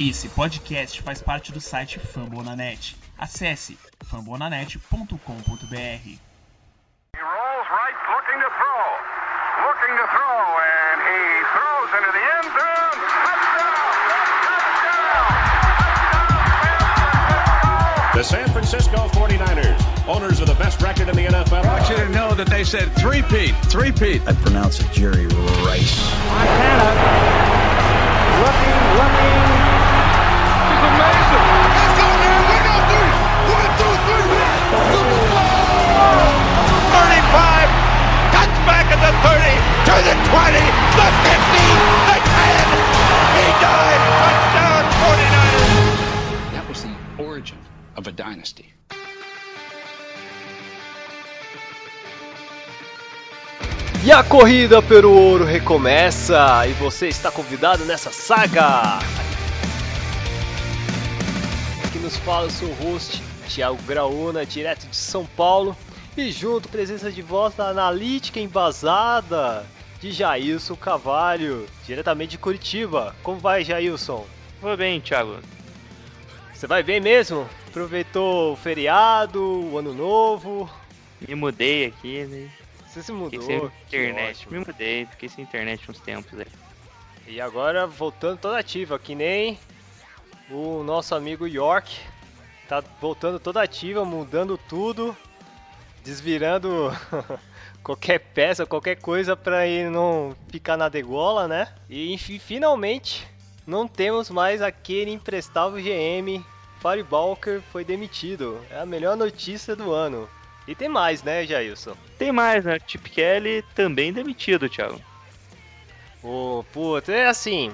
Esse podcast faz parte do site Fambonanet. Acesse fambonanet.com.br. He rolls right, looking to throw. Looking to throw, and he throws into the end zone. Touchdown! The San Francisco 49ers, owners of the best record in the NFL. I want you to know that they said three-peat, three-peat. I pronounce it Jerry Rice. Montana looking, looking. 35, cuts back at the 30, to the 20, the 50, the 10. He died. Touchdown 49ers. That was the origin of a dynasty. E a corrida pelo ouro recomeça e você está convidado nessa saga. Aqui nos fala o seu host, Thiago Graúna, direto de São Paulo. E junto, presença de voz da analítica embasada de Jailson Cavalho, diretamente de Curitiba. Como vai, Jailson? Vou bem, Thiago. Você vai bem mesmo? Aproveitou o feriado, o ano novo? Me mudei aqui, né? Você se Fiquei mudou? sem Que internet. Me mudei, fiquei sem internet uns tempos aí. E agora voltando toda ativa, que nem o nosso amigo York. Tá voltando toda ativa, mudando tudo, desvirando qualquer peça, qualquer coisa pra ele não ficar na degola, né? E enfim, finalmente não temos mais aquele imprestável GM. Firebalker foi demitido. É a melhor notícia do ano. E tem mais, né, Jailson? Tem mais, né? Chip Kelly também demitido, Thiago. Ô, puta, é assim.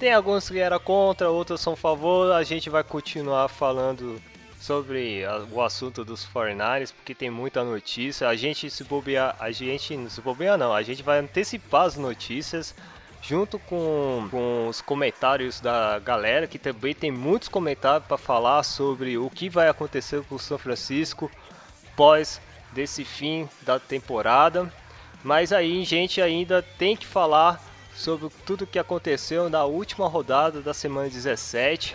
Tem alguns que eram contra, outros são a favor. A gente vai continuar falando sobre a- o assunto dos 49ers, porque tem muita notícia. A gente se bobear, a gente não se bobear não, a gente vai antecipar as notícias junto com, com os comentários da galera, que também tem muitos comentários para falar sobre o que vai acontecer com o São Francisco pós desse fim da temporada. Mas aí, gente, ainda tem que falar sobre tudo que aconteceu na última rodada da semana 17,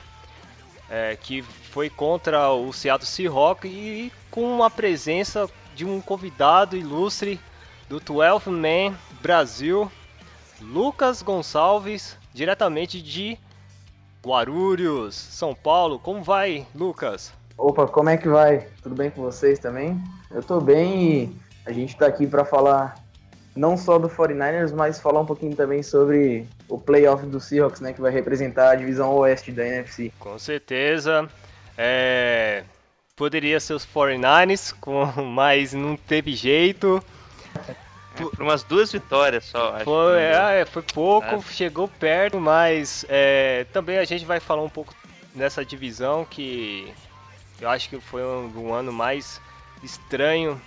é, que foi contra o Seattle Seahawks e com a presença de um convidado ilustre do 12 Man Brasil, Lucas Gonçalves, diretamente de Guarulhos, São Paulo. Como vai, Lucas? Opa, como é que vai? Tudo bem com vocês também? Eu tô bem e a gente tá aqui para falar não só do 49ers, mas falar um pouquinho também sobre o playoff do Seahawks, né, que vai representar a divisão oeste da NFC. Com certeza. É, Poderia ser os 49ers, com... mas não teve jeito. Por umas duas vitórias só, acho. Foi, é, foi pouco, É. chegou perto, mas é, também a gente vai falar um pouco nessa divisão que eu acho que foi um, um ano mais estranho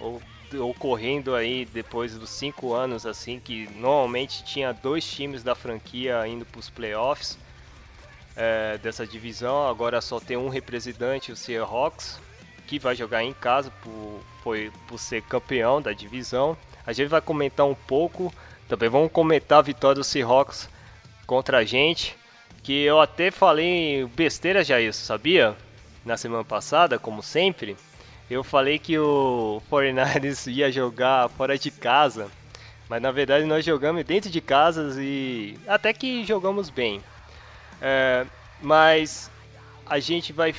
ou- ocorrendo aí depois dos cinco anos assim que normalmente tinha dois times da franquia indo para os playoffs é, dessa divisão. Agora só tem um representante o Seahawks que vai jogar em casa por, foi, por ser campeão da divisão. A gente vai comentar um pouco também vamos comentar a vitória do Seahawks contra a gente que eu até falei besteira já isso sabia? Na semana passada como sempre eu falei que o 49ers ia jogar fora de casa, mas na verdade nós jogamos dentro de casas e até que jogamos bem. É, mas a gente vai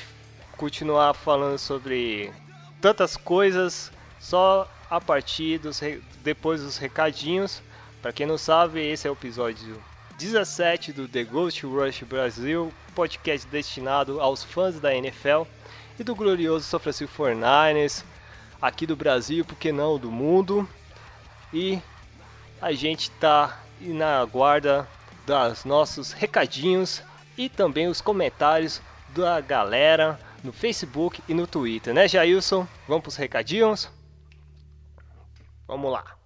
continuar falando sobre tantas coisas só a partir dos depois dos recadinhos. Para quem não sabe, esse é o episódio 17 do The Ghost Rush Brasil, podcast destinado aos fãs da NFL e do glorioso São Francisco 49ers, aqui do Brasil, por que não do mundo. E a gente tá na guarda dos nossos recadinhos e também os comentários da galera no Facebook e no Twitter, né, Jailson? Vamos pros recadinhos? Vamos lá.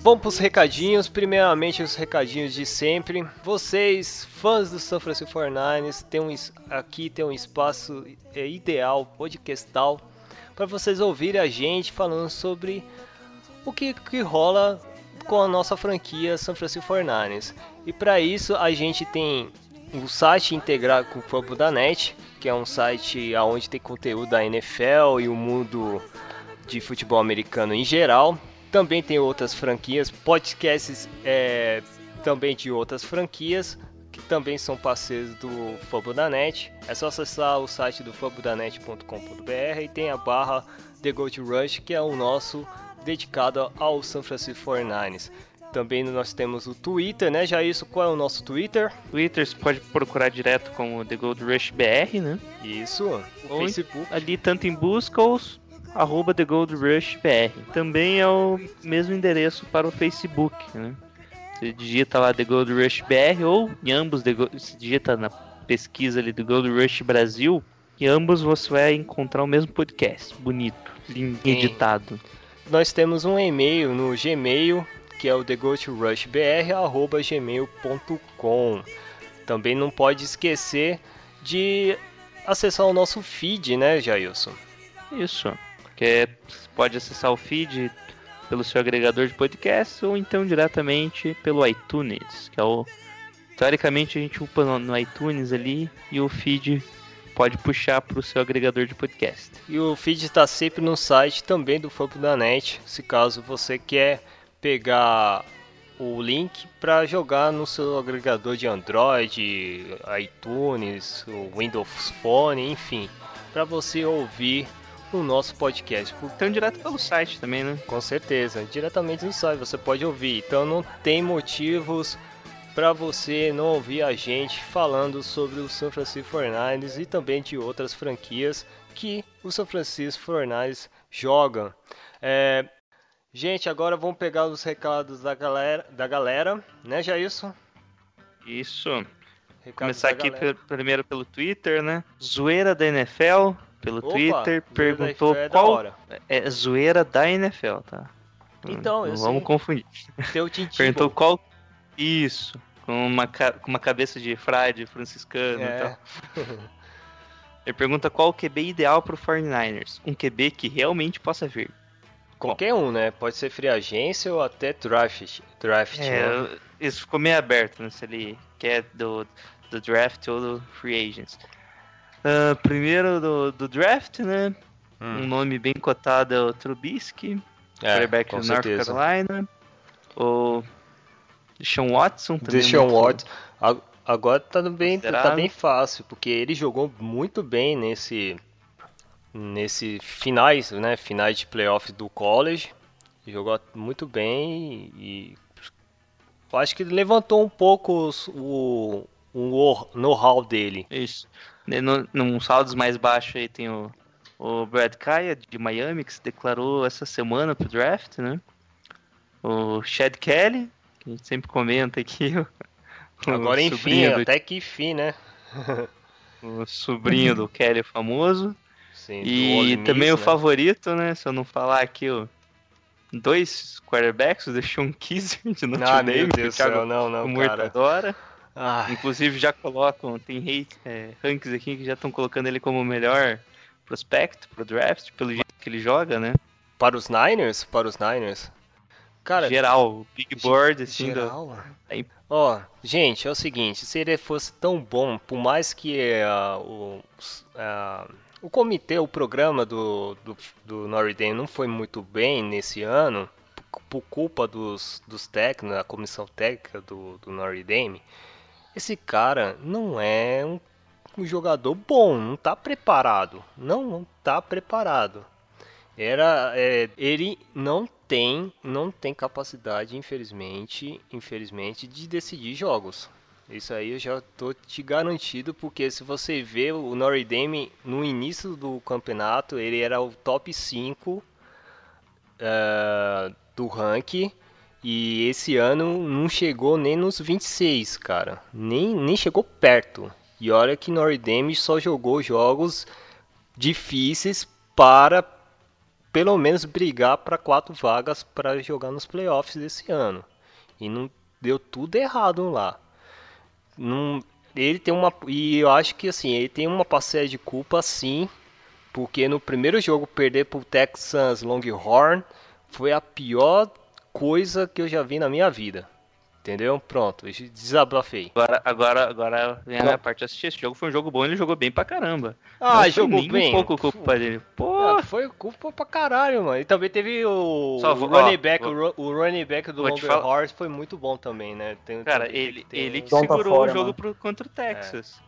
Vamos para os recadinhos. Primeiramente, os recadinhos de sempre. Vocês, fãs do São Francisco 49ers, tem um, aqui tem um espaço é, ideal, podcastal, para vocês ouvirem a gente falando sobre o que, que rola com a nossa franquia São Francisco 49ers. E para isso, a gente tem um site integrado com o Fumble da Net, que é um site onde tem conteúdo da NFL e o mundo de futebol americano em geral. Também tem outras franquias, podcasts é, também de outras franquias, que também são parceiros do Fumble da Net. É só acessar o site do fumbledanet.com.br e tem a barra The Gold Rush, que é o nosso dedicado ao San Francisco 49ers. Também nós temos o Twitter, né? Já isso, qual é o nosso Twitter? Twitter você pode procurar direto como The Gold Rush BR, né? Isso. O Ou Facebook. Ali tanto em busca ou arroba The Gold Rush BR. Também é o mesmo endereço para o Facebook, né? Você digita lá The Gold Rush BR ou em ambos, The Gold, você digita na pesquisa ali The Gold Rush Brasil, e ambos você vai encontrar o mesmo podcast, bonito, lindo, editado. Nós temos um e-mail no Gmail, que é o theghostrushbr@gmail.com. Também não pode esquecer de acessar o nosso feed, né, Jailson? Isso. Que você pode acessar o feed pelo seu agregador de podcast ou então diretamente pelo iTunes, que é o teoricamente a gente upa no, no iTunes ali e o feed pode puxar para o seu agregador de podcast. E o feed está sempre no site também do Fumble da Net, se caso você quer pegar o link para jogar no seu agregador de Android, iTunes, Windows Phone, enfim, para você ouvir o nosso podcast. Então direto pelo site também, né? Com certeza, diretamente no site você pode ouvir. Então não tem motivos para você não ouvir a gente falando sobre o São Francisco 49ers e também de outras franquias que o São Francisco 49ers joga. É, Gente, agora vamos pegar os recados da galera, da galera né, Jailson? Isso. Recados Começar aqui primeiro pelo Twitter, né? Zoeira da NFL, pelo Opa, Twitter, perguntou é qual. É zoeira da NFL, tá? Então, Não vamos confundir. perguntou qual. Isso. Com uma, com uma cabeça de frade franciscano é. e tal. Ele pergunta qual o QB ideal para o 49ers. Um QB que realmente possa vir. Qualquer Bom, um, né? Pode ser free agência ou até draft. draft é, né? Isso ficou meio aberto, né? Se ele quer do, do draft ou do free agents. Uh, primeiro do, do draft, né? Hum. Um nome bem cotado é o Trubisky, é, quarterback do North Carolina. O Deshaun Watson também. Deshaun Watson. Agora tá bem, tá bem fácil, porque ele jogou muito bem nesse nesse finais, né, finais de playoff do college. Jogou muito bem e acho que levantou um pouco o, o know-how dele. Isso. No, num saldos mais baixos aí tem o, o Brad Kaya de Miami que se declarou essa semana pro draft, né? O Chad Kelly, que a gente sempre comenta aqui. O, Agora enfim, do, até que enfim, né? o sobrinho do Kelly famoso. Sim, e também o né? favorito, né? Se eu não falar aqui, o dois quarterbacks, o Deshaun Kizzer de Notre ah, Dame, meu Deus céu, não, não, o Morto adora. Ah. Inclusive já colocam, tem hate, é, rankings aqui que já estão colocando ele como o melhor prospecto pro draft, pelo jeito que ele joga, né? Para os Niners? Para os Niners? Cara, geral, big board, assim, geral. Do... Ó, gente, é o seguinte, se ele fosse tão bom, por mais que uh, o, uh, o comitê, o programa do, do, do Notre Dame não foi muito bem nesse ano, por culpa dos, dos técnicos, da comissão técnica do, do Notre Dame. Esse cara não é um, um jogador bom, não está preparado. Não, está preparado. Era, é, ele não tem, não tem capacidade, infelizmente, infelizmente, de decidir jogos. Isso aí eu já tô te garantido, porque se você vê o Notre Dame no início do campeonato, ele era o top 5 uh, eh, do ranking. E esse ano não chegou nem nos 26, cara. Nem, nem chegou perto. E olha que Notre Dame só jogou jogos difíceis para pelo menos brigar para quatro vagas para jogar nos playoffs desse ano. E não deu tudo errado lá. Não, ele tem uma e eu acho que assim ele tem uma parcela de culpa sim, porque no primeiro jogo perder pro Texas Longhorn foi a pior coisa que eu já vi na minha vida. Entendeu? Pronto, desabafei. Agora, agora, agora vem a parte de assistir. Esse jogo foi um jogo bom, ele jogou bem pra caramba. Ah, Não jogou bem. um pouco culpa dele. Pô, ah, foi culpa pra caralho, mano. E também teve o, Só, o running back, ó, o, running back do Longer falar... Horse foi muito bom também, né? Tem, Cara, ele, que ele que segurou fora, o jogo pro, contra o Texas.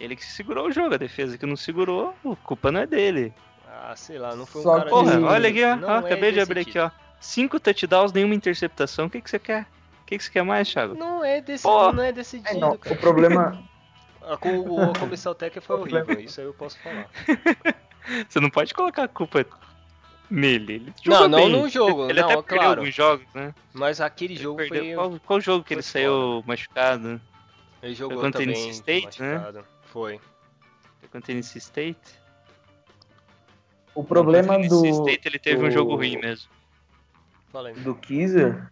É. Ele que segurou o jogo, a defesa que não segurou, a culpa não é dele. Ah, sei lá, não foi um Só cara... Porra, de... olha aqui, ó, ó é acabei de abrir aqui, ó. Cinco touchdowns, nenhuma interceptação, o que, que você quer? O que, que você quer mais, Thiago? Não é decidido, não é decidido. É, não, o problema. A, o, a comissão técnica foi horrível, isso aí eu posso falar. você não pode colocar a culpa nele. Ele não, não bem. no jogo. Ele não, até perdeu claro. alguns jogos, né? Mas aquele jogo perdeu. foi. Qual, qual jogo que ele saiu fora. machucado? Ele jogou contra também Tennessee State, né? machucado. né? Foi. Foi contra Tennessee State? O problema do. Tennessee State ele teve do... um jogo ruim mesmo. Do Kizer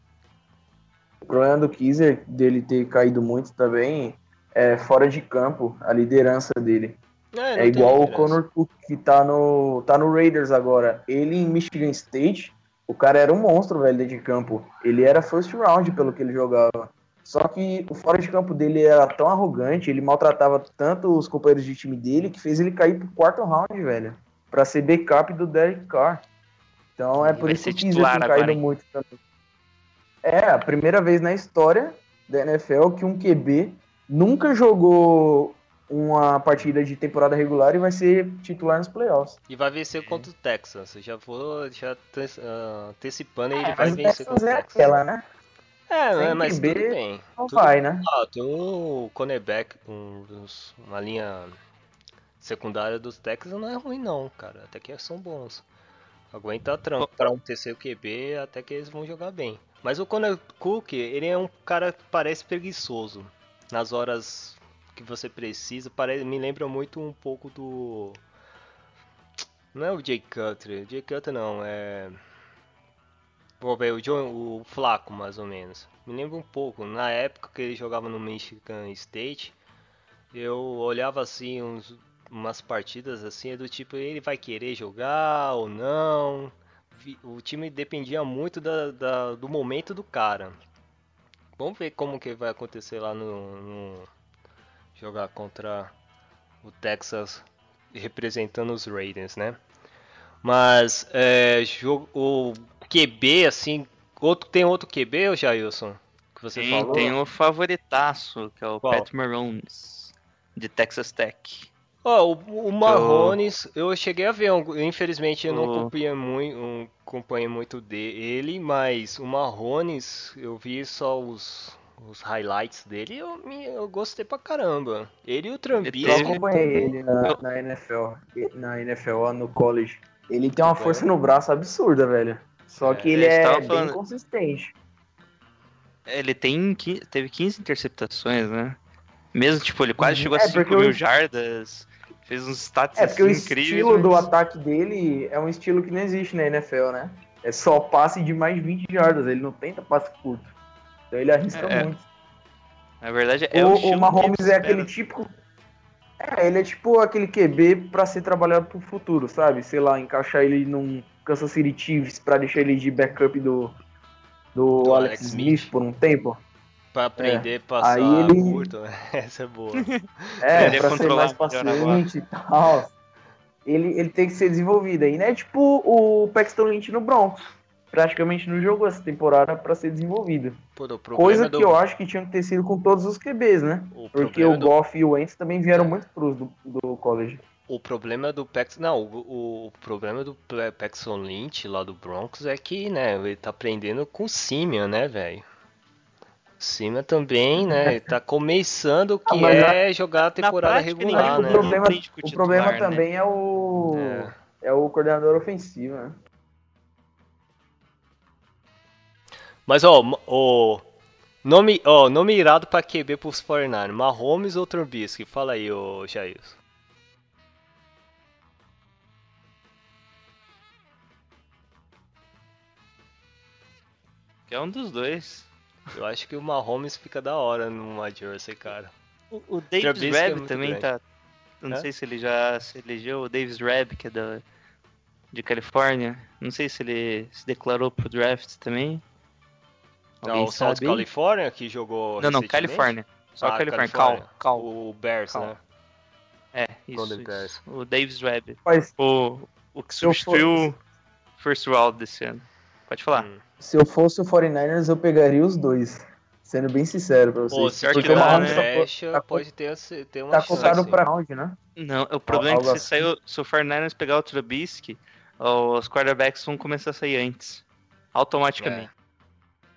o problema do Kizer, dele ter caído muito também, é fora de campo, a liderança dele. É, é igual o Connor Cook, que tá no, tá no Raiders agora. Ele em Michigan State, o cara era um monstro, velho, dentro de campo. Ele era first round pelo que ele jogava. Só que o fora de campo dele era tão arrogante, ele maltratava tanto os companheiros de time dele, que fez ele cair pro quarto round, velho. Pra ser backup do Derek Carr. Então é por isso que o Kizer tem caído muito também. É a primeira vez na história da NFL que um QB nunca jogou uma partida de temporada regular e vai ser titular nos playoffs. E vai vencer contra o Texas. Já vou já uh, antecipando, ele é, vai vencer contra o é Texas. Aquela, né? É, Sem mas QB, tudo bem. Não tudo... vai, né? Ah, tem um cornerback, um, uma linha secundária dos Texas não é ruim não, cara. Até que são bons. Aguenta trampo para um terceiro QB, até que eles vão jogar bem. Mas o Conor Cook, ele é um cara que parece preguiçoso. Nas horas que você precisa, parece, me lembra muito um pouco do... Não é o Jay Cutler, Jay Cutler não, é... Vou ver, o, John, o Flaco, mais ou menos. Me lembra um pouco, na época que ele jogava no Michigan State, eu olhava assim uns, umas partidas assim, é do tipo, ele vai querer jogar ou não o time dependia muito da, da, do momento do cara. Vamos ver como que vai acontecer lá no, no jogar contra o Texas representando os Raiders, né? Mas é, jogo, o QB assim, outro tem outro QB, o Jailson? Que você tem, falou? Tem o favoritaço, que é o Qual? Pat Maroons de Texas Tech. Ó, oh, o, o Marrones, eu... eu... cheguei a ver, infelizmente eu não acompanhei muito, um, acompanhei muito dele, mas o Marrones, eu vi só os, os highlights dele e eu, eu gostei pra caramba. Ele e o Trambisky. Eu acompanhei ele na, na NFL, na NFL, no college. Ele tem uma força no braço absurda, velho. Só é, que ele é bem falando... consistente. Ele tem, teve 15 interceptações, né? Mesmo, tipo, ele quase uhum. chegou a 5 é, mil eu... jardas. Fez uns stats É porque assim, o estilo mas... do ataque dele é um estilo que não existe na NFL, né? É só passe de mais 20 jardas, ele não tenta passe curto. Então ele arrisca é, muito. Na verdade, é o, o, o Mahomes é aquele tipo. É, ele é tipo aquele QB para ser trabalhado pro futuro, sabe? Sei lá, encaixar ele num Kansas City Chiefs pra deixar ele de backup do, do, do Alex, Alex Smith, Smith por um tempo. Pra aprender a é. passar Aí ele... curto, essa é boa. É, pra ser mais paciente e tal. Ele, ele tem que ser desenvolvido aí, né? Tipo o Paxton Lynch no Broncos. Praticamente não jogou essa temporada para ser desenvolvido. Pô, Coisa do... que eu acho que tinha que ter sido com todos os QBs, né? O Porque o do... Goff e o Wentz também vieram é. muito cruz do, do college. O problema do Paxton. Não, o, o, problema do Paxton Lynch lá do Broncos é que, né, ele tá aprendendo com o Simeon, né, velho? Cima também, né? É. Tá começando o que ah, é jogar a temporada prática, regular, né? O problema, o problema né? também é o é. é. o coordenador ofensivo, né? Mas ó, o nome, ó, nome irado para QB pros 49, Mahomes ou Trubisky? Fala aí, ô Jair. É um dos dois. Eu acho que o Mahomes fica da hora numa jersey, cara. O, o Davis Webb é também grande. tá. Eu não é? sei se ele já se elegeu. O Davis Webb, que é da, de Califórnia. Não sei se ele se declarou pro draft também. Não, o South California que jogou. Não, não, Califórnia. Só ah, Califórnia. Cal, Cal. O Bears, Cal. né? É, isso, isso. O Davis Webb. Mas, o, o que substituiu o first round desse ano. Pode falar. Hum. Se eu fosse o 49ers, eu pegaria os dois. Sendo bem sincero pra vocês. Pô, porque o Mahomes né? tá, tá, pode ter, ter uma Tá cotado pra round, né? Não, o problema Algo é que se, assim. saiu, se o 49ers pegar o Trubisky, os quarterbacks vão começar a sair antes. Automaticamente.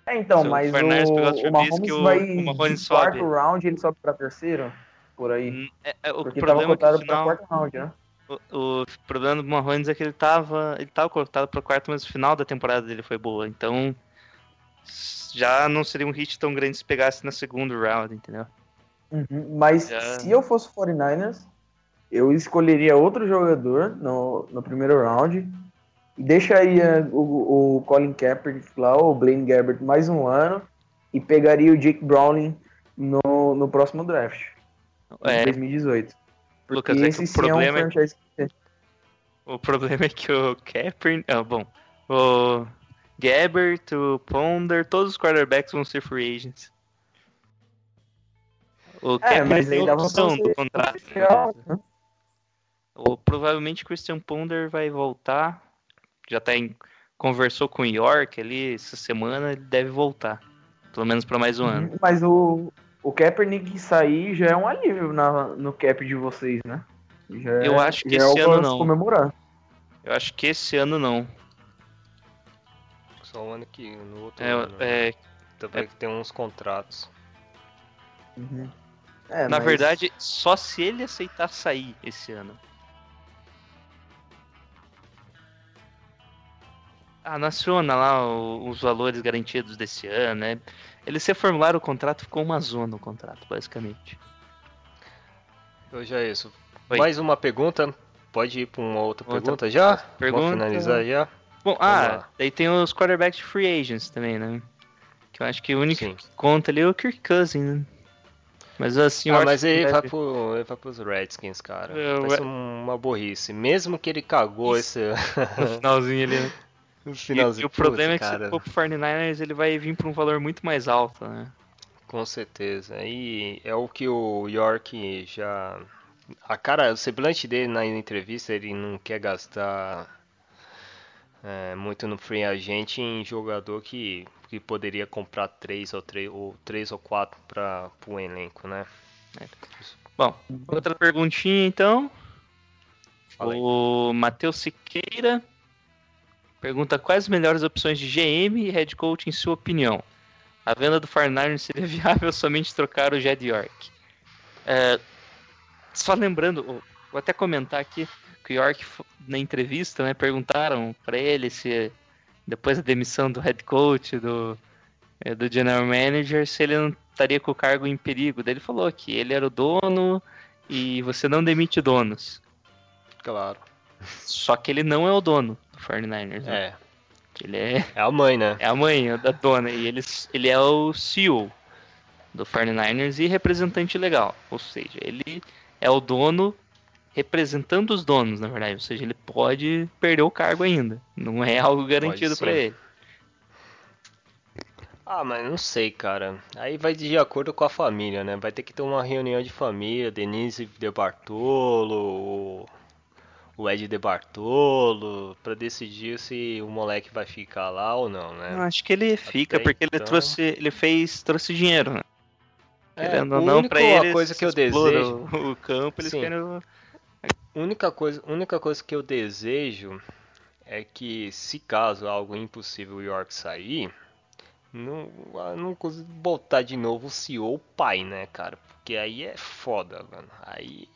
É, é então, se mas o, o, o Mahomes o, vai o Mahomes de quarto sobe. round, ele sobe pra terceiro? Por aí. Hum, é, é, o porque problema tava cotado é que final... pra quarto round, né? O, o, problema do Mahomes é que ele tava, ele tava cortado para quarto, mas o final da temporada dele foi boa. Então, já não seria um hit tão grande se pegasse na segunda round, entendeu? Uhum, mas já... se eu fosse 49ers, eu escolheria outro jogador no, no primeiro round e deixaria o, o Colin Kaepernick lá, o Blaine Gabbert, mais um ano e pegaria o Jake Browning no, no próximo draft, é. em 2018. Porque Lucas, é que o problema é, um é... O problema é que o Kaepernick... Ah, bom, o Gabbert, o Ponder, todos os quarterbacks vão ser free agents. O é, mas aí dá opção do contrato. Né? Ou provavelmente Christian Ponder vai voltar. Já tá em, conversou com o York ali essa semana, ele deve voltar. Pelo menos para mais um uhum, ano. Mas o, o Kaepernick sair já é um alívio na, no cap de vocês, né? Já eu é, acho que esse é ano não. Comemorar. Eu acho que esse ano não. Só o ano que no outro é, ano. Né? É, Também é... que tem uns contratos. Uhum. É, Na mas... verdade, só se ele aceitar sair esse ano. Ah, naciona lá os valores garantidos desse ano, né? Eles reformularam o contrato, ficou uma zona o contrato, basicamente. Eu já é isso. Oi. Mais uma pergunta. Pode ir para uma outra, outra pergunta já? Pergunta. finalizar já. Bom, ah, daí tem os quarterbacks free agents também, né? Que eu acho que o único Sim. que conta ali é o Kirk Cousins, né? Mas assim, ah, mas ele vai, pro, ele vai pros Redskins, cara. Eu, vai ser uma burrice. Mesmo que ele cagou esse. no finalzinho ali, né? No finalzinho. E, e o problema é que cara. se for pro 49ers, ele vai vir pra um valor muito mais alto, né? Com certeza. E é o que o York já. A cara, o semblante dele na entrevista, ele não quer gastar é, muito no free agent em jogador que, que poderia comprar três ou três ou três ou quatro para o elenco, né? É. Bom, outra perguntinha então. O Matheus Siqueira pergunta quais as melhores opções de GM e head coach em sua opinião. A venda do Farnard seria viável somente trocar o Jed York. É, só lembrando, vou até comentar aqui, que o York, na entrevista, né, perguntaram para ele se, depois da demissão do head coach, do, é, do general manager, se ele não estaria com o cargo em perigo. Daí ele falou que ele era o dono e você não demite donos. Claro. Só que ele não é o dono do 49ers. Né? É. Ele é... É a mãe, né? É a mãe da dona. E ele, ele é o CEO do 49ers e representante legal. Ou seja, ele é o dono representando os donos, na verdade. Ou seja, ele pode perder o cargo ainda. Não é algo garantido para ele. Ah, mas não sei, cara. Aí vai de acordo com a família, né? Vai ter que ter uma reunião de família, Denise de Bartolo, o Ed de Bartolo, para decidir se o moleque vai ficar lá ou não, né? Eu acho que ele fica, Até porque então... ele trouxe, ele fez, trouxe dinheiro, né? É, Querendo ou não, pra ele, coisa que eu desejo o campo, eles Sim. querem única coisa, única coisa que eu desejo é que, se caso algo impossível o York sair, não, não botar de novo o CEO pai, né, cara? Porque aí é foda, mano. Aí,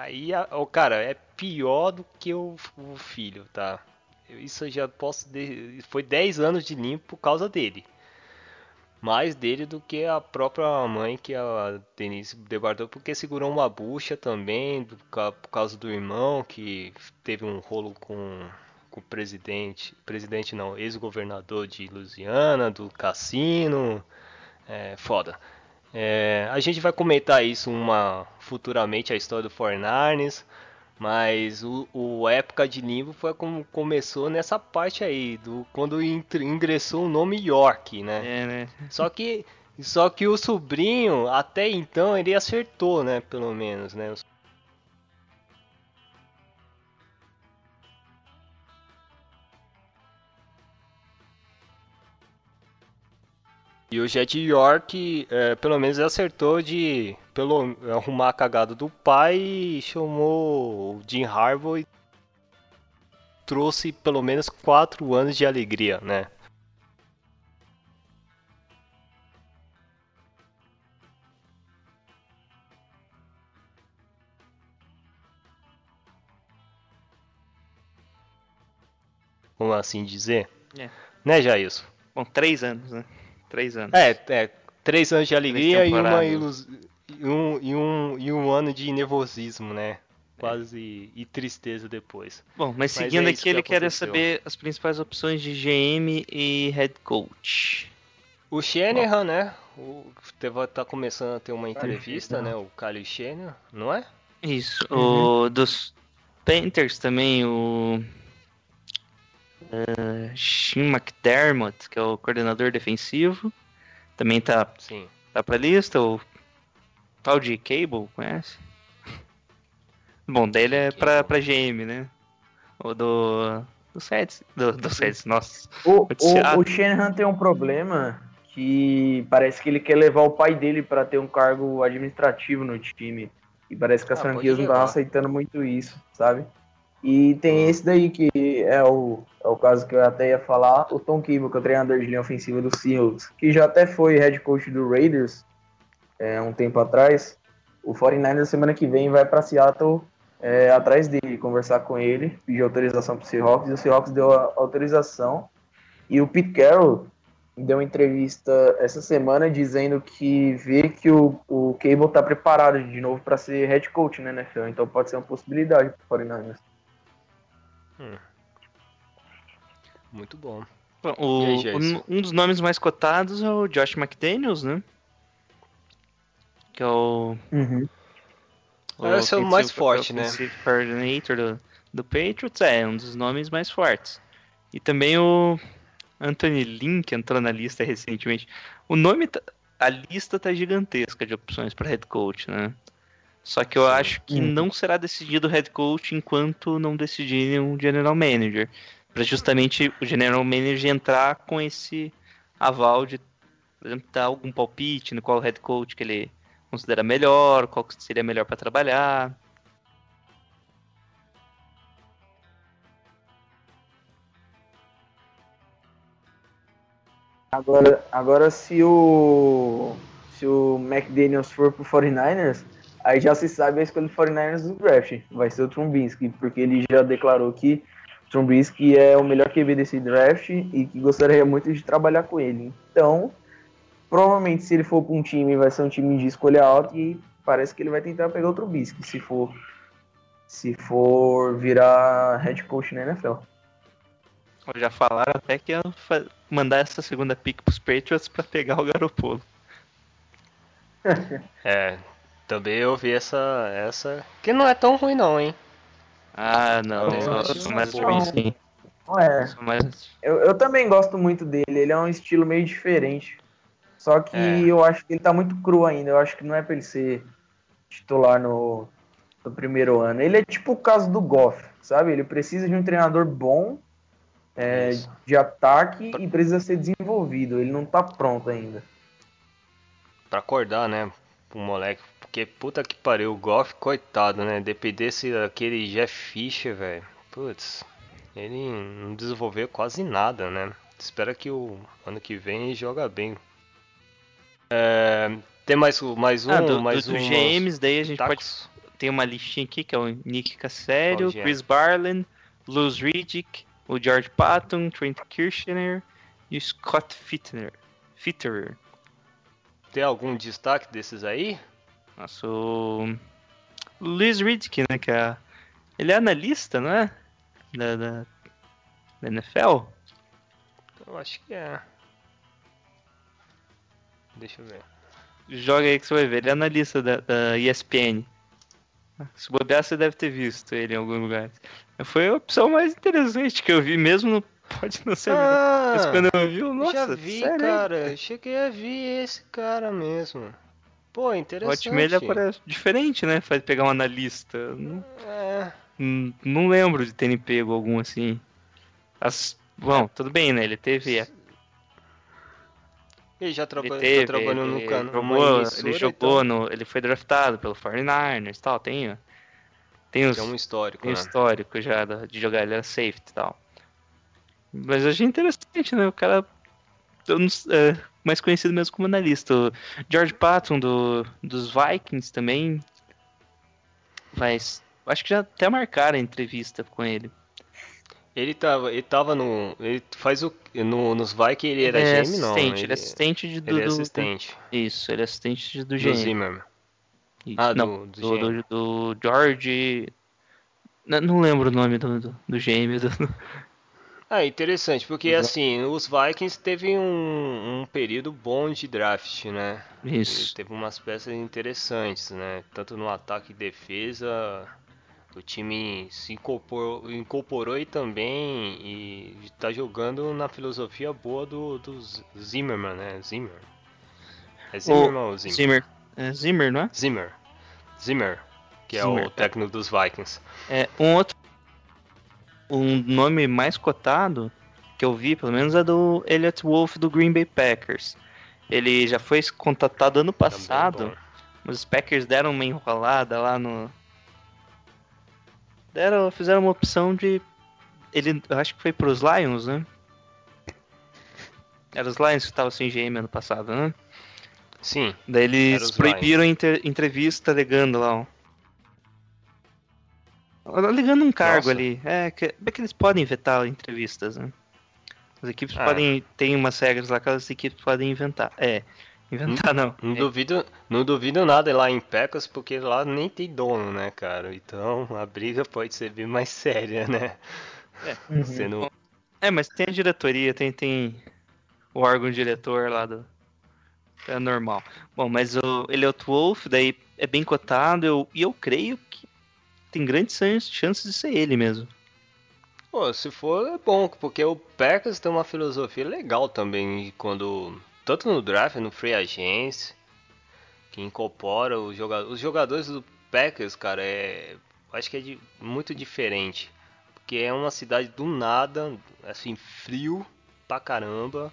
aí, o cara, é pior do que o, o filho, tá? Isso eu já posso. De, foi 10 anos de limpo por causa dele mais dele do que a própria mãe que a Denise debardou, porque segurou uma bucha também, do, por causa do irmão que teve um rolo com, com o presidente, presidente não, ex-governador de Louisiana, do cassino, é foda. É, a gente vai comentar isso uma futuramente a história do 49ers, mas o, o época de Nimbo foi como começou nessa parte aí do quando ingressou o nome York, né? É, né? Só que só que o sobrinho até então ele acertou, né, pelo menos, né? E o Jet York, é, pelo menos, acertou de pelo, arrumar a cagada do pai e chamou o Jim Harbaugh e trouxe pelo menos quatro anos de alegria, né? Vamos assim dizer? É. Né, Jailson? Bom, três anos, né? Três anos. É, é três anos de alegria e, uma ilus... e, um, e, um, e um ano de nervosismo, né? Quase e tristeza depois. Bom, mas seguindo mas é aqui, ele quer saber as principais opções de GM e head coach. O Shanahan, Bom. né? O, teve, tá começando a ter uma entrevista, né? O Kyle Shanahan, não é? Isso. Uhum. O dos Panthers também, o Uh, Shin McDermott, que é o coordenador defensivo, também tá, Sim. tá pra lista. O tal de Cable, conhece? Bom, dele é pra, pra GM, né? O do. Do Sets. Do, do Sets, nossa. O, o, o Shanahan tem um problema que parece que ele quer levar o pai dele para ter um cargo administrativo no time. E parece que as ah, franquias não estavam aceitando muito isso, sabe? E tem esse daí que é o, é o caso que eu até ia falar, o Tom Cable, que é o treinador de linha ofensiva do Seahawks, que já até foi head coach do Raiders é, um tempo atrás. O 49ers semana que vem vai para Seattle é, atrás dele, conversar com ele, pedir autorização para o Seahawks, e o Seahawks deu a autorização. E o Pete Carroll deu uma entrevista essa semana dizendo que vê que o, o Cable está preparado de novo para ser head coach na NFL, então pode ser uma possibilidade para o 49ers. Hum. Muito bom. bom o, aí, um dos nomes mais cotados é o Josh McDaniels, né? Que é o. Uhum. o Esse é o mais forte, né? coordinator do, do Patriots é um dos nomes mais fortes. E também o Anthony Lynn, que entrou na lista recentemente. O nome. Tá, a lista tá gigantesca de opções para head coach, né? Só que eu Sim. acho que uhum. não será decidido o head coach enquanto não decidirem um general manager. Para justamente o general manager entrar com esse aval de, por exemplo, dar algum palpite no qual head coach que ele considera melhor, qual seria melhor para trabalhar. Agora, agora se o se o McDaniels for pro 49ers, Aí já se sabe a escolha do 49ers do draft. Vai ser o Trumbinski, porque ele já declarou que o Trumbinski é o melhor QB desse draft e que gostaria muito de trabalhar com ele. Então, provavelmente se ele for para um time, vai ser um time de escolha alta e parece que ele vai tentar pegar o Trumbinski, se for se for virar head coach na NFL. Já falaram até que ia mandar essa segunda pick pros Patriots para pegar o Garopolo. é, também eu vi essa, essa. Que não é tão ruim, não, hein? Ah, não. Eu sou mais ruim, sim. É. Mais... Eu, eu também gosto muito dele. Ele é um estilo meio diferente. Só que é. eu acho que ele tá muito cru ainda. Eu acho que não é pra ele ser titular no, no primeiro ano. Ele é tipo o caso do Goff, sabe? Ele precisa de um treinador bom é, de ataque e precisa ser desenvolvido. Ele não tá pronto ainda. Pra acordar, né? O moleque porque puta que pariu, o Goff, coitado, né? Dependesse daquele Jeff Fisher, velho. Putz, ele não desenvolveu quase nada, né? Espera que o ano que vem ele joga bem. É, tem mais, mais ah, um, ah, do, mais do, um. GMs, daí a gente tacos. pode. Tem uma listinha aqui que é o Nick Cassério, Chris Barland, Luz Riddick, o George Patton, Trent Kirchner e o Scott Fitterer. Fitterer. Tem algum destaque desses aí? Nosso Luiz Riddick, né? Que é, ele é analista, não é? Da, da, Da NFL? Eu acho que é. Deixa eu ver. Joga aí que você vai ver. Ele é na lista da, da ESPN. Se bobear, você deve ter visto ele em algum lugar. Foi a opção mais interessante que eu vi, mesmo no Pode não ser. Ah, mas quando eu vi, nossa, já vi, sério? cara. Cheguei a ver esse cara mesmo. Pô, interessante. O Hotmail parece diferente, né? Faz pegar um analista. É. Não, não lembro de terem pego algum assim. As... Bom, tudo bem, né? Ele teve. Ele já trabalhou, ele teve, trabalhou no cano. Jogou, ele jogou então. no. Ele foi draftado pelo 49ers e tal. Tem, tem, os, tem um histórico. Tem né? um histórico já de jogar, ele era safety e tal. Mas eu achei interessante, né? O cara é, mais conhecido mesmo como analista. O George Patton do, dos Vikings também. Mas acho que já até marcaram a entrevista com ele. Ele tava, ele tava no. Ele faz o. No, nos Vikings ele era ele é GM, não. Ele, ele é assistente de, do. Ele é assistente. Do, isso, ele é assistente do GM. Do Zimmer. Ah, não, do, do, do, do, George. Não, não, lembro o nome do, do, do GM. Do, ah, interessante, porque Exato. assim, os Vikings teve um, um, período bom de draft, né? Isso. E teve umas peças interessantes, né? Tanto no ataque e defesa, o time se incorporou, incorporou e também e está jogando na filosofia boa do, do Zimmerman, né? Zimmer. É Zimmerman ou Zimmer? Zimmer. É Zimmer, não é? Zimmer. Zimmer, que Zimmer. é o técnico dos Vikings. É, um outro um nome mais cotado que eu vi, pelo menos, é do Elliot Wolf do Green Bay Packers. Ele já foi contatado ano passado, mas os Packers deram uma enrolada lá no. Deram, fizeram uma opção de. Ele, eu acho que foi pros Lions, né? Era os Lions que estavam sem GM ano passado, né? Sim. Daí eles proibiram inter, entrevista alegando lá, ó. Ligando um cargo Nossa. ali. É que, é que eles podem vetar entrevistas, né? As equipes ah. podem. Tem umas regras lá que as equipes podem inventar. É. Inventar não. Não, é. duvido, não duvido nada lá em Pecas, porque lá nem tem dono, né, cara? Então a briga pode ser bem mais séria, né? É, uhum. Sendo... é mas tem a diretoria, tem, tem o órgão diretor lá do. É normal. Bom, mas o Elliot Wolf, daí é bem cotado, eu, e eu creio que tem grandes chances de ser ele mesmo. Pô, se for é bom, porque o Packers tem uma filosofia legal também quando tanto no draft, no free agency, que incorpora os jogadores, os jogadores do Packers, cara, é acho que é de, muito diferente, porque é uma cidade do nada, assim, frio pra caramba.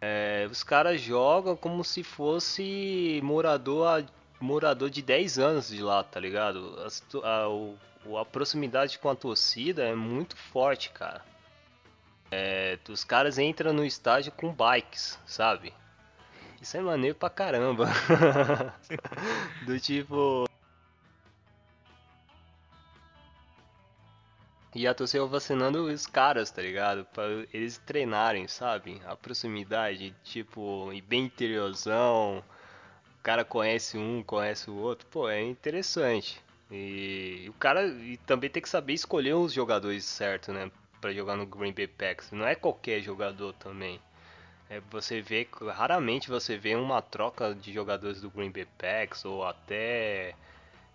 É, os caras jogam como se fosse morador morador de 10 anos de lá, tá ligado? A, a, a, proximidade com a torcida é muito forte, cara. É, os caras entram no estádio com bikes, sabe? Isso é maneiro pra caramba. Do tipo. E a torcida vacinando os caras, tá ligado? Pra eles treinarem, sabe? A proximidade, tipo, e bem interiorzão cara conhece um, conhece o outro, pô, é interessante. E o cara e também tem que saber escolher os jogadores certos, né? Pra jogar no Green Bay Packers. Não é qualquer jogador também. É, você vê, raramente você vê uma troca de jogadores do Green Bay Packers ou até.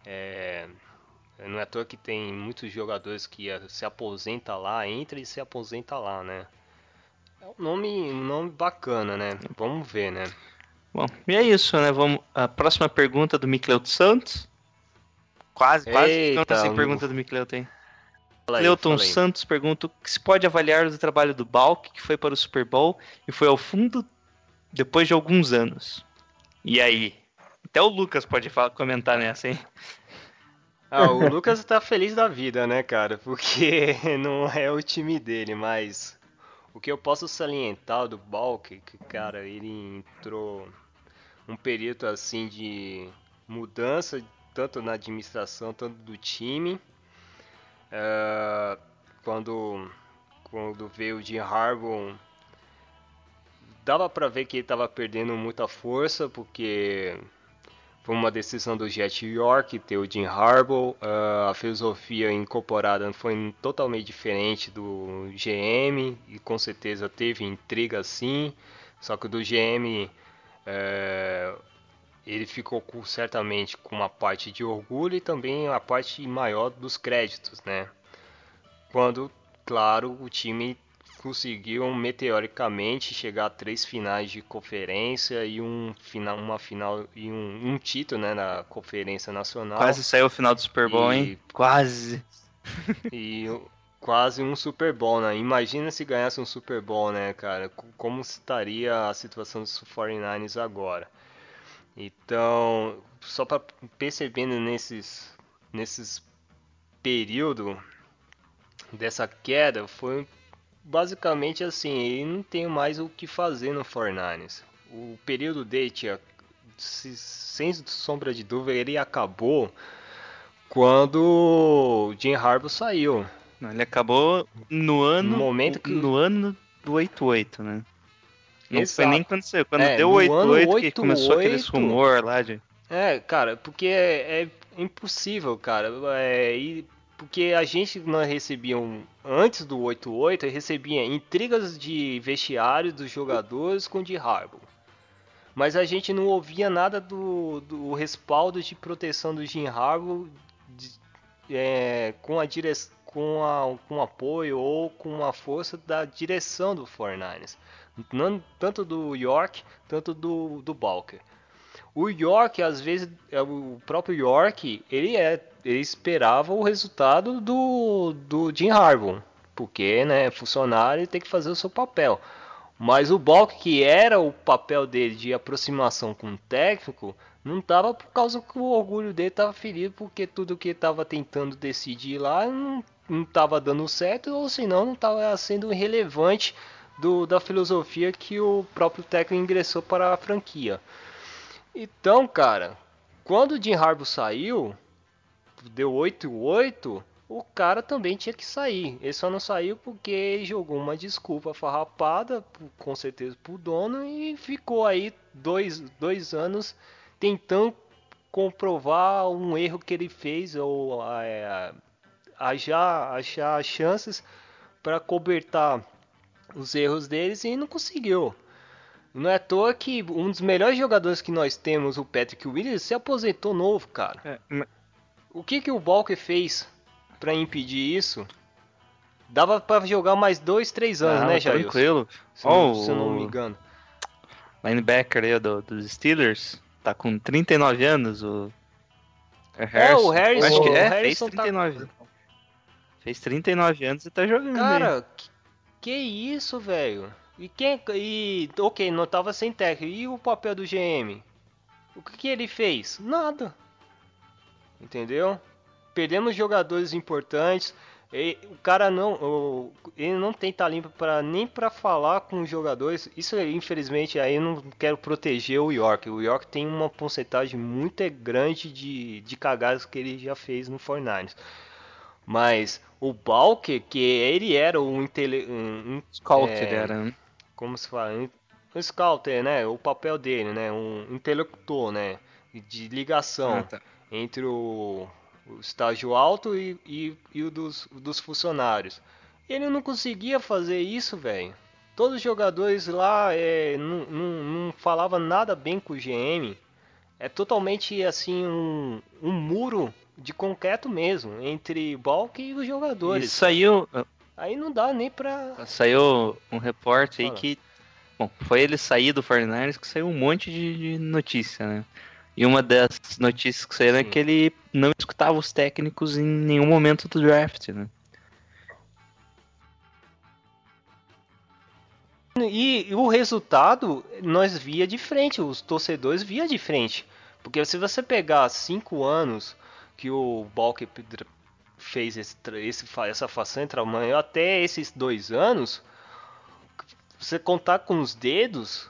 É, não é à toa que tem muitos jogadores que se aposenta lá, entra e se aposenta lá, né? É um nome, um nome bacana, né? Vamos ver, né? Bom, e é isso, né? Vamos a próxima pergunta do Micleuto Santos. Quase, quase Eita, sem pergunta do Micleuto, hein? Cleuton Santos pergunta que se pode avaliar do trabalho do Balk, que foi para o Super Bowl e foi ao fundo depois de alguns anos. E aí? Até o Lucas pode falar, comentar nessa, hein? Ah, o Lucas tá feliz da vida, né, cara? Porque não é o time dele, mas o que eu posso salientar do Balk, que, cara, ele entrou um período assim de mudança tanto na administração, tanto do time. Uh, quando, quando veio o Jim Harbaugh, dava para ver que ele estava perdendo muita força, porque Foi uma decisão do Jet York ter o Jim Harbaugh. Uh, a filosofia incorporada foi totalmente diferente do GM e com certeza teve intriga sim. Só que o do GM é, ele ficou com, certamente com uma parte de orgulho e também a parte maior dos créditos, né? Quando, claro, o time conseguiu meteoricamente chegar a três finais de conferência e um final, uma final e um, um título, né, na conferência nacional. Quase saiu o final do Super Bowl, e, hein? Quase. E quase um Super Bowl, né? Imagina se ganhasse um Super Bowl, né, cara? Como estaria a situação dos 49ers agora? Então, só para percebendo nesses nesses período dessa queda, foi basicamente assim, ele não tem mais o que fazer no 49ers. O período dele tinha, sem sombra de dúvida, ele acabou quando Jim Harbaugh saiu. Não, ele acabou no ano. No momento que. No ano do 88, né? Não Exato. foi nem quando você. Quando é, deu 88 que começou aquele rumor lá de. É, cara, porque é, é impossível, cara. É, e, porque a gente não recebia antes do 88, recebia intrigas de vestiário dos jogadores com de Harbaugh. Mas a gente não ouvia nada do, do respaldo de proteção do Jim Harbaugh de, é, com a direção com, a, com apoio ou com a força da direção do 49ers. Não, tanto do York, tanto do, do Balker. O York, às vezes, é o próprio York, ele, é, ele esperava o resultado do, do Jim Harbaugh, porque né, funcionário tem que fazer o seu papel. Mas o Balk, que era o papel dele de aproximação com o técnico, não estava por causa que o orgulho dele estava ferido, porque tudo que estava tentando decidir lá não não estava dando certo ou senão não estava sendo relevante do, da filosofia que o próprio técnico ingressou para a franquia. Então, cara, quando o Jim Harbaugh saiu, deu 8-8, o cara também tinha que sair. Ele só não saiu porque jogou uma desculpa farrapada, com certeza pro dono, e ficou aí dois, dois anos tentando comprovar um erro que ele fez ou é, achar, achar chances para cobertar os erros deles e não conseguiu. Não é à toa que um dos melhores jogadores que nós temos, o Patrick Williams, se aposentou novo, cara. É. O que, que o Balker fez para impedir isso? Dava para jogar mais dois, três anos, ah, né, Jair? Tranquilo. Se, oh, se eu não me engano. Linebacker aí do, dos Steelers, tá com 39 anos, o... É, o Harrison. Acho que é, Harrison fez 39. Tá... Fez 39 anos e tá jogando. Cara, que, que, isso, velho? E quem. E. Ok, não tava sem técnico. E o papel do GM? O que, que ele fez? Nada. Entendeu? Perdemos jogadores importantes. E, o cara não. O, ele não tem talento para nem para falar com os jogadores. Isso, infelizmente, aí eu não quero proteger o York. O York tem uma porcentagem muito grande de, de cagadas que ele já fez no Fortnite. Mas o Balker, que ele era um, intele... um, um Scouter, é, era, né? Como se fala? Um Scouter, né? O papel dele, né? Um intelector, né? De ligação ah, tá. Entre o, o, estágio alto e, e, e o dos, dos funcionários. Ele não conseguia fazer isso, velho. Todos os jogadores lá é, não, não, não falava nada bem com o GM. É totalmente assim um, um muro de concreto mesmo, entre Balk e os jogadores. E saiu. Aí não dá nem pra. Saiu um repórter aí que. Bom, foi ele sair do 49ers que saiu um monte de, de notícia, né? E uma das notícias que saiu é que ele não escutava os técnicos em nenhum momento do draft, né? E, o resultado nós via de frente, os torcedores via de frente. Porque se você pegar cinco anos que o Balk fez esse, esse, essa façanha tamanho até esses dois anos, você contar com os dedos,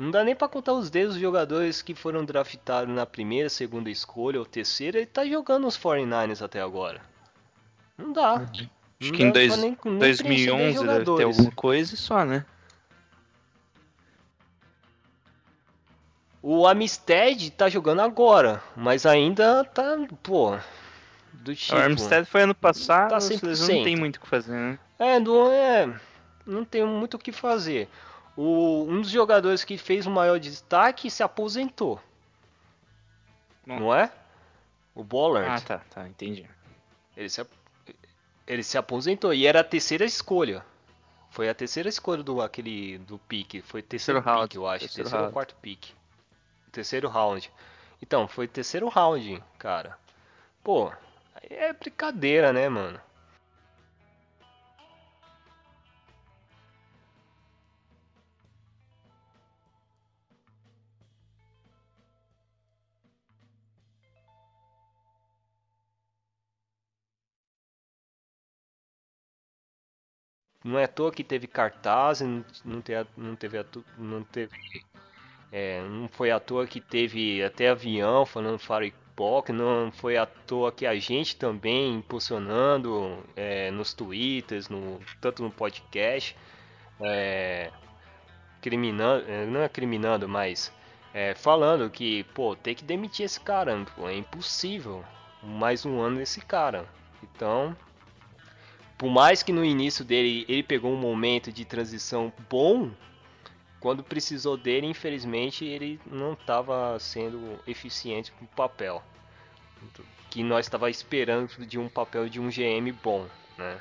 não dá nem para contar os dedos dos jogadores que foram draftados na primeira, segunda escolha ou terceira, ele tá jogando os 49ers até agora. Não dá. Acho não que em dois, nem, nem 2011 deve ter alguma coisa só, né? O Amistad tá jogando agora, mas ainda tá, pô, do tipo. O Armstead foi ano passado, tá não tem muito o que fazer, né? É, não é, não tem muito o que fazer. O, um dos jogadores que fez o maior destaque se aposentou. Não é? O Bollard. Ah, tá, tá, entendi. Ele se, ele se aposentou e era a terceira escolha. Foi a terceira escolha do aquele do pique, foi terceiro, terceiro round, eu acho, terceiro, terceiro ou quarto pique. Terceiro round. Então, foi terceiro round, cara. Pô, é brincadeira, né, mano? Não é à toa que teve cartaz, não teve, não teve, não teve, é, não foi à toa que teve até avião falando Fire Pock, não foi à toa que a gente também impulsionando é, nos twitters, no, tanto no podcast, é, criminando, é, não é criminando, mas é, falando que, pô, tem que demitir esse cara, pô, é impossível mais um ano desse cara. Então, por mais que no início dele ele pegou um momento de transição bom, quando precisou dele, infelizmente, ele não estava sendo eficiente com o papel que nós estava esperando de um papel de um GM bom, né?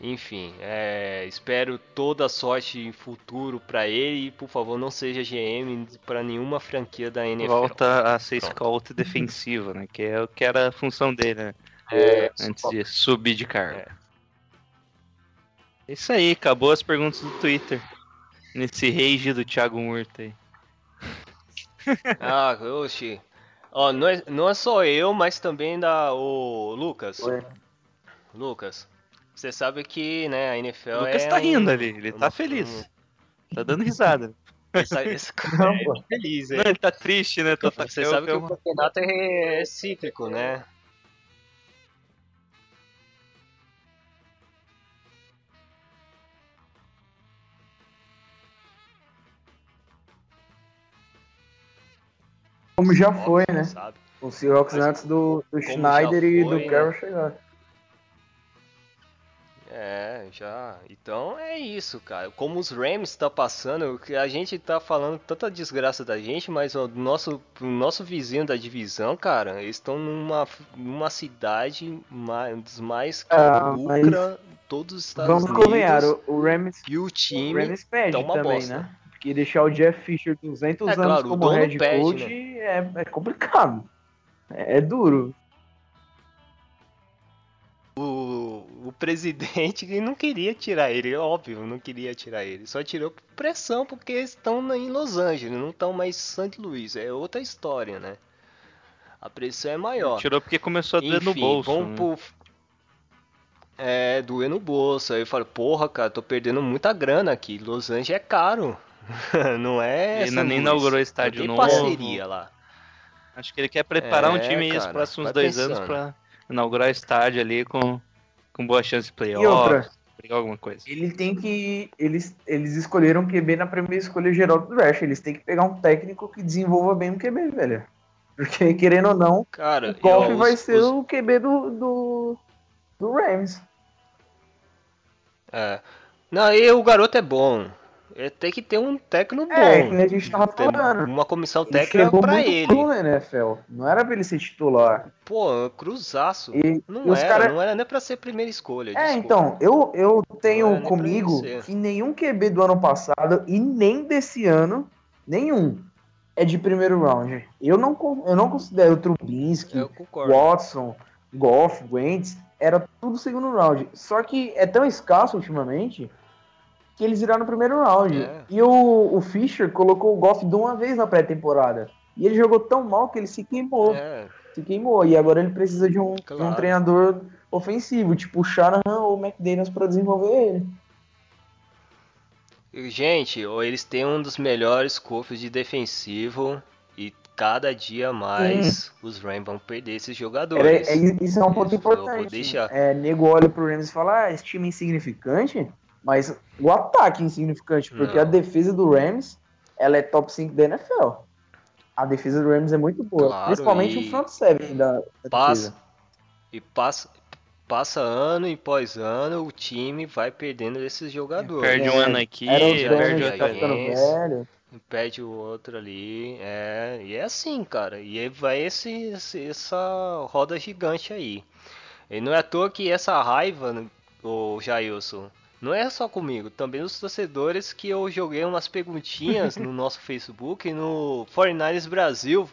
Enfim, é, espero toda sorte em futuro para ele e por favor não seja GM para nenhuma franquia da NFL. Volta a ser Pronto. scout defensivo, né? Que é o que era a função dele, né? É, Antes de subir de cargo. É. Isso aí, acabou as perguntas do Twitter. Nesse rage do Thiago Murta aí. ah, oxi. Ó, não é, não é só eu, mas também da o Lucas. Oi. Lucas, você sabe que, né, a NFL o Lucas é tá rindo ali, ele tá feliz. Um... Tá dando risada. Esse, esse cara é feliz, hein? Não, ele tá triste, né? Você sabe que o campeonato é, é cíclico, né? Como já foi, né? Sabe. O Seahawks Mas, antes do, do Schneider foi, e do né? Carroll chegar. É, já. Então é isso, cara. Como os Rams tá passando, a gente tá falando tanta desgraça da gente, mas o nosso, o nosso vizinho da divisão, cara, eles estão numa, numa cidade mais, mais que ah, lucra todos os Estados vamos Unidos. Vamos convenhar, o, Rams, e o time o Rams pede tá uma também, bosta. né? Porque deixar o Jeff Fisher 200 é, anos claro, como head pede, coach né? É, é complicado. É, é duro. O, o presidente não queria tirar ele, óbvio, não queria tirar ele. Só tirou por pressão porque estão em Los Angeles, não estão mais em St. Louis. É outra história, né? A pressão é maior. Tirou porque começou a doer no bolso. Vamos né? pro... É, doer no bolso. Aí eu falo, porra, cara, tô perdendo muita grana aqui. Los Angeles é caro. não é. Ele ainda nem inaugurou estádio tem novo. parceria lá. Acho que ele quer preparar é, um time aí os próximos dois pensando. anos para inaugurar estádio ali com, com boa chance de playoff. E outra, alguma coisa. Ele tem que. Eles, eles escolheram QB na primeira escolha geral do draft. Eles têm que pegar um técnico que desenvolva bem o QB, velho. Porque, querendo ou não, Cara, o Goff vai os, ser os... o QB do, do, do Rams. É. Não, e o garoto é bom. É, tem que ter um técnico é, bom. É, que a gente tava falando. Uma comissão técnica pra ele. Cru NFL. Não era pra ele ser titular. Pô, cruzaço. E, não, e era, cara... não era nem pra ser primeira escolha. É, desculpa. então, eu, eu tenho comigo que nenhum QB do ano passado e nem desse ano, nenhum, é de primeiro round. Eu não, eu não considero Trubinsky, Watson, Goff, Wentz, era tudo segundo round. Só que é tão escasso ultimamente que eles iraram no primeiro round. É. E o, o Fischer colocou o Goff de uma vez na pré-temporada. E ele jogou tão mal que ele se queimou. É. Se queimou. E agora ele precisa de um, claro. de um treinador ofensivo, tipo o Shanahan ou o McDaniels para desenvolver ele. Gente, eles têm um dos melhores cofres de defensivo e cada dia mais os Rams vão perder esses jogadores. É, é, isso é um ponto importante. Deixar... É, nego olha pro Rams e fala, ah, esse time é insignificante. Mas o ataque é insignificante, porque não. a defesa do Rams ela é top 5 da NFL. A defesa do Rams é muito boa, claro, principalmente o front seven da, da passa, defesa. E passa, passa ano e pós ano, o time vai perdendo esses jogadores. Perde um ano aqui, perde outro velho. Perde o outro ali, é, e é assim, cara. E vai esse, esse, essa roda gigante aí. E não é à toa que essa raiva, o Jailson, não é só comigo, também os torcedores que eu joguei umas perguntinhas no nosso Facebook no 49ers Brasil,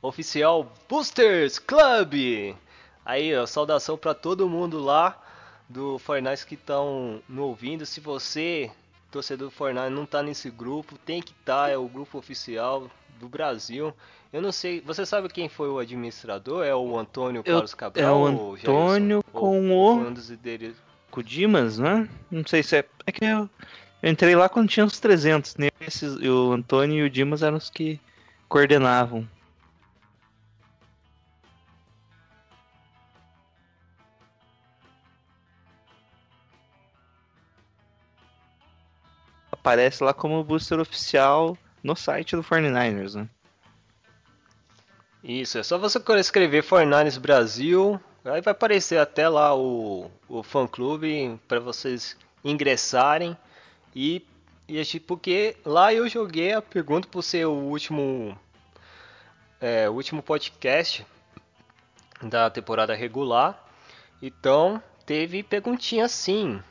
oficial Boosters Club. Aí, ó, saudação para todo mundo lá do 49ers que estão no ouvindo. Se você, torcedor do 49ers, não tá nesse grupo, tem que estar, tá, é o grupo oficial do Brasil. Eu não sei, você sabe quem foi o administrador? É o Antônio Carlos Cabral? É o Antônio com o... Um dos o Dimas, né? Não sei se é. É que eu, eu entrei lá quando tinha uns 300. Né? Esses, o Antônio e o Dimas eram os que coordenavam. Aparece lá como booster oficial no site do 49ers, né? Isso, é só você escrever 49ers Brasil Aí vai aparecer até lá o, o fã clube para vocês ingressarem e, e porque lá eu joguei a pergunta por ser o último é, último podcast da temporada regular. Então teve perguntinha sim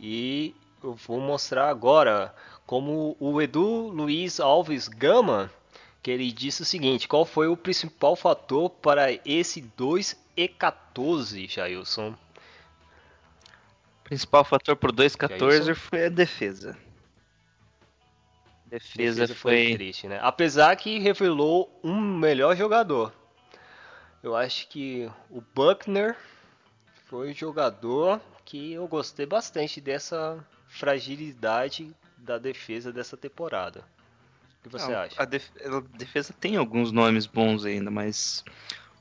e eu vou mostrar agora como o Edu Luiz Alves Gama que ele disse o seguinte: qual foi o principal fator para esse 2 e 14, Jailson? Principal fator por 2 14 foi a defesa. Defesa, defesa foi... foi triste, né? Apesar que revelou um melhor jogador. Eu acho que o Buckner foi um jogador que eu gostei bastante dessa fragilidade da defesa dessa temporada. O que você Não, acha? A, def a, defesa tem alguns nomes bons ainda, mas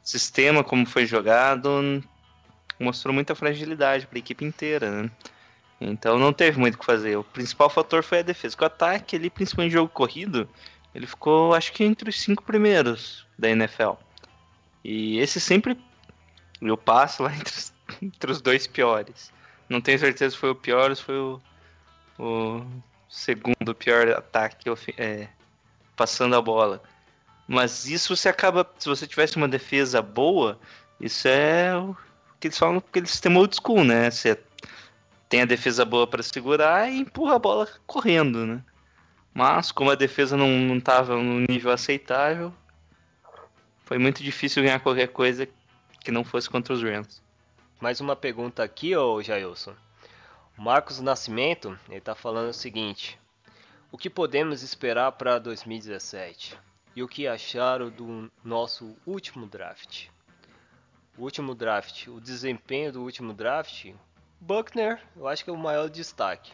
sistema, como foi jogado, mostrou muita fragilidade para a equipe inteira, né? Então não teve muito o que fazer. O principal fator foi a defesa. O ataque, ele, principalmente jogo corrido, ele ficou, acho que, entre os cinco primeiros da NFL. E esse sempre. Eu passo lá entre os, entre os dois piores. Não tenho certeza se foi o pior ou se foi o, o segundo pior ataque é, passando a bola. Mas isso você acaba, se você tivesse uma defesa boa, isso é o que eles falam aquele sistema old school, né? Você tem a defesa boa para segurar e empurra a bola correndo, né? Mas como a defesa não, não tava no nível aceitável, foi muito difícil ganhar qualquer coisa que não fosse contra os Rams. Mais uma pergunta aqui, ô Jailson. Marcos Nascimento, ele tá falando o seguinte: o que podemos esperar para 2017? E o que acharam do nosso último draft? O último draft, o desempenho do último draft, Buckner, eu acho que é o maior destaque.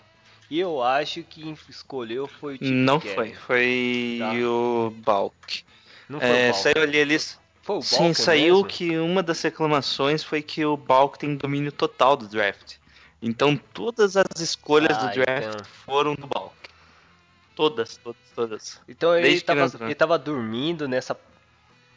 E eu acho que quem escolheu foi o Chip Não foi, foi tá? o Balk. Não foi é, o Balk. Saiu ali eles. Foi o Balk Sim, saiu mesmo? que uma das reclamações foi que o Balk tem domínio total do draft. Então todas as escolhas ah, do draft então... foram do Balk. Todas, todas, todas. Então ele tava, ele tava dormindo nessa.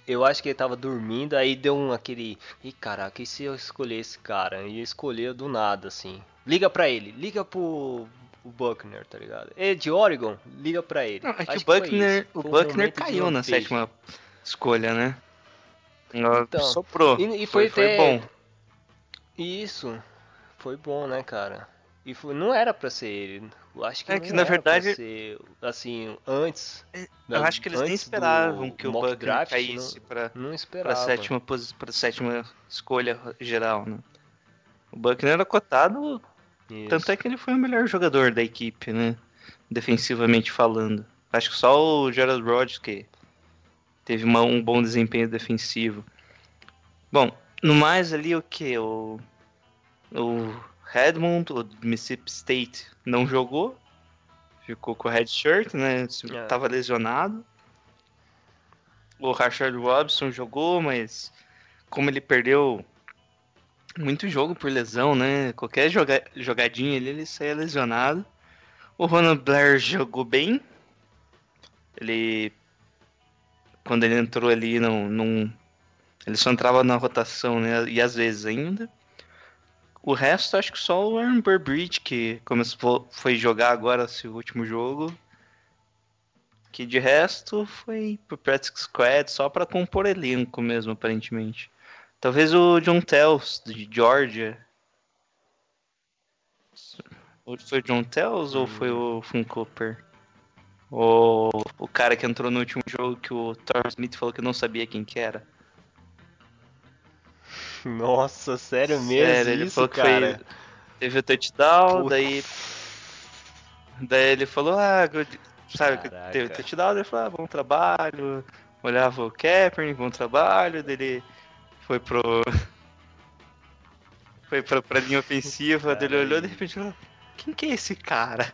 Eu acho que ele tava dormindo, aí deu um aquele. Ih, caraca, e se eu escolher esse cara? E escolheu do nada, assim. Liga pra ele, liga pro o Buckner, tá ligado? Ele é de Oregon, liga pra ele. Não, é que o Buckner, o Buckner caiu na sétima escolha, né? Então, Soprou. E, e foi, foi, foi bom. Isso, foi bom, né, cara? E foi, não era pra ser ele. Eu acho que, é que na verdade ser, assim antes. É, eu acho que eles nem esperavam que o draft, caísse não, pra, não pra sétima para sétima escolha geral, né? O Buckner era cotado, Isso. tanto é que ele foi o melhor jogador da equipe, né? Defensivamente falando. Acho que só o Gerald Rodgers que teve uma, um bom desempenho defensivo. Bom, no mais ali o que o o Redmond, o Mississippi State, não jogou. Ficou com o red shirt, né? Estava é. lesionado. O Rashard Robson jogou, mas como ele perdeu muito jogo por lesão, né? Qualquer joga jogadinha ali, ele saía lesionado. O Ronald Blair jogou bem. Ele. Quando ele entrou ali, não, não. Ele só entrava na rotação, né? E às vezes ainda. O resto, acho que só o Aaron Burbridge, que começou, foi jogar agora seu último jogo. Que de resto foi pro Practice Squad só para compor elenco mesmo, aparentemente. Talvez o John Tells, de Georgia. Foi o John Tells ou foi o Fun Cooper? O, o cara que entrou no último jogo que o Thor Smith falou que não sabia quem que era. Nossa, sério mesmo? Sério, ele falou que cara? Foi, teve o touchdown, Puta. daí. Daí ele falou, ah, sabe, Caraca. teve o touchdown, ele falou, ah, bom trabalho. Olhava o Kaepernick, bom trabalho, daí ele foi pro. Foi pra, pra linha ofensiva, daí ele olhou e de repente falou, quem que é esse cara?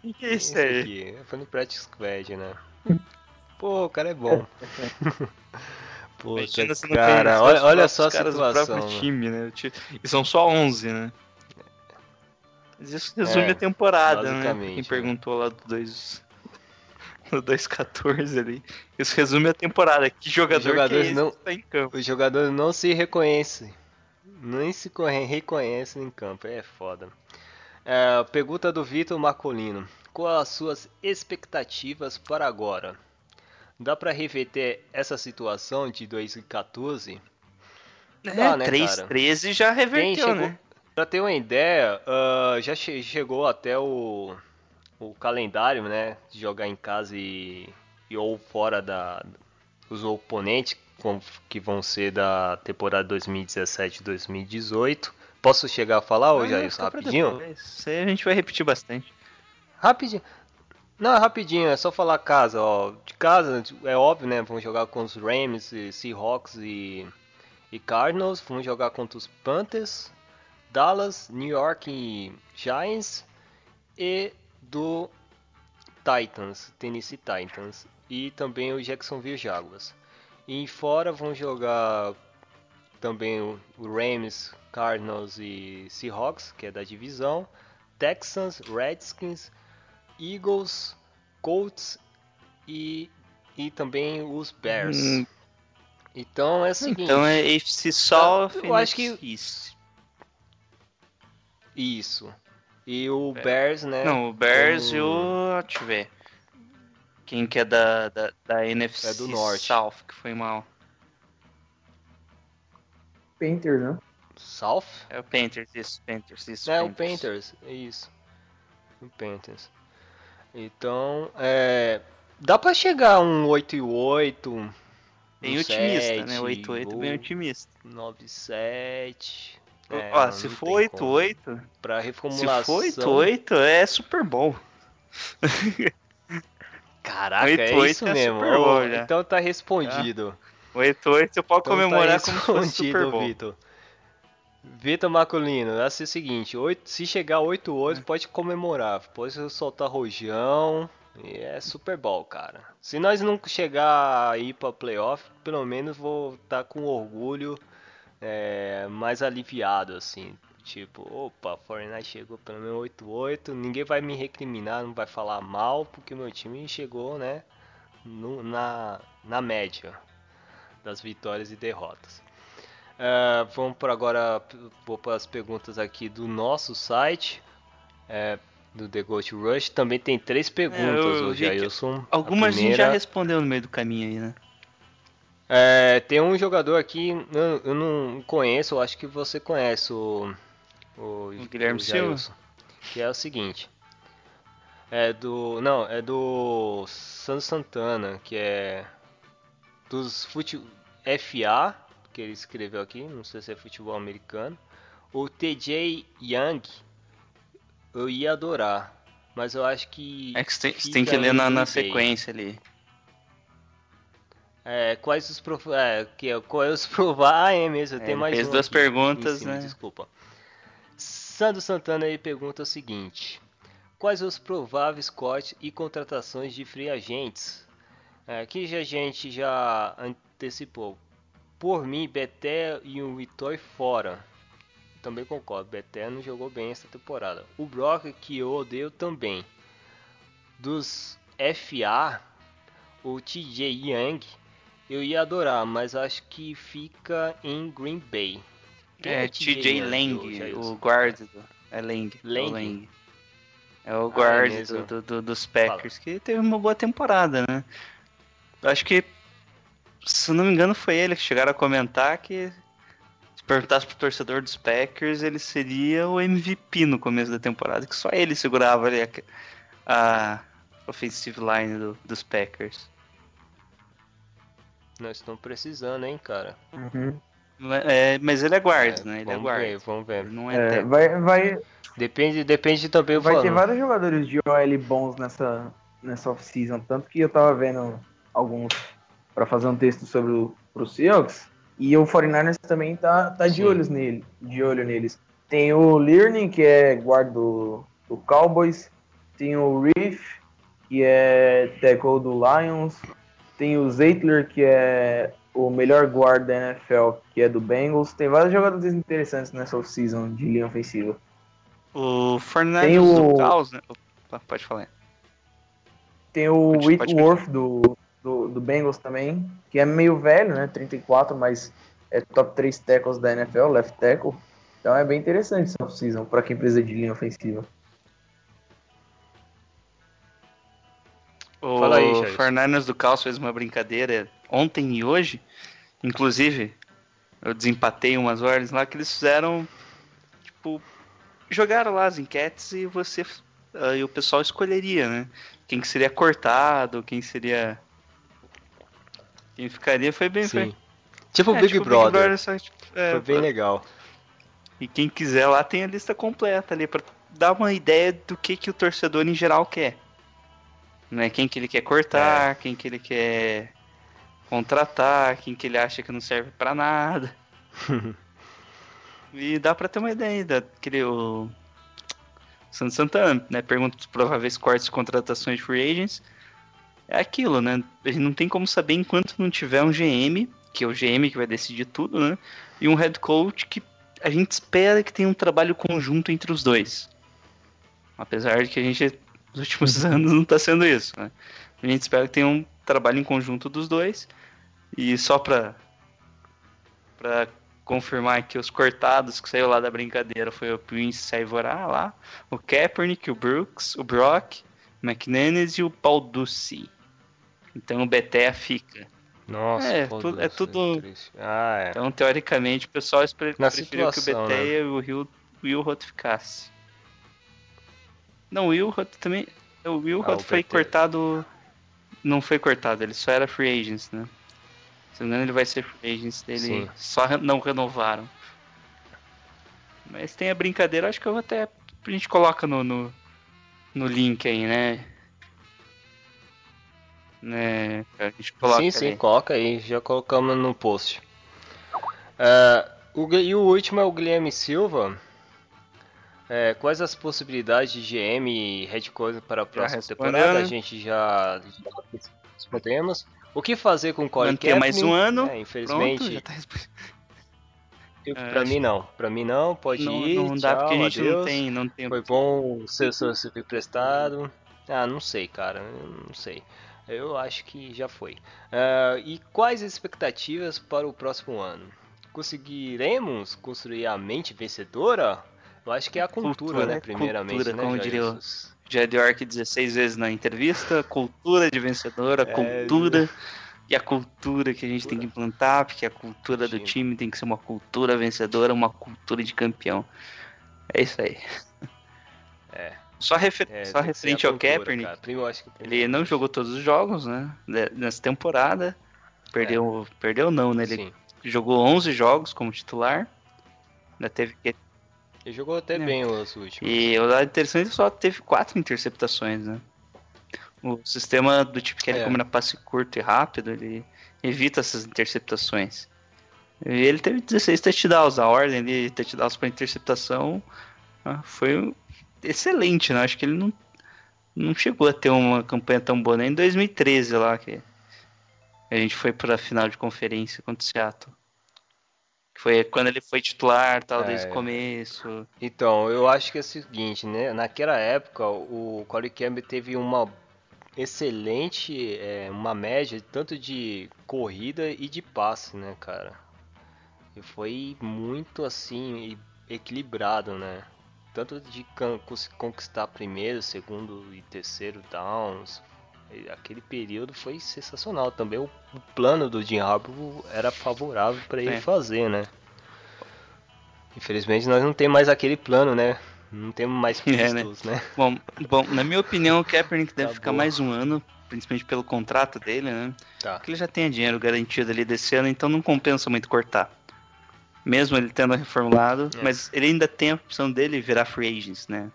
Quem que é esse aí? Aqui? Foi no Practice Squad, né? Pô, o cara é bom. Poxa, cara, olha, olha só a situação. Do time, né? E são só 11, né? Isso resume é, a temporada, né? Quem perguntou lá do 2 no 2.14 ali. Isso resume a temporada. Que jogador que é não, tá em campo? O jogador não se reconhece. Nem se reconhece em campo. É foda. É, pergunta do Vitor Marcolino. Quais as suas expectativas para agora? Dá para reverter essa situação de 2014? É, Dá, né, 3-13 já reverteu, chegou, né? Pra ter uma ideia, uh, já che chegou até o, o calendário, né? De jogar em casa e, e ou fora da, os oponentes que vão ser da temporada 2017-2018. Posso chegar a falar hoje, ah, isso rapidinho? Isso aí a gente vai repetir bastante. Rapidinho. Não, é rapidinho, é só falar casa, ó. De casa, é óbvio, né? Vamos jogar com os Rams, Seahawks e, e Cardinals. Vamos jogar contra os Panthers, Dallas, New York Giants e do Titans, Tennessee Titans. E também o Jacksonville Jaguars. E fora vão jogar também o Rams, Cardinals e Seahawks, que é da divisão. Texans, Redskins Eagles, Colts e, e também os Bears. Hum. Então é o seguinte. Então é AFC só. Eu acho que isso. Isso. E o é. Bears, né? Não, o Bears como... e o. Deixa eu ver. Quem que é da, da, da NFC é do Norte. South, que foi mal. Panthers, né? South? É o Panthers, isso, Panthers, isso. É, Panthers. o Panthers, é isso. O Panthers. Então, é, dá para chegar um 8 e 8. Bem otimista, 7, né? 8 8 bem otimista. 9 7. É, Ó, se for 8 como. 8, para reformulação. Se for 8 8 é Super bom. Caraca, 8, é isso é mesmo. Oh, então tá respondido. 8 8 você pode então comemorar tá como se fosse Super Bowl. Vitor. Vitor Maculino, é o seguinte, 8, se chegar 8-8, pode comemorar, pode soltar rojão, e é Super Bowl, cara. Se nós não chegar aí pra playoff, pelo menos vou estar tá com orgulho é, mais aliviado, assim. Tipo, opa, Fortnite chegou pelo menos 8-8, ninguém vai me recriminar, não vai falar mal, porque meu time chegou, né, no, na, na média das vitórias e derrotas. Uh, vamos por agora vou para as perguntas aqui do nosso site. É, do The Ghost Rush. Também tem três perguntas é, hoje, Jailson. Algumas a, primeira... a gente já respondeu no meio do caminho aí, né? É, tem um jogador aqui, eu, eu, não conheço, eu acho que você conhece o, o, o Guilherme o Silva. Que é o seguinte. É do. Não, é do Santos Santana, que é dos fute, FA que ele escreveu aqui, não sei se é futebol americano. O TJ Young, eu ia adorar, mas eu acho que. É que você tem, tem, que ler na, na sequência ali. É, quais os prof... é, que, é, quais os prováveis. Ah, é mesmo, tem é, mais fez duas perguntas, cima, né? Desculpa. Sandro Santana aí pergunta o seguinte: Quais os prováveis cortes e contratações de free agentes? É, que a gente já antecipou. Por mim, Beté e o Vitória fora. Também concordo, Beté não jogou bem essa temporada. O Brock, que eu odeio também. Dos FA, o TJ Young, eu ia adorar, mas acho que fica em Green Bay. Quem é, é TJ Lang, o guard do, é Lang. Lang. Lang. É o guard ah, é do, do, dos Packers, Fala. que teve uma boa temporada, né? Acho que, se não me engano, foi ele que chegaram a comentar que se perguntasse pro torcedor dos Packers, ele seria o MVP no começo da temporada, que só ele segurava ali a, a offensive line do, dos Packers. Nós estamos precisando, hein, cara. Uhum. É, mas ele é guarda, é, né? Ele é guarda. Ver, vamos ver. Não é, é vai, vai, Depende, depende também. Vai ter vários jogadores de OL bons nessa, nessa off-season. Tanto que eu tava vendo alguns para fazer um texto sobre o pro Seahawks. E o 49ers também tá, tá de olhos nele, de olho neles. Tem o Learning, que é guarda do, do Cowboys. Tem o Reef, que é tackle do Lions. Tem o Zeitler, que é o melhor guarda da NFL, que é do Bengals. Tem vários jogadores interessantes nessa off-season de linha ofensiva. O Fernandes o... do Caos, né? Opa, pode falar. Tem o Whitworth do, do, do, Bengals também, que é meio velho, né? 34, mas é top 3 tackles da NFL, left tackle. Então é bem interessante essa off-season para quem precisa de linha ofensiva. O Fala aí, Fernandes do Caos fez uma brincadeira ontem e hoje. Inclusive, eu desempatei umas ordens lá que eles fizeram, tipo, jogaram lá as enquetes e você uh, e o pessoal escolheria, né? Quem que seria cortado, quem seria quem ficaria foi bem Sim. Foi... Tipo o é, Big, tipo Brother. Big Brother só, tipo, é, foi bem legal. E quem quiser lá tem a lista completa ali para dar uma ideia do que que o torcedor em geral quer. Né? Quem que ele quer cortar, é. quem que ele quer contratar, quem que ele acha que não serve para nada. E dá pra ter uma ideia daquele. O Santos Santana, né? Pergunta os prováveis cortes e contratações de free agents. É aquilo, né? A gente não tem como saber enquanto não tiver um GM, que é o GM que vai decidir tudo, né? E um head coach que a gente espera que tenha um trabalho conjunto entre os dois. Apesar de que a gente, nos últimos anos, não tá sendo isso, né? A gente espera que tenha um trabalho em conjunto dos dois. E só pra, pra confirmar que os cortados que saiu lá da brincadeira foi o Prince Saivorá lá, o Kaepernick, o Brooks, o Brock, o McNennis e o Paul Ducey. Então o Beté fica. Nossa, é, tu, é tudo. Ah, é. Então, teoricamente, o pessoal preferiu que o Beté né? e o Will, Wilhot ficasse. Não, o Wilhot também. O Wilhot ah, foi cortado. Não foi cortado, ele só era free agents, né? Se não me engano, ele vai ser free agents dele. Sim. Só não renovaram. Mas tem a brincadeira, acho que eu até. A gente coloca no, no, no link aí, né? Né? A gente coloca sim, sim, ali. coloca aí. Já colocamos no post. Uh, o, e o último é o Guilherme Silva. É, quais as possibilidades de GM e head coach para a próxima temporada? A gente já, já respondemos. O que fazer com o Colin Manter Kaepernick? mais um ano. É, infelizmente. Pronto, tá... É, pra mim não. Pra mim não, pode não, ir. Não dá tchau, porque a gente adeus. não tem, não tem. Foi bom ser, emprestado. Ah, não sei, cara. Não sei. Eu acho que já foi. Uh, e quais as expectativas para o próximo ano? Conseguiremos construir a mente vencedora? Eu acho que é a cultura, cultura né? Primeiramente, cultura, né? Como diria os Jed York 16 vezes na entrevista, cultura de vencedora, é, cultura e a cultura que a gente tem que implantar, porque a cultura do time tem que ser uma cultura vencedora, uma cultura de campeão. É isso aí. É. Só, refer é, só referente ao Kaepernick, ele não jogou todos os jogos, né? Nessa temporada. Perdeu, é. perdeu não, né? Ele Sim. jogou 11 jogos como titular. Ainda teve que ele jogou até é. bem os últimos. E o lado interessante só teve quatro interceptações, né? O sistema do tipo que ele, é. como era passe curto e rápido, ele evita essas interceptações. E ele teve 16 touchdowns. A ordem de touchdowns para interceptação ah, foi excelente, né? Acho que ele não, não chegou a ter uma campanha tão boa nem em 2013 lá, que a gente foi para a final de conferência contra o Seattle. Foi quando ele foi titular, tal, é, desde o começo. Então, eu acho que é o seguinte, né? Naquela época, o Corey Campbell teve uma excelente, é, uma média tanto de corrida e de passe, né, cara? E foi muito assim equilibrado, né? Tanto de conquistar primeiro, segundo e terceiro downs. Aquele período foi sensacional. Também o, o plano do Jim Harbaugh era favorável para ele é. fazer, né? Infelizmente nós não temos mais aquele plano, né? Não temos mais pistols, é, né? né? Bom, bom, na minha opinião, o Kaepernick deve tá ficar boa. mais um ano, principalmente pelo contrato dele, né? Tá. Porque ele já tem dinheiro garantido ali desse ano, então não compensa muito cortar. Mesmo ele tendo reformulado, é. mas ele ainda tem a opção dele virar free agents, né?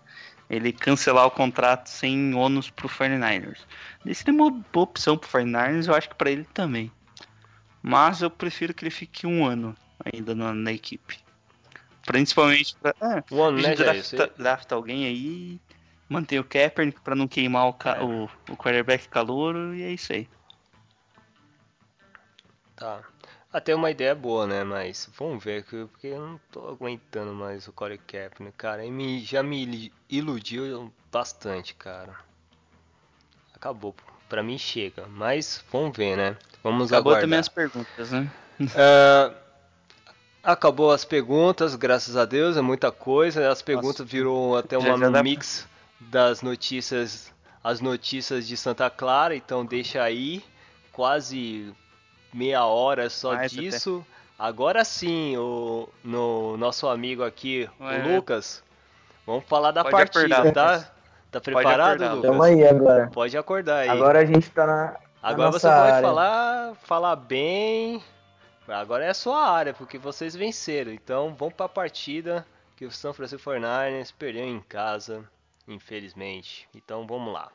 Ele cancelar o contrato sem ônus pro 49ers. Isso seria uma boa opção pro 49ers, eu acho que para ele também. Mas eu prefiro que ele fique um ano ainda na, na equipe. Principalmente pra. É, o ano, né, drafta, drafta alguém aí, manter o Kaepernick pra não queimar o, é. o, o quarterback calouro e é isso aí. Tá. Até uma ideia boa, né? Mas vamos ver, porque eu não tô aguentando mais o Corey Kaepernick, cara. Ele já me iludiu bastante, cara. Acabou. Pra mim chega. Mas vamos ver, né? Vamos Acabou aguardar. também as perguntas, né? Uh, Acabou as perguntas, graças a Deus, é muita coisa. As perguntas Nossa, virou até uma mix das notícias, as notícias de Santa Clara, então deixa aí quase meia hora só Mais disso. Até. Agora sim, o no nosso amigo aqui, Ué. o Lucas, vamos falar da Pode partida, acordar. tá? Tá preparado, Lucas? Tamo aí agora. Pode acordar aí. Agora a gente tá na, na Agora você pode falar, falar bem, Agora é a sua área, porque vocês venceram. Então vamos para a partida que o São Francisco 49ers perdeu em casa, infelizmente. Então vamos lá.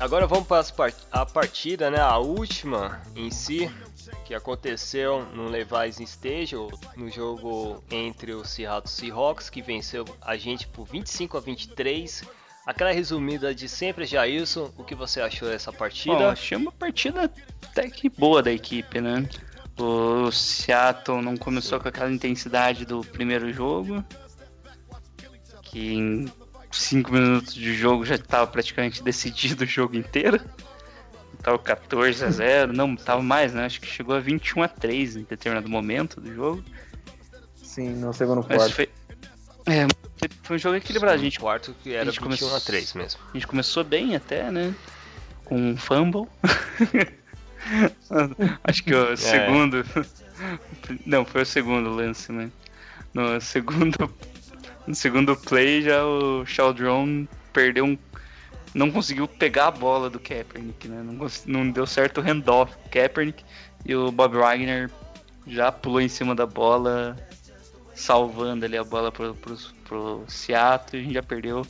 Agora vamos para a partida, né? A última em si, que aconteceu no Levi's Stadium, no jogo entre o Seattle Seahawks, que venceu a gente por 25 a 23. Aquela resumida de sempre, Jailson, o que você achou dessa partida? Bom, achei uma partida até que boa da equipe, né? O Seattle não começou com aquela intensidade do primeiro jogo, que 5 minutos de jogo já estava praticamente decidido o jogo inteiro tava 14 a 0, não, tava mais, né? Acho que chegou a 21 a 3 em determinado momento do jogo. Sim, no segundo quarto. Foi, é, foi um jogo equilibrado. A gente, quarto que era 21 começou, a 3 mesmo. A gente começou bem até, né? Com um fumble. Acho que o é. segundo. Não, foi o segundo lance, né? No segundo. No segundo play já o Sheldron perdeu um não conseguiu pegar a bola do Kaepernick, né? Não, não deu certo o handoff do Kaepernick e o Bob Wagner já pulou em cima da bola, salvando ali a bola pro, pro, pro Seattle e a gente já perdeu.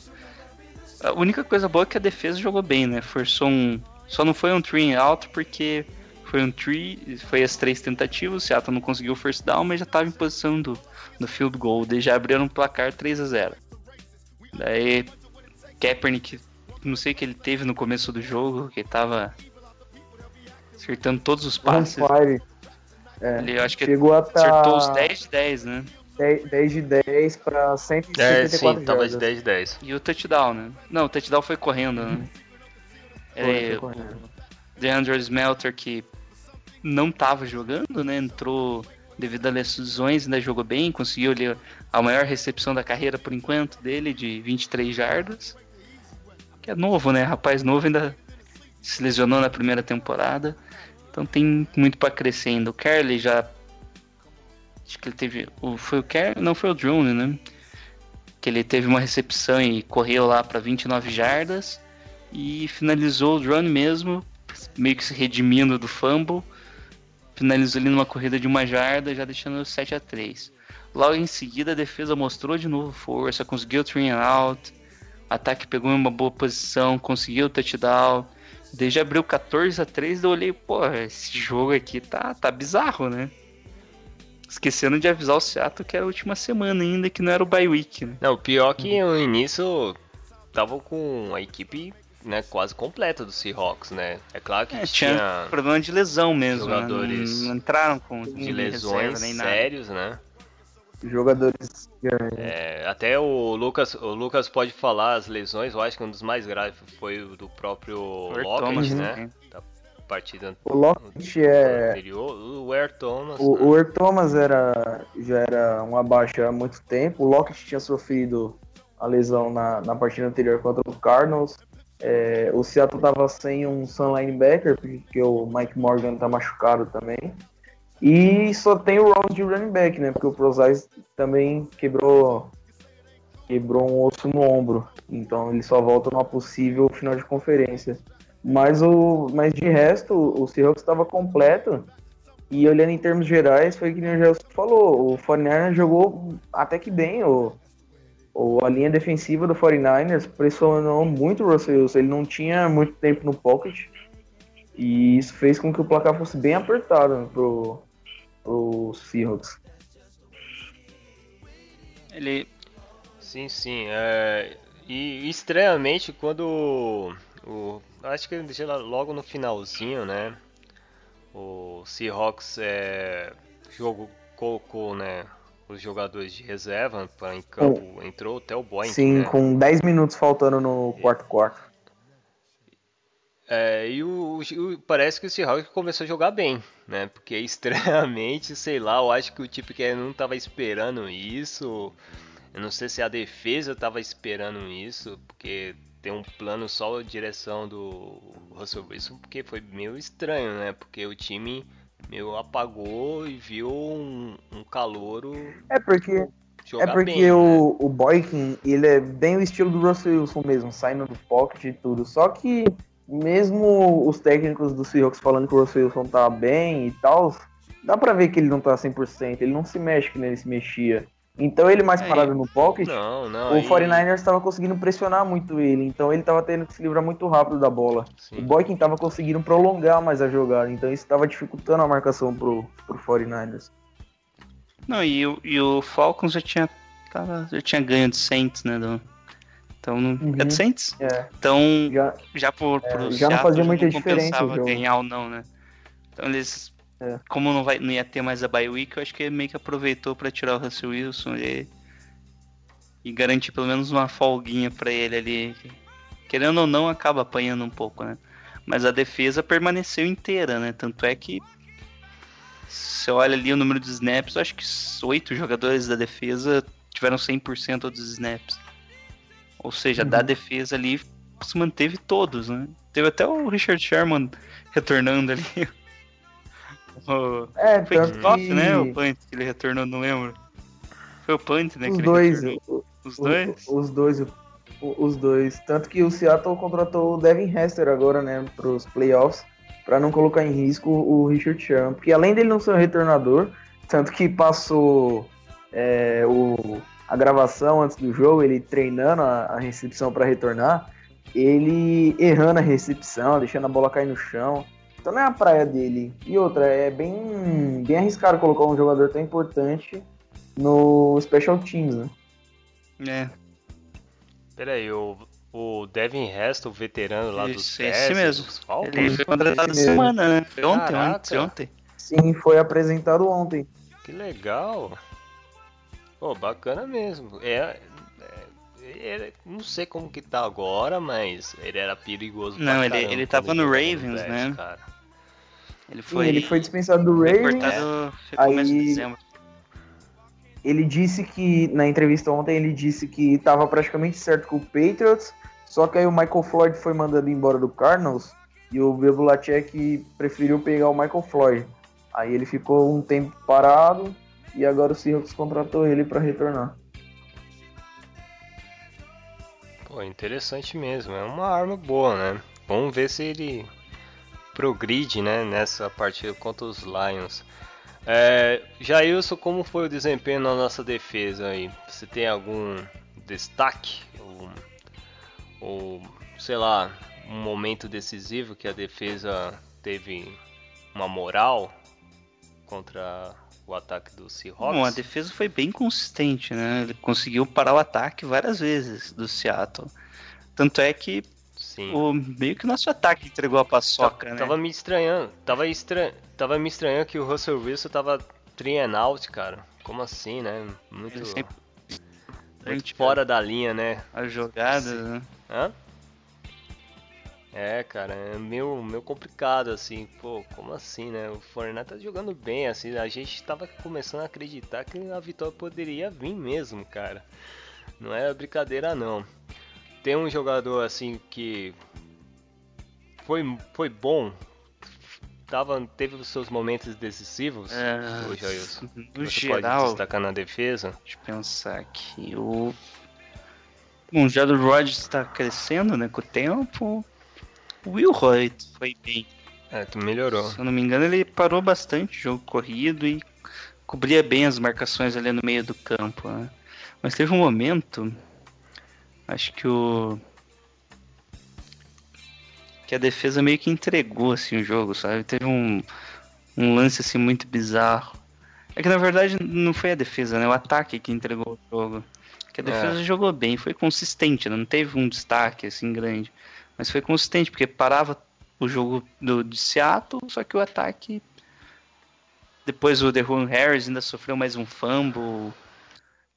A única coisa boa é que a defesa jogou bem, né? Forçou um. Só não foi um three alto porque foi um three, foi as três tentativas, o Seattle não conseguiu o first down, mas já estava em posição do, do field goal, daí já abriram o placar 3 a 0 Daí Kaepernick não sei o que ele teve no começo do jogo, que ele tava acertando todos os passes. É, ele acho que chegou a acertou os 10 de 10, né? 10 de 10 pra 154 é, sim, tava de 10 de 10. E o touchdown, né? Não, o touchdown foi correndo, né? Foi, foi correndo. DeAndre Smelter que não tava jogando, né? Entrou devido a lesões, ainda jogou bem, conseguiu ali a maior recepção da carreira por enquanto dele, de 23 jardas que é novo, né? Rapaz novo ainda se lesionou na primeira temporada. Então tem muito para crescer ainda. O Carly já. Acho que ele teve. Foi o Carly? Não, foi o Drone, né? Que ele teve uma recepção e correu lá para 29 jardas. E finalizou o drone mesmo, meio que se redimindo do fumble. Finalizou ali numa corrida de uma jarda, já deixando 7 a 3 Logo em seguida, a defesa mostrou de novo força, conseguiu and out ataque pegou em uma boa posição, conseguiu o touchdown. Desde abriu 14 a 3 eu olhei, pô, esse jogo aqui tá, tá bizarro, né? Esquecendo de avisar o Seattle que era a última semana ainda, que não era o bye week, né? Não, pior é que no início tava com a equipe né, quase completa do Seahawks, né? É claro que é, tinha, tinha, problema de lesão mesmo, né? jogadores né? não, entraram com de lesões sérios, né? Jogadores. É, até o Lucas, o Lucas pode falar as lesões. Eu acho que um dos mais graves foi o do próprio Lockett, né? Da partida o Lockett é anterior. O Air Thomas. O, né? o Air Thomas era já era uma baixa há muito tempo. O Lockett tinha sofrido a lesão na, na partida anterior contra o Cardinals. É, o Seattle estava sem um Sun linebacker, porque o Mike Morgan está machucado também. E só tem o round de running back, né? Porque o Prozais também quebrou quebrou um osso no ombro. Então ele só volta numa possível final de conferência. Mas, o, mas de resto, o Seahawks estava completo. E olhando em termos gerais, foi que o Gelson falou. O 49ers jogou até que bem. O, a linha defensiva do 49ers pressionou muito o Russell Wilson. Ele não tinha muito tempo no pocket. E isso fez com que o placar fosse bem apertado pro, o Seahawks. Ele. Sim, sim. É... E estranhamente, quando. O... Acho que ele deixou logo no finalzinho, né? O Seahawks é... jogo colocou, né? Os jogadores de reserva para em campo. Entrou até o Boeing. Sim, né? com 10 minutos faltando no quarto quarto. É, e o, o, parece que o Seahawks começou a jogar bem, né? Porque estranhamente, sei lá, eu acho que o tipo que não estava esperando isso. Eu não sei se a defesa estava esperando isso, porque tem um plano só direção do Russell Wilson, porque foi meio estranho, né? Porque o time meio apagou e viu um, um calouro. É porque é porque bem, o, né? o Boykin, ele é bem o estilo do Russell Wilson mesmo, saindo do pocket e tudo. Só que mesmo os técnicos do Seahawks falando que o Russell Wilson tá bem e tal, dá pra ver que ele não tá 100%, ele não se mexe que nem ele se mexia. Então ele mais é, parado no pocket, não, não, o e... 49ers estava conseguindo pressionar muito ele, então ele estava tendo que se livrar muito rápido da bola. Sim. O Boykin estava conseguindo prolongar mais a jogada, então isso estava dificultando a marcação pro, pro 49ers. Não, e, e o Falcons já tinha, tava, já tinha ganho de Saints, né, do, então, uhum. é do Saints? É. Então, já, já por, é, já não fazia muita não diferença ganhar ou não, né? Então eles, é. como não, vai, não ia ter mais a bye week, eu acho que ele meio que aproveitou para tirar o Russell Wilson e, e garantir pelo menos uma folguinha para ele ali. Querendo ou não, acaba apanhando um pouco, né? Mas a defesa permaneceu inteira, né? Tanto é que você olha ali o número de snaps, eu acho que oito jogadores da defesa tiveram 100% dos snaps. Ou seja, uhum. da defesa ali se manteve todos, né? Teve até o Richard Sherman retornando ali. o... É, foi kickoff, que... né? O punt que ele retornou, não lembro. Foi o punt, né? Os dois. O, os dois? os dois. Os dois. Tanto que o Seattle contratou o Devin Hester agora, né? Para os playoffs. Para não colocar em risco o Richard Sherman. Porque além dele não ser um retornador, tanto que passou é, o a gravação antes do jogo, ele treinando a, a recepção para retornar, ele errando a recepção, deixando a bola cair no chão. Então não é a praia dele. E outra, é bem, bem arriscado colocar um jogador tão importante no Special Teams, né? É. Peraí, o, o Devin Hest, o veterano lá dos esse mesmo. Ele foi contratado essa semana, né? Foi ontem, ontem, ontem. Sim, foi apresentado ontem. Que legal. Pô, bacana mesmo. É, é, não sei como que tá agora, mas ele era perigoso. Não, ele, ele tava no Ravens, né? Cara. Ele foi, Sim, ele foi dispensado do Ravens. aí, ele disse que, na entrevista ontem, ele disse que tava praticamente certo com o Patriots, só que aí o Michael Floyd foi mandado embora do Cardinals e o Bill preferiu pegar o Michael Floyd. Aí ele ficou um tempo parado, e agora o Seahawks contratou ele para retornar. Pô, interessante mesmo. É uma arma boa, né? Vamos ver se ele progride, né, nessa partida contra os Lions. É, Jailson, como foi o desempenho na nossa defesa aí? Você tem algum destaque? Ou, ou sei lá, um momento decisivo que a defesa teve uma moral contra o ataque do Seahawks. Bom, a defesa foi bem consistente, né? Ele conseguiu parar o ataque várias vezes do Seattle. Tanto é que Sim. o meio que o nosso ataque entregou a paçoca, tava, né? Tava me estranhando. Tava, estran... tava me estranhando que o Russell Wilson tava out, cara. Como assim, né? Muito, sempre... muito fora da linha, né? As jogadas, né? Hã? É, cara, é meio, meio complicado, assim, pô, como assim, né? O Fortnite tá jogando bem, assim, a gente tava começando a acreditar que a vitória poderia vir mesmo, cara. Não é brincadeira, não. Tem um jogador, assim, que foi, foi bom, tava, teve os seus momentos decisivos, é, o Jailson. No Você geral, pode destacar na defesa? Deixa eu pensar aqui, o... Bom, já do Rod está crescendo, né, com o tempo o Will Roy foi bem. É, tu melhorou. Se eu não me engano, ele parou bastante o jogo corrido e cobria bem as marcações ali no meio do campo. Né? Mas teve um momento, acho que o que a defesa meio que entregou assim o jogo, sabe? Teve um, um lance assim muito bizarro. É que na verdade não foi a defesa, né? O ataque que entregou o jogo. Que a defesa é. jogou bem, foi consistente, né? não teve um destaque assim grande. Mas foi consistente, porque parava o jogo do, de Seattle, só que o ataque. Depois o Derwin Harris ainda sofreu mais um fumble.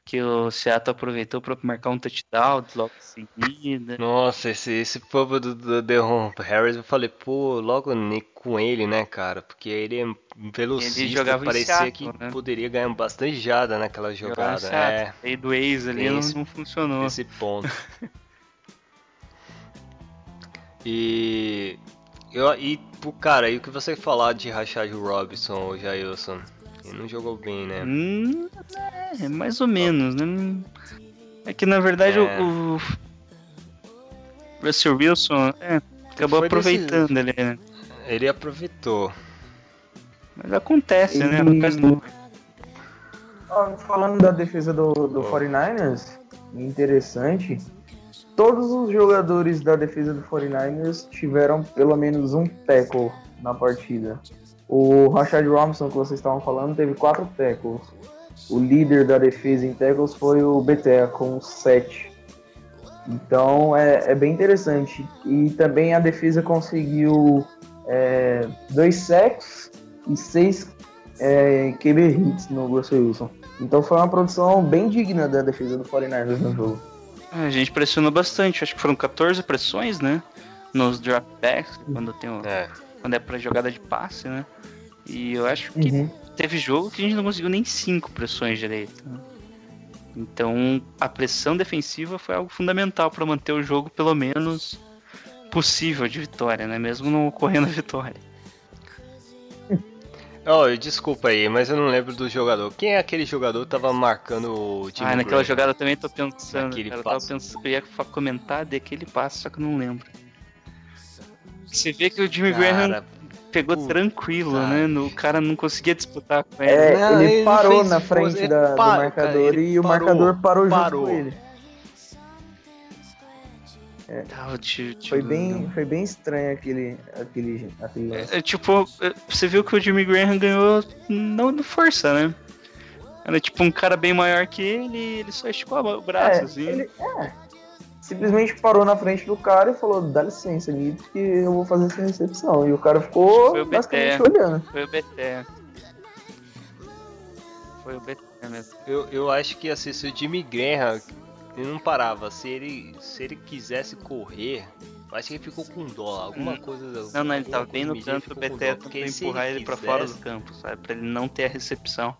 Que o Seattle aproveitou para marcar um touchdown logo em seguida. Nossa, esse, esse fumble do, do Derwin Harris, eu falei, pô, logo com ele, né, cara? Porque ele é velocista, ele jogava parecia Seattle, que né? poderia ganhar bastante jada naquela jogada. É. E do ex ali não, não funcionou. Esse ponto. E. Eu, e, cara, e o que você falar de Rashad Robinson ou Jailson? Ele não jogou bem, né? Hum, é, mais ou menos, né? É que na verdade é. o, o Russell Wilson é, acabou Foi aproveitando desse... ele, né? Ele aproveitou. Mas acontece, né? No caso do... Falando da defesa do, do oh. 49ers, interessante todos os jogadores da defesa do 49ers tiveram pelo menos um tackle na partida. O Rashad Robinson, que vocês estavam falando, teve quatro tackles. O líder da defesa em tackles foi o Betea, com sete. Então é, é, bem interessante. E também a defesa conseguiu é, dois sacks e seis é, QB hits no Russell Wilson. Então foi uma produção bem digna da defesa do 49ers no jogo. A gente pressionou bastante, acho que foram 14 pressões, né? Nos dropbacks, quando tem o, é. quando é pra jogada de passe, né? E eu acho que uhum. teve jogo que a gente não conseguiu nem 5 pressões direito. Né? Então a pressão defensiva foi algo fundamental para manter o jogo pelo menos possível de vitória, né? Mesmo não ocorrendo a vitória. Oh, desculpa aí, mas eu não lembro do jogador. Quem é aquele jogador que tava marcando o time? Ah, naquela jogada eu também tô pensando. Naquele cara, eu, tava pensando, eu ia comentar daquele passo, só que eu não lembro. Você vê que o Jimmy cara, Graham pegou puta, tranquilo, né? O cara não conseguia disputar com ele. É, não, ele, ele, parou na frente da, do marcador cara, e parou, o marcador parou, parou junto com ele. É. Tá, te, te... Foi, bem, foi bem estranho aquele, aquele, aquele é, é, tipo, é, você viu que o Jimmy Graham ganhou não de força, né? Era tipo um cara bem maior que ele ele só esticou o braço, é, assim. Ele, é. Simplesmente parou na frente do cara e falou, dá licença, Nito, que eu vou fazer essa recepção. E o cara ficou foi o basicamente olhando. Foi o BT. Foi o BT mesmo. Eu, eu acho que assim, se o Jimmy Graham ele não parava. Se ele, se ele quisesse correr, acho que ele ficou com dó. Alguma hum. coisa. Não, não, ele tava bem no canto do BT pra empurrar ele, ele pra fora do campo, sabe? Pra ele não ter a recepção.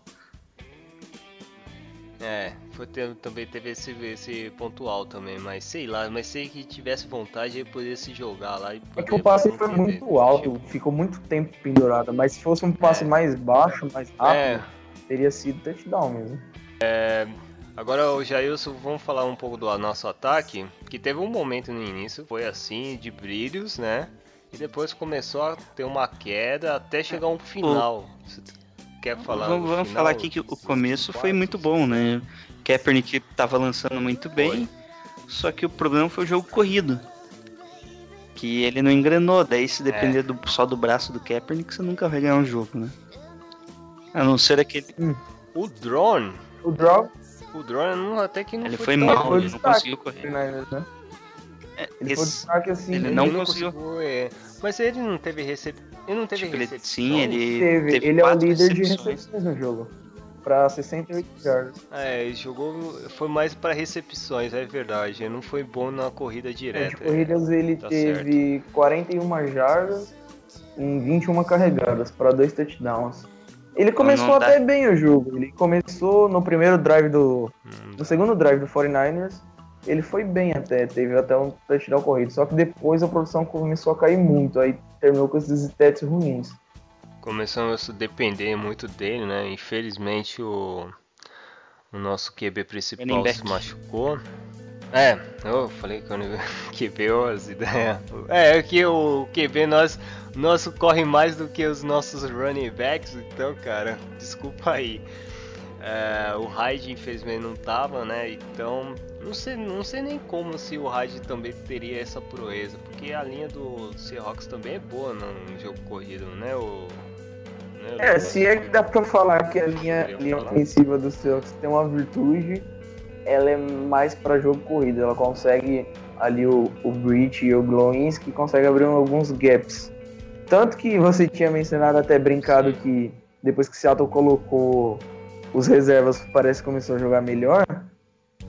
É, foi ter, também teve esse, esse pontual também, mas sei lá, mas sei que tivesse vontade ele poderia se jogar lá e É que o passe foi muito alto, tipo... ficou muito tempo pendurado, mas se fosse um passe é. mais baixo, mais rápido, é. teria sido touchdown mesmo. É, Agora, o Jailson, vamos falar um pouco do nosso ataque, que teve um momento no início, foi assim, de brilhos, né? E depois começou a ter uma queda até chegar um final. Você quer falar? Vamos, vamos falar aqui que o começo foi muito bom, né? Kaepernick estava lançando muito bem, foi. só que o problema foi o jogo corrido. Que ele não engrenou, daí se depender é. do, só do braço do Kaepernick, você nunca vai ganhar um jogo, né? A não ser aquele. Hum. O drone. O drone o drone até que não ele foi, foi mal, ele não conseguiu correr. Né? É, ele esse, destaque assim. Ele, ele não, não conseguiu. conseguiu é. Mas ele não teve recep... Ele não teve tipo, recepção. Sim, ele teve. teve ele é o líder recepções. de recepções no jogo. Pra 68 yards. É, ele jogou. Foi mais pra recepções, é verdade. Ele não foi bom na corrida direta. De corridas é, ele tá teve certo. 41 jardas em 21 carregadas para dois touchdowns. Ele começou até bem o jogo. Ele começou no primeiro drive do. Hum, no segundo drive do 49ers. Ele foi bem até, teve até um touchdown corrido. Só que depois a produção começou a cair muito. Aí terminou com esses stats ruins. Começamos a depender muito dele, né? Infelizmente o, o nosso QB principal se machucou. É, eu falei que o QB as ideias. É, que o QB nós, nosso corre mais do que os nossos running backs, então, cara, desculpa aí. É, o Hyde infelizmente não tava, né? Então, não sei, não sei nem como se o Hyde também teria essa proeza, porque a linha do Seahawks também é boa no jogo corrido, né? O, né? É, se é que dá pra falar que a linha, linha ofensiva do Seahawks tem uma virtude ela é mais para jogo corrido. Ela consegue ali o, o Breach e o Glowinski consegue abrir alguns gaps. Tanto que você tinha mencionado até brincado que depois que Seattle colocou os reservas, parece que começou a jogar melhor.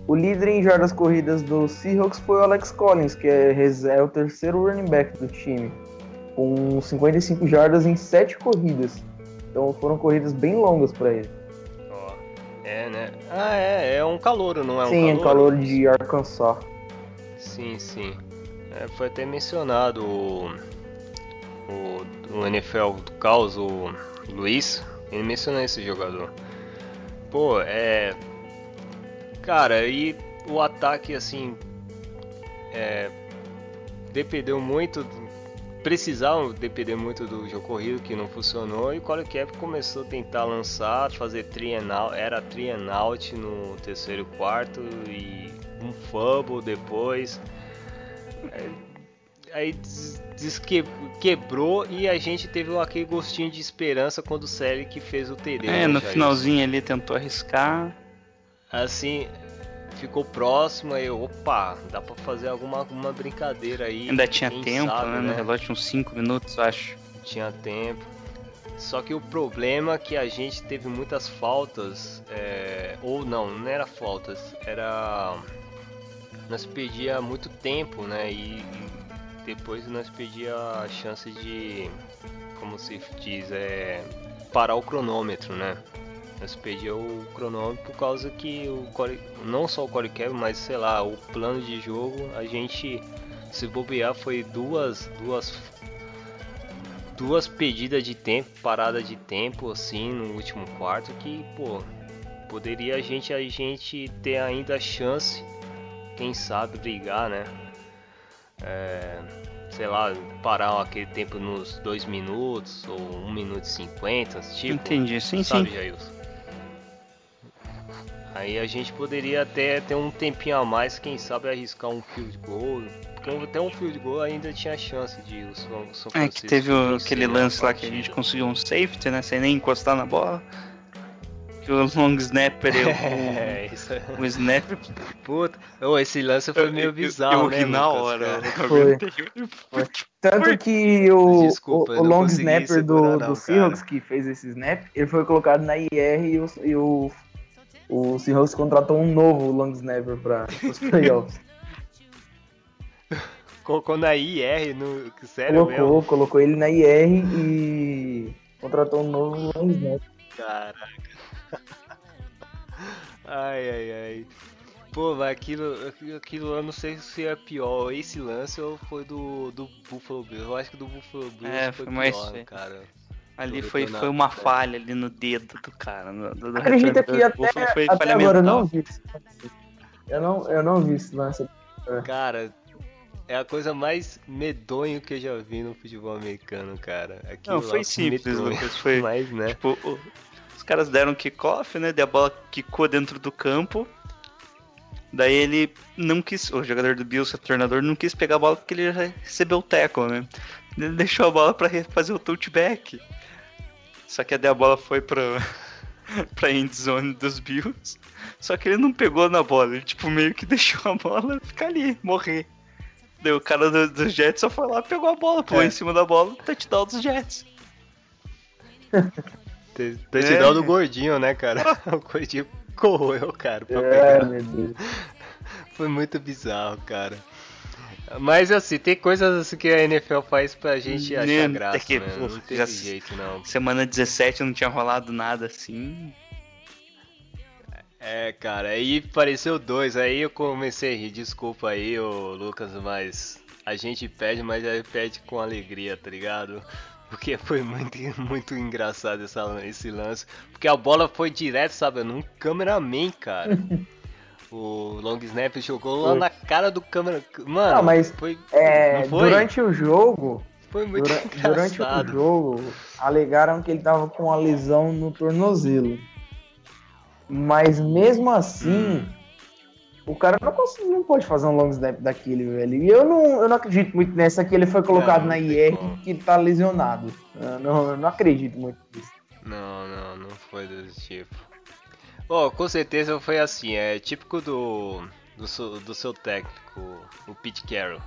O líder em jardas corridas do Seahawks foi o Alex Collins, que é, é o terceiro running back do time, com 55 jardas em 7 corridas. Então foram corridas bem longas para ele. É, né? Ah, é, é um calouro, não é um Sim, é calor de Arkansas. Sim, sim. É, foi até mencionado o, o, o NFL do caos, o Luiz, ele mencionou esse jogador. Pô, é. Cara, e o ataque assim. É, dependeu muito precisavam depender muito do jogo corrido que não funcionou e o Colin Cap começou a tentar lançar, fazer trienal, era trienout no terceiro e quarto e um fumble depois. Aí diz que quebrou e a gente teve aquele gostinho de esperança quando o Celic fez o TD. É, no finalzinho ele tentou arriscar. Assim, ficou próximo, aí eu, opa, dá pra fazer alguma, alguma brincadeira aí. Ainda tinha tempo, sabe, né? No né? relógio, uns 5 minutos, acho. Tinha tempo. Só que o problema é que a gente teve muitas faltas, é... ou não, não era faltas, era. Nós perdia muito tempo, né? E, depois nós perdia a chance de, como se diz, é parar o cronômetro, né? Nós perdeu o cronômetro por causa que o Core, não só o Core Kevin, mas sei lá, o plano de jogo, a gente se bobear foi duas duas duas pedidas de tempo, parada de tempo assim no último quarto que, pô, poderia a gente a gente ter ainda a chance, quem sabe brigar, né? É, sei lá, parar aquele tempo nos 2 minutos ou 1 um minuto e 50, tipo. Entendi, sim, sabe, sim. Jailson? Aí a gente poderia até ter um tempinho a mais, quem sabe arriscar um field goal. Porque até um field goal ainda tinha chance de o São, São É que teve o, aquele lance lá que a gente conseguiu um safety, né? Sem nem encostar na bola. Que o long snapper o, é, isso é... o snapper. Puta, oh, esse lance foi meio bizarro, eu, eu, eu né? na hora. Foi. foi. Tanto que o, Desculpa, o, o long snapper do, não, do Seahawks que fez esse snap, ele foi colocado na IR e o, e o o Seahawks contratou um novo long snapper para os playoffs. colocou na IR, no... sério colocou, mesmo? Colocou ele na IR e contratou um novo long snapper. Caraca. Ai, ai, ai. Pô, mas aquilo, aquilo eu não sei se é pior, esse lance ou foi do, do Buffalo Bills. Eu acho que do Buffalo Bills é, foi, foi mais pior, cara. Ali foi, foi uma falha ali no dedo do cara. No, do Acredita que até, foi até agora eu não vi Eu não, eu não vi esse lance. Cara, é a coisa mais medonho que eu já vi no futebol americano, cara. Aquilo não, foi simples, Lucas. Foi, mais, né? Tipo, os caras deram kickoff, né? a bola quicou dentro do campo. Daí ele não quis, o jogador do Bills, o treinador, não quis pegar a bola porque ele já recebeu o tackle, né? Ele deixou a bola para fazer o touchback. Só que a bola foi pra, pra endzone dos Bills. Só que ele não pegou na bola, ele tipo meio que deixou a bola ficar ali, morrer. Daí o cara dos do Jets só foi lá, pegou a bola, pulou é. em cima da bola, touchdown dos Jets. touchdown é. do gordinho, né, cara? o gordinho correu, cara, pra é, meu Deus. Foi muito bizarro, cara. Mas assim, tem coisas assim que a NFL faz pra gente achar né, graça, que, né? Não tem jeito, não. Semana 17 não tinha rolado nada assim. É, cara, aí apareceu dois, aí eu comecei a rir, desculpa aí, ô Lucas, mas a gente pede, mas aí pede com alegria, tá ligado? Porque foi muito, muito engraçado essa, esse lance. Porque a bola foi direto, sabe, num cameraman, cara. o long snap jogou lá na cara do câmera. Mano, não, mas foi, é, não foi? durante o jogo. Foi muito dura, Durante o jogo, alegaram que ele tava com uma lesão no tornozelo. Mas mesmo assim, hum. o cara não, consegue, não pode fazer um long snap daquele, velho. E eu não, eu não acredito muito nessa que ele foi colocado não, na IR que ele tá lesionado. Eu não, eu não acredito muito nisso. Não, não, não foi desse tipo. Oh, com certeza foi assim, é típico do, do, seu, do seu técnico, o Pete Carroll.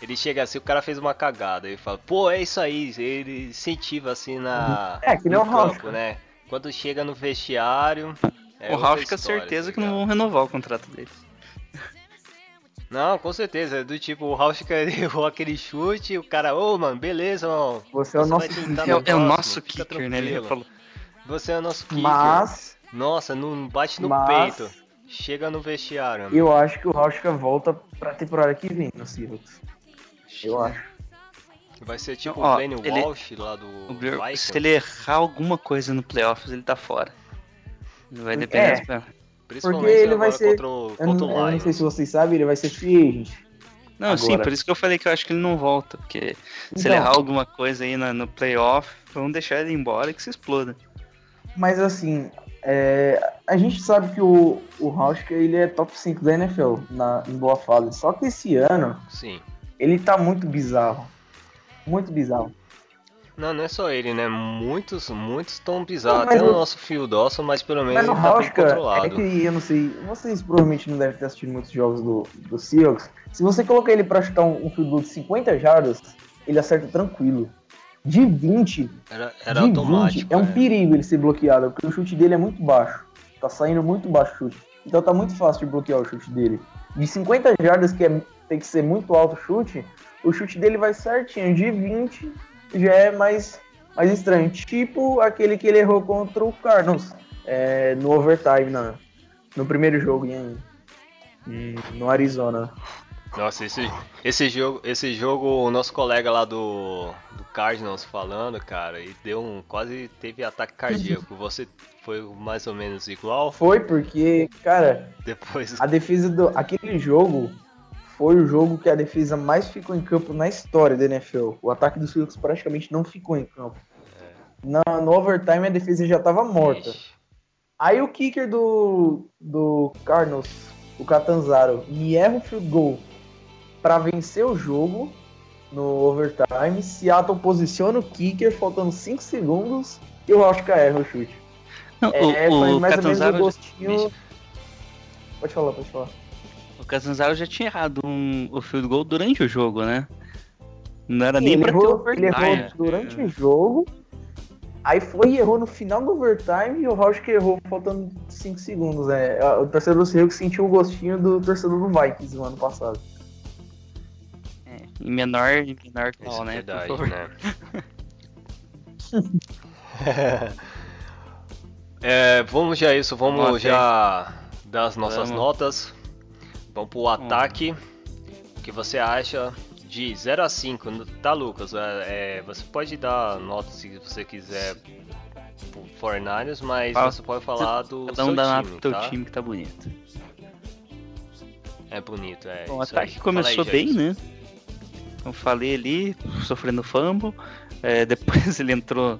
Ele chega assim, o cara fez uma cagada, ele fala, pô, é isso aí, ele incentiva assim na. É, que nem o campo, né? Quando chega no vestiário, é o Ralph fica certeza tá que não vão renovar o contrato dele. Não, com certeza. É do tipo, o Ralph errou aquele chute, o cara, ô oh, mano, beleza, mano. Você é o nosso é, é, o nosso kicker, né? Ele falou. Você é o nosso kicker. Mas. Nossa, não bate no mas... peito. Chega no vestiário. Mano. Eu acho que o Ralph volta pra temporada que vem no Seahawks. Eu acho. Vai ser tipo Ó, o Glenn ele... Walsh lá do. O se ele errar alguma coisa no playoffs, ele tá fora. Vai depender. É, porque ele vai ser. Contra o, contra eu, não, eu não sei se vocês sabem, ele vai ser free agent. Não, Agora. sim, por isso que eu falei que eu acho que ele não volta. Porque então, se ele errar alguma coisa aí no, no playoff, vamos deixar ele embora e que se exploda. Mas assim, é, a gente sabe que o, o Hauschka, ele é top 5 da NFL na, em boa fase. Só que esse ano, sim. ele tá muito bizarro. Muito bizarro. Não, não é só ele, né? Muitos, muitos estão pisados. Até o nosso fio dosso, mas pelo menos mas ele tá bem controlado. É que eu não sei, vocês provavelmente não devem ter assistido muitos jogos do, do Seahawks. Se você colocar ele pra chutar um, um field de 50 jardas, ele acerta tranquilo. De 20, era, era de automático. 20, é um é. perigo ele ser bloqueado, porque o chute dele é muito baixo. Tá saindo muito baixo o chute. Então tá muito fácil de bloquear o chute dele. De 50 jardas, que é, tem que ser muito alto o chute, o chute dele vai certinho. De 20, já é mais, mais estranho. Tipo aquele que ele errou contra o Cardinals é, no overtime, na, no primeiro jogo em, no Arizona. Nossa, esse, esse jogo, esse jogo, o nosso colega lá do, do Cardinals falando, cara, e deu um. quase teve ataque cardíaco. Você foi mais ou menos igual? Foi, porque, cara, depois a defesa do. aquele jogo foi o jogo que a defesa mais ficou em campo na história da NFL. O ataque dos Seahawks praticamente não ficou em campo. É. Na, no overtime a defesa já estava morta. Ixi. Aí o kicker do, do Cardinals, o Catanzaro, me erra o field goal para vencer o jogo no overtime. Seattle posiciona o kicker faltando 5 segundos e o Rauschka erra o chute. Não, é, o, o mais Catanzaro... ou menos o gostinho... Pode falar, pode falar. O Catanzaro já tinha errado um, o field goal durante o jogo, né? Não era Sim, nem pra errou, ter overtime. Ele errou durante é. o jogo, aí foi e errou no final do overtime e o Rausch que errou faltando 5 segundos. Né? O torcedor do Seahawks sentiu o gostinho do torcedor do Vikings no ano passado. É, em menor, em menor qual, né? É verdade, né? é, vamos já isso, vamos, vamos já dar as nossas vamos. notas. Vamos pro ataque. O que você acha de 0 a 5, tá, Lucas? É, é, você pode dar nota se você quiser pro 49ers, mas Fala. você pode falar do Cada um seu dá time, teu tá? time que tá bonito. É bonito, é. Bom, o ataque aí. começou aí, bem, né? Eu falei ali, sofrendo fumble. É, depois ele entrou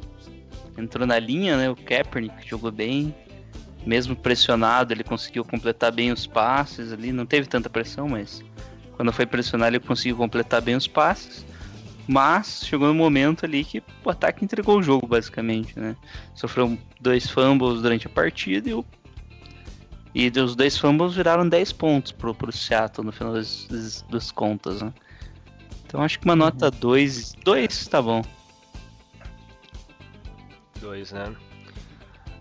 entrou na linha, né? O Kaepernick jogou bem mesmo pressionado, ele conseguiu completar bem os passes ali. Não teve tanta pressão, mas quando foi pressionar, ele conseguiu completar bem os passes. Mas chegou no momento ali que o ataque entregou o jogo, basicamente, né? Sofreu dois fumbles durante a partida e, o... e os dois fumbles viraram 10 pontos pro, pro Seattle no final das, das, das contas, né? Então acho que uma nota 2. 2 tá bom. 2, né?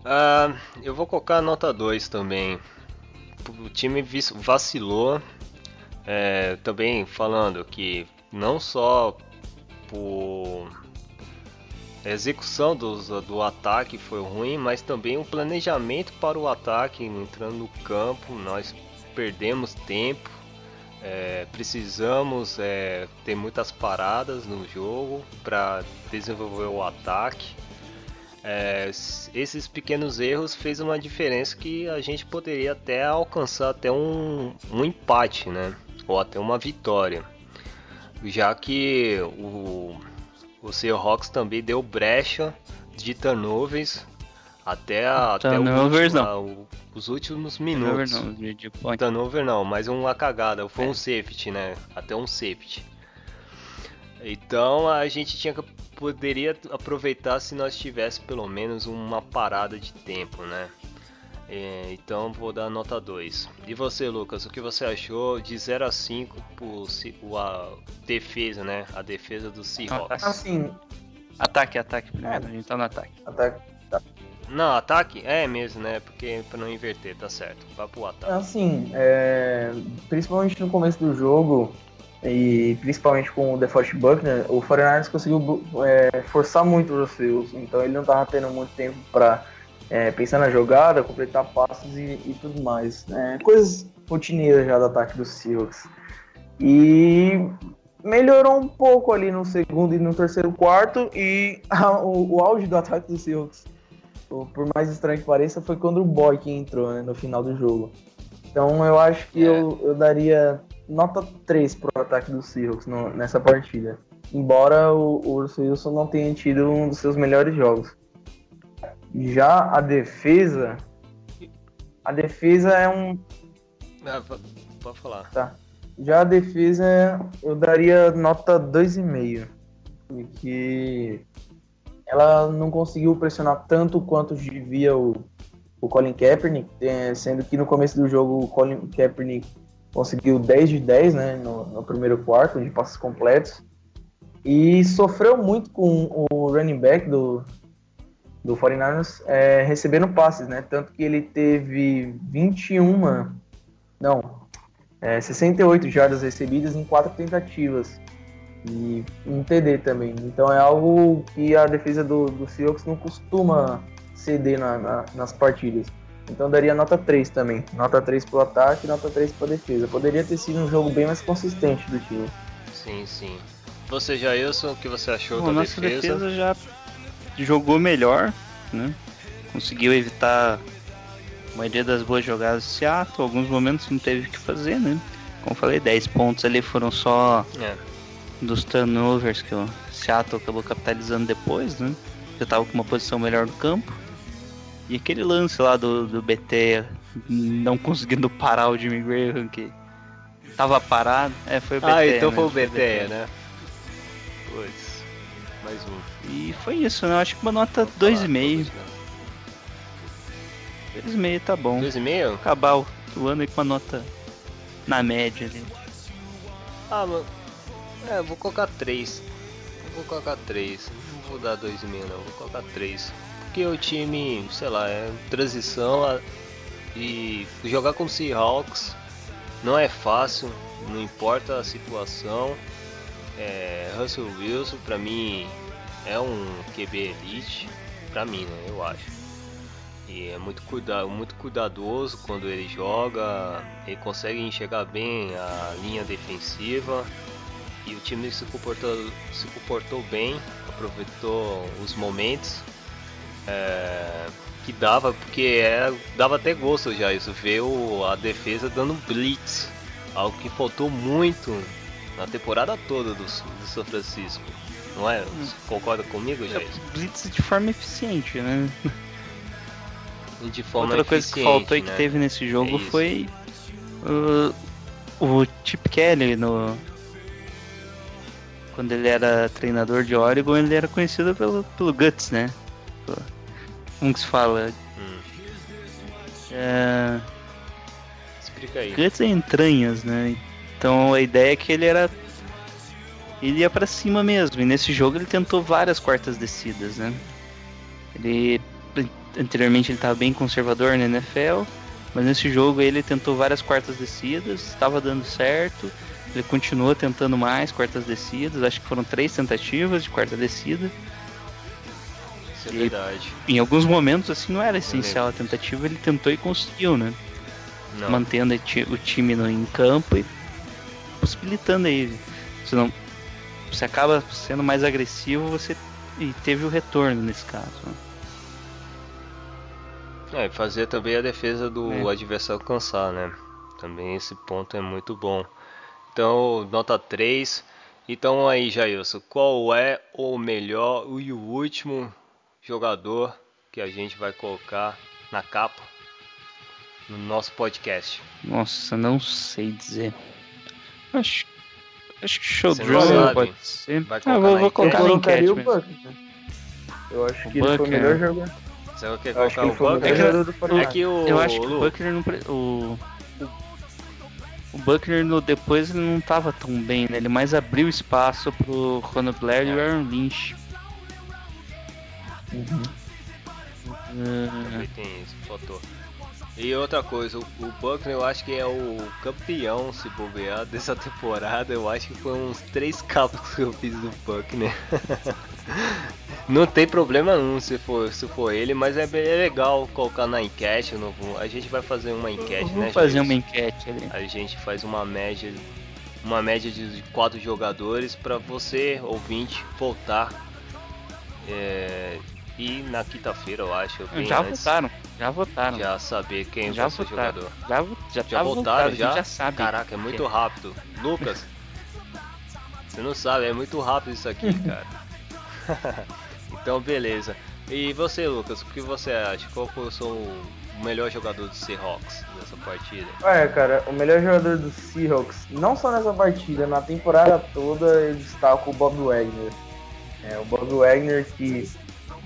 Uh, eu vou colocar nota 2 também. O time vacilou. É, também falando que não só por a execução dos, do ataque foi ruim, mas também o planejamento para o ataque entrando no campo. Nós perdemos tempo, é, precisamos é, ter muitas paradas no jogo para desenvolver o ataque. É, esses pequenos erros fez uma diferença que a gente poderia até alcançar até um, um empate, né? Ou até uma vitória, já que o o Seahawks também deu brecha de turnovers até, a, até turnovers, último, não. os últimos minutos. Turnover não, turnover não, mas uma cagada, foi é. um safety, né? Até um safety. Então a gente tinha que poderia aproveitar se nós tivesse pelo menos uma parada de tempo, né? É, então vou dar nota 2. E você, Lucas, o que você achou de 0 a 5 por a defesa, né? A defesa do Seahawks? Assim. Ataque, ataque primeiro, é. a gente tá no ataque. Ataque. Não, ataque é mesmo, né? Porque pra não inverter, tá certo. Vai pro ataque. Assim, é... principalmente no começo do jogo, e principalmente com o DeForest Buckner, o 49 conseguiu é, forçar muito os seus, então ele não tava tendo muito tempo para é, pensar na jogada, completar passos e, e tudo mais. É, coisas rotineiras já do ataque dos Seahawks. E melhorou um pouco ali no segundo e no terceiro quarto e a, o, o, auge do ataque dos Seahawks, por mais estranho que pareça, foi quando o Boyk entrou né, no final do jogo. Então eu acho que é. eu, eu daria nota 3 pro ataque dos Seahawks no, nessa partida. Embora o, o Wilson não tenha tido um dos seus melhores jogos. Já a defesa. A defesa é um. Ah, pode falar. Tá. Já a defesa eu daria nota 2,5. Porque ela não conseguiu pressionar tanto quanto devia o, o Colin Kaepernick, é, sendo que no começo do jogo o Colin Kaepernick conseguiu 10 de 10 né, no, no primeiro quarto, de passos completos. E sofreu muito com o running back do, do 49ers é, recebendo passes, né? Tanto que ele teve 21, não, é, 68 jardas recebidas em quatro tentativas e um TD também. Então é algo que a defesa do, do Seahawks não costuma ceder na, na, nas partidas. Então daria nota 3 também. Nota 3 pro ataque e nota 3 pra defesa. Poderia ter sido um jogo bem mais consistente do time. Sim, sim. Você, Jailson, o que você achou Bom, da nossa defesa? defesa já jogou melhor, né? Conseguiu evitar a maioria das boas jogadas do Seattle, alguns momentos não teve o que fazer, né? Como falei, 10 pontos ali foram só é. Dos turnovers que o Seattle acabou capitalizando depois, né? Já tava com uma posição melhor no campo. E aquele lance lá do, do BT não conseguindo parar o Jimmy Graham que tava parado. É, foi o BT. Ah, então foi o BT, né? Pois. Mais um. E foi isso, né? Eu acho que uma nota 2,5. 2,5 tá bom. 2,5? Acabar o, o ano aí com uma nota na média ali. Ah, mano. É, vou colocar 3. vou colocar 3. Não vou dar 2,5 não, vou colocar 3. Porque o time, sei lá, é transição e jogar com o Seahawks não é fácil, não importa a situação. É, Russell Wilson, pra mim, é um QB elite, pra mim, né? Eu acho. E é muito, cuida muito cuidadoso quando ele joga, ele consegue enxergar bem a linha defensiva e o time se comportou, se comportou bem, aproveitou os momentos é, que dava, porque é, dava até gosto já isso, ver o, a defesa dando blitz, algo que faltou muito na temporada toda do, do São Francisco. Não é? Hum. Concorda comigo, Jair? Blitz de forma eficiente, né? De forma Outra coisa que faltou né? e que teve nesse jogo é foi uh, o Chip Kelly no quando ele era treinador de Oregon, ele era conhecido pelo, pelo Guts, né? Como que se fala? Hum. É... Explica aí. Guts é entranhas, né? Então a ideia é que ele era ele ia para cima mesmo. E nesse jogo ele tentou várias quartas descidas, né? Ele anteriormente ele estava bem conservador na NFL, mas nesse jogo ele tentou várias quartas descidas, estava dando certo. Ele continuou tentando mais quartas descidas, acho que foram três tentativas de quarta descida. Isso é e verdade. Em alguns momentos assim não era essencial a tentativa, ele tentou e conseguiu, né? Não. Mantendo o time no, em campo e possibilitando aí. Você não, você acaba sendo mais agressivo, você e teve o retorno nesse caso. Né? É, fazer também a defesa do é. adversário cansar, né? Também esse ponto é muito bom. Então, nota 3. Então aí, Jailson, qual é o melhor e o último jogador que a gente vai colocar na capa no nosso podcast? Nossa, não sei dizer. Acho, acho que Showdraw pode ser. Vai ah, vou, vou colocar na enquete mesmo. Eu acho que ele foi o melhor jogador. Você quer colocar o Buckner? É, é que o... Eu acho que o Buckner não... O, o Buckner no, depois ele não tava tão bem, né? Ele mais abriu espaço pro Ronald Blair e o Aaron Lynch. Uhum. Uh... Também tem isso, faltou. E outra coisa, o, o Buckner eu acho que é o campeão, se bobear, dessa temporada. Eu acho que foi uns três capas que eu fiz do Buckner. Não tem problema nenhum se for, se for ele, mas é, é legal colocar na enquete. No, a gente vai fazer uma enquete, Vamos né? fazer uma enquete ali. A gente faz uma média, uma média de quatro jogadores para você, ouvinte, voltar. É, e na quinta-feira, eu acho. já antes, votaram, já votaram. Já saber quem já ser o jogador. Já, já, já tá votaram, já? já sabe. Caraca, é muito rápido. Lucas, você não sabe, é muito rápido isso aqui, cara. Então, beleza. E você, Lucas, o que você acha? Qual foi o seu melhor jogador do Seahawks nessa partida? Olha, cara, o melhor jogador do Seahawks, não só nessa partida, na temporada toda, eu destaco o Bob Wagner. É, o Bob Wagner que,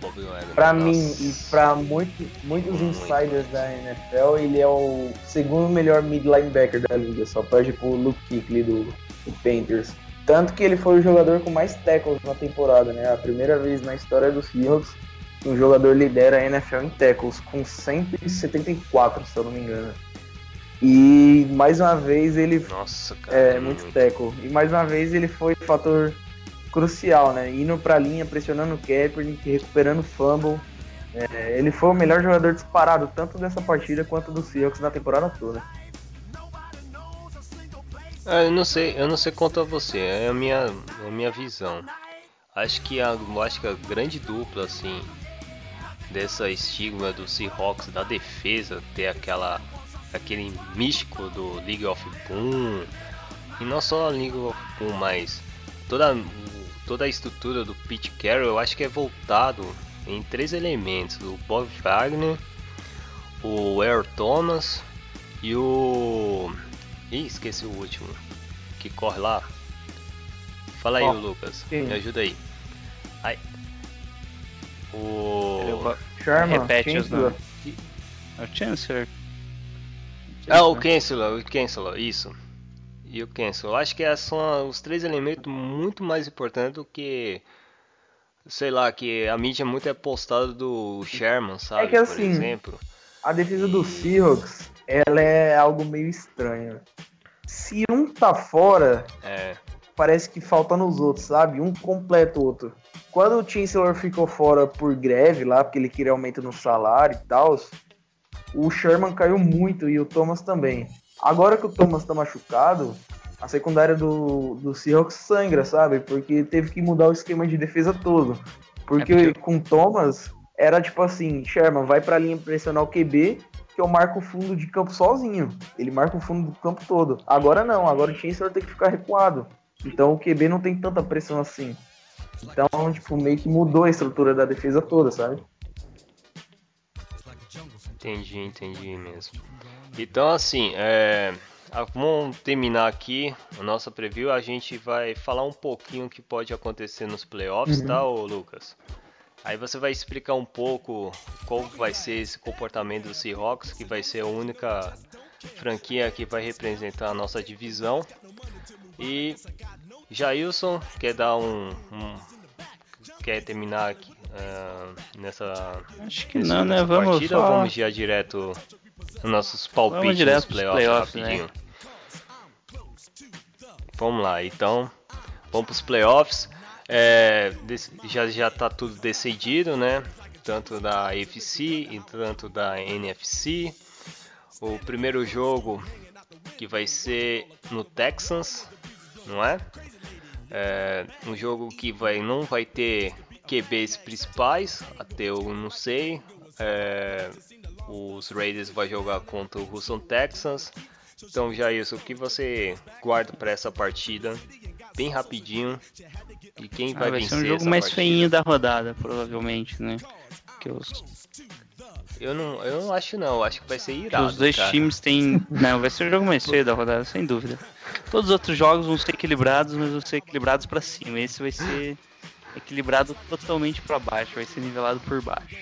Bob Wagner, pra nossa. mim e pra muito, muitos muito. insiders da NFL, ele é o segundo melhor mid linebacker da liga, só perde pro Luke Kuechly do, do Panthers. Tanto que ele foi o jogador com mais tackles na temporada, né? A primeira vez na história dos Seahawks que um jogador lidera a NFL em tackles, com 174, se eu não me engano. E mais uma vez ele. Nossa, cara. É, muito, tackle. E mais uma vez ele foi fator crucial, né? Indo pra linha, pressionando o Kaepernick, recuperando o fumble. É, ele foi o melhor jogador disparado, tanto dessa partida quanto do Seahawks na temporada toda. Ah, eu não sei, eu não sei quanto a você, é a minha, é a minha visão. Acho que a, acho que a grande dupla assim dessa estigma do Seahawks da defesa ter aquela aquele místico do League of Boom e não só a League of Boom, mas toda toda a estrutura do Pete Carroll, eu acho que é voltado em três elementos: o Bob Wagner, o Earl Thomas e o Ih, esqueci o último. Que corre lá. Fala aí, oh, Lucas. Quem? Me ajuda aí. Ai. O. Sherman, Repete os nomes. É o Chancellor. Ah, o Chancellor, o Chancellor, isso. E o Chancellor. Acho que são os três elementos muito mais importantes do que. Sei lá, que a mídia muito é postada do Sherman, sabe? É que assim, por exemplo. A defesa do Seahawks ela é algo meio estranho. Se um tá fora, é. parece que falta nos outros, sabe? Um completa o outro. Quando o Chancellor ficou fora por greve lá, porque ele queria aumento no salário e tal, o Sherman caiu muito e o Thomas também. Agora que o Thomas tá machucado, a secundária do, do Seahawks sangra, sabe? Porque teve que mudar o esquema de defesa todo. Porque, é porque... com o Thomas, era tipo assim, Sherman vai pra linha pressionar o QB que eu marco o fundo de campo sozinho. Ele marca o fundo do campo todo. Agora não, agora o Chancellor tem que ficar recuado. Então o QB não tem tanta pressão assim. Então, tipo, meio que mudou a estrutura da defesa toda, sabe? Entendi, entendi mesmo. Então, assim, é... vamos terminar aqui a nossa preview. A gente vai falar um pouquinho o que pode acontecer nos playoffs, uhum. tá, ô Lucas? Aí você vai explicar um pouco qual vai ser esse comportamento do Seahawks, que vai ser a única franquia que vai representar a nossa divisão. E Jailson, quer dar um, um quer terminar aqui, uh, nessa Acho que não, né? Vamos partida, só... vamos já direto nos nossos palpites vamos direto nos playoffs, playoffs né? rapidinho. Né? Vamos lá, então vamos para os playoffs. É, já já tá tudo decidido, né? Tanto da AFC e tanto da NFC. O primeiro jogo que vai ser no Texans, não é? É um jogo que vai não vai ter QBs principais, até eu não sei. É, os Raiders vai jogar contra o Houston Texans. Então, já isso, o que você guarda para essa partida? Bem rapidinho. E quem vai, ah, vai vencer? Vai ser um jogo mais partida? feinho da rodada, provavelmente, né? Que os... Eu não, eu não acho não, acho que vai ser irado. Os dois cara. times têm. Não, vai ser um jogo mais feio da rodada, sem dúvida. Todos os outros jogos vão ser equilibrados, mas vão ser equilibrados para cima. Esse vai ser equilibrado totalmente para baixo, vai ser nivelado por baixo.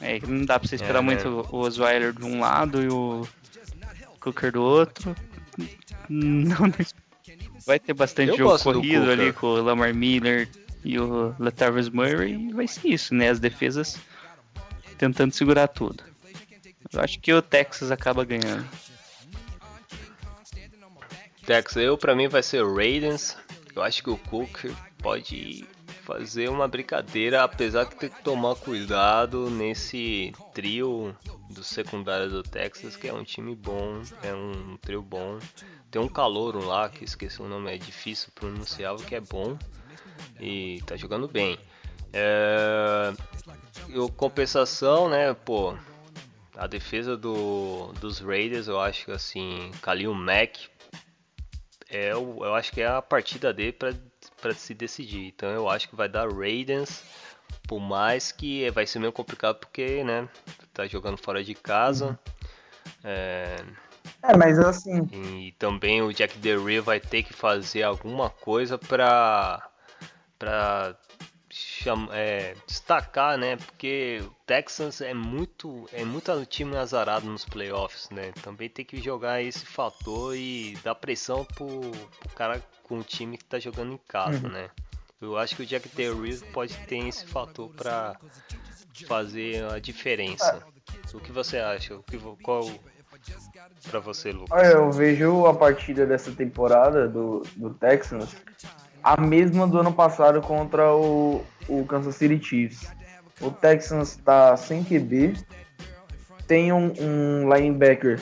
É, não dá pra você esperar é, muito né? o Osweiler de um lado e o Cooker do outro. Não, vai ter bastante Eu jogo corrido ali com o Lamar Miller e o Latavius Murray. E vai ser isso, né? As defesas tentando segurar tudo. Eu acho que o Texas acaba ganhando. Texas, eu pra mim vai ser o Raiders. Eu acho que o Cook pode fazer uma brincadeira, apesar de ter que tomar cuidado nesse trio do secundário do Texas, que é um time bom, é um trio bom. Tem um calouro lá, que esqueci o nome, é difícil pronunciar, que é bom e tá jogando bem. É... Eu, compensação, né, pô, a defesa do, dos Raiders, eu acho que assim, Kalil Mack, é, eu, eu acho que é a partida dele para para se decidir. Então eu acho que vai dar Raiders, por mais que vai ser meio complicado porque, né, tá jogando fora de casa. Uhum. É... é, mas assim. E também o Jack Del vai ter que fazer alguma coisa para para é, destacar, né? Porque o Texans é muito é muito time azarado nos playoffs, né? Também tem que jogar esse fator e dar pressão pro, pro cara com o time que tá jogando em casa, uhum. né? Eu acho que o Jack Del pode ter esse fator para fazer a diferença. O que você acha? O que, qual para você, Lucas? Eu vejo a partida dessa temporada do, do Texans a mesma do ano passado contra o, o Kansas City Chiefs. O Texans está sem QB, tem um, um, linebacker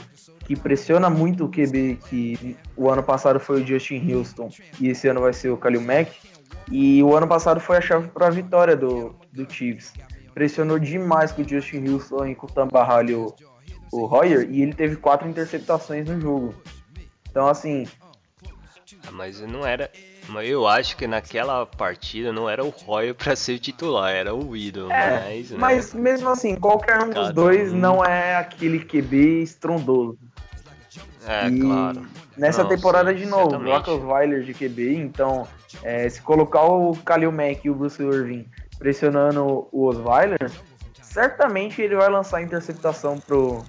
que pressiona muito o QB, que o ano passado foi o Justin Houston e esse ano vai ser o Kalil Mack. E o ano passado foi a chave para a vitória do, do Chiefs. Pressionou demais com o Justin Houston encurtando barralho o, o Hoyer e ele teve quatro interceptações no jogo. Então, assim. Ah, mas não era. Mas eu acho que naquela partida não era o Roy para ser titular, era o Widow. É, mas, né? mas mesmo assim, qualquer um dos dois um... não é aquele QB estrondoso. É, e claro. Nessa não, temporada, sim, de novo, Rockers Weiler de QB, então, é, se colocar o Khalil Mack e o Bruce Irving pressionando o Osweiler, certamente ele vai lançar interceptação pro,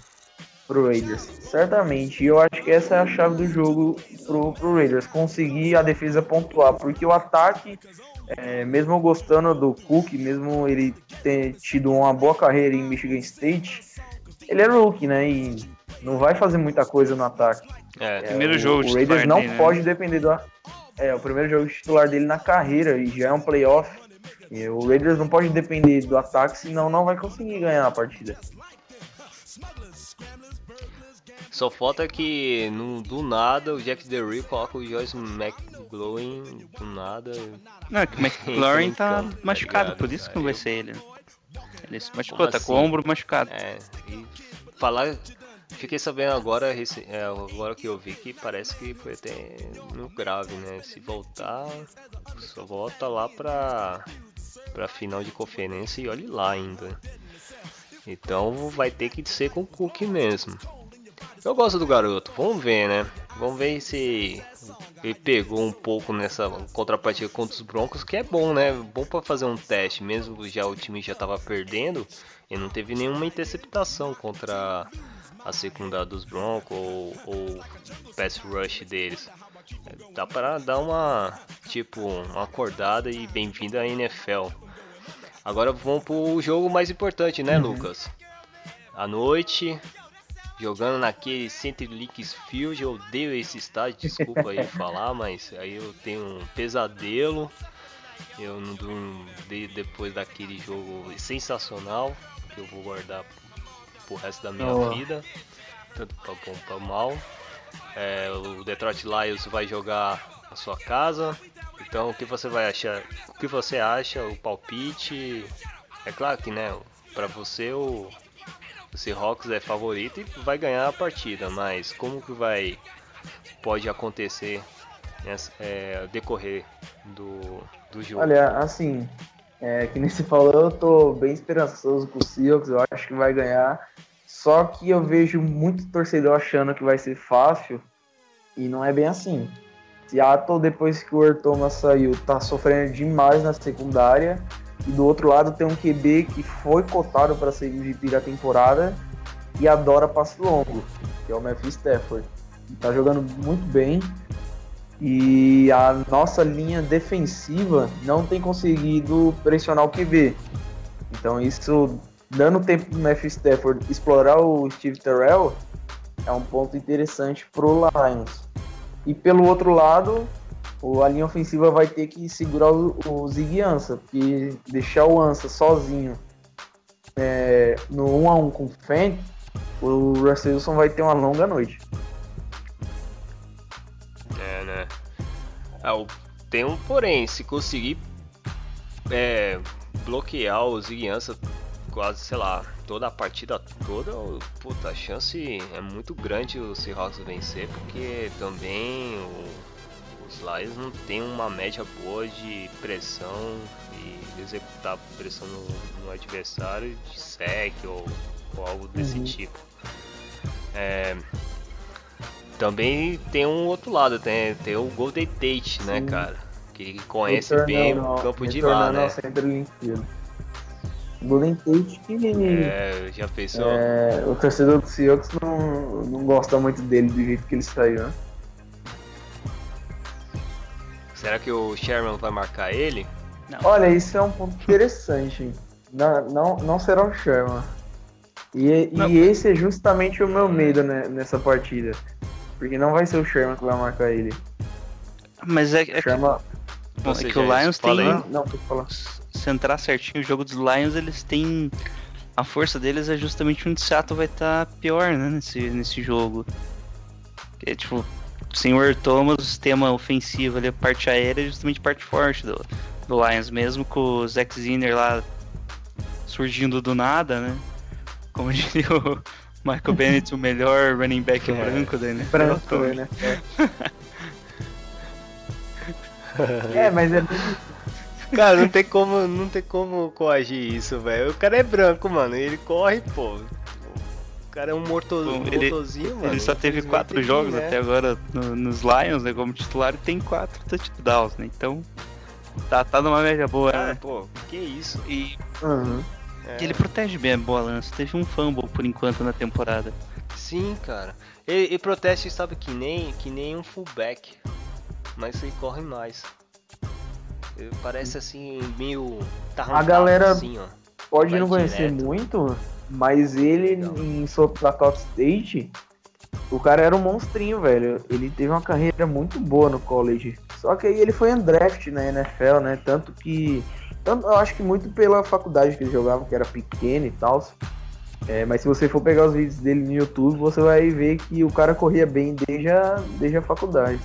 pro Raiders. Certamente. E eu acho que essa é a chave do jogo pro, pro Raiders. Conseguir a defesa pontuar. Porque o ataque, é, mesmo gostando do Cook, mesmo ele ter tido uma boa carreira em Michigan State, ele é rookie, né? E não vai fazer muita coisa no ataque. É, é primeiro jogo O Raiders não dele, pode né? depender do. É, o primeiro jogo titular dele na carreira e já é um playoff. E o Raiders não pode depender do ataque, senão não vai conseguir ganhar a partida. Só falta que no, do nada o Jack Derry coloca o Joyce McGloin do nada. Não, é que o McGloin tá, tá machucado, tá por isso que não vai ser ele. Ele se machucou, tá com o assim? ombro machucado. É, e falar. Fiquei sabendo agora, é, agora que eu vi que parece que foi até no grave, né? Se voltar, só volta lá pra, pra final de conferência e olhe lá ainda. Então vai ter que ser com o Cook mesmo. Eu gosto do garoto, vamos ver, né? Vamos ver se ele pegou um pouco nessa contrapartida contra os Broncos, que é bom, né? Bom para fazer um teste, mesmo já o time já estava perdendo, e não teve nenhuma interceptação contra a secundária dos Broncos ou, o pass rush deles. dá para dar uma, tipo, uma acordada e bem-vindo à NFL. Agora vamos pro jogo mais importante, né, uhum. Lucas? À noite, jogando naquele Center Field, eu odeio esse estádio, desculpa aí falar, mas aí eu tenho um pesadelo. Eu não durmo de, depois daquele jogo sensacional que eu vou guardar pro resto da minha oh. vida, tanto para bom para mal. É, o Detroit Lions vai jogar na sua casa. Então, o que você vai achar? O que você acha? O palpite? É claro que, né? Para você o, o Seahawks é favorito e vai ganhar a partida, mas como que vai pode acontecer é, decorrer do, do jogo? Olha, assim, é, que nem se falou, eu tô bem esperançoso com o Seahawks, eu acho que vai ganhar. Só que eu vejo muito torcedor achando que vai ser fácil e não é bem assim. Seattle, depois que o Earl Thomas saiu, tá sofrendo demais na secundária. E do outro lado tem um QB que foi cotado para ser MVP da temporada e adora passe longo, que é o Matthew Stafford. Tá jogando muito bem. E a nossa linha defensiva não tem conseguido pressionar o QB. Então isso dando tempo pro Matthew Stafford explorar o Steve Terrell, é um ponto interessante pro Lions. E pelo outro lado, a linha ofensiva vai ter que segurar o, o Zig Ansah, porque deixar o Ansah sozinho é, no 1 a 1 com o Fent, o Russell Wilson vai ter uma longa noite. É, né? Ah, tem um porém, se conseguir é, bloquear o Zig Ansah quase, sei lá, toda a partida toda, puta, a chance é muito grande o Seahawks vencer, porque também o, os Lions não tem uma média boa de pressão e executar pressão no, no adversário de sec ou, ou algo desse uhum. tipo. É, também tem um outro lado, tem, tem o Golden Tate, né, cara? Que conhece bem o campo de lá, né? Golden Tate que. É, já pensou? É, o torcedor do Seahawks não, não gosta muito dele do jeito que ele saiu, né? Será que o Sherman vai marcar ele? Não. Olha, isso é um ponto interessante. não, não, não será o Sherman. E, e esse é justamente o meu medo né, nessa partida. Porque não vai ser o Sherman que vai marcar ele. Mas é, é, Sherman... que, é que o Lions tem. Não, pode falar se entrar certinho o jogo dos Lions, eles têm. A força deles é justamente onde Seattle vai estar tá pior, né? Nesse, nesse jogo. Que é tipo, sem o Thomas, o sistema ofensivo ali, a parte aérea é justamente parte forte do, do Lions, mesmo com o Zack Zinner lá surgindo do nada, né? Como diria o Michael Bennett, o melhor running back é, branco da NFL. Branco, né? É, mas é Cara, não tem como, não tem como coagir isso, velho. O cara é branco, mano. ele corre, pô. O cara é um morto, ele, motorzinho, mano. Ele só teve quatro jogos né? até agora no, nos Lions, né? Como titular e tem quatro touchdowns, né? Então. Tá, tá numa média boa, ah, né? pô, que isso. E. Uhum. É. Ele protege bem a bola, Teve um fumble por enquanto na temporada. Sim, cara. Ele, ele protege, sabe, que nem, que nem um fullback. Mas ele corre mais. Parece assim, meio. a galera assim, ó. pode não conhecer direto. muito, mas ele Não. em South State, o cara era um monstrinho, velho. Ele teve uma carreira muito boa no college. Só que aí ele foi undraft na NFL, né? Tanto que. Tanto, eu acho que muito pela faculdade que ele jogava, que era pequeno e tal. É, mas se você for pegar os vídeos dele no YouTube, você vai ver que o cara corria bem desde a, desde a faculdade.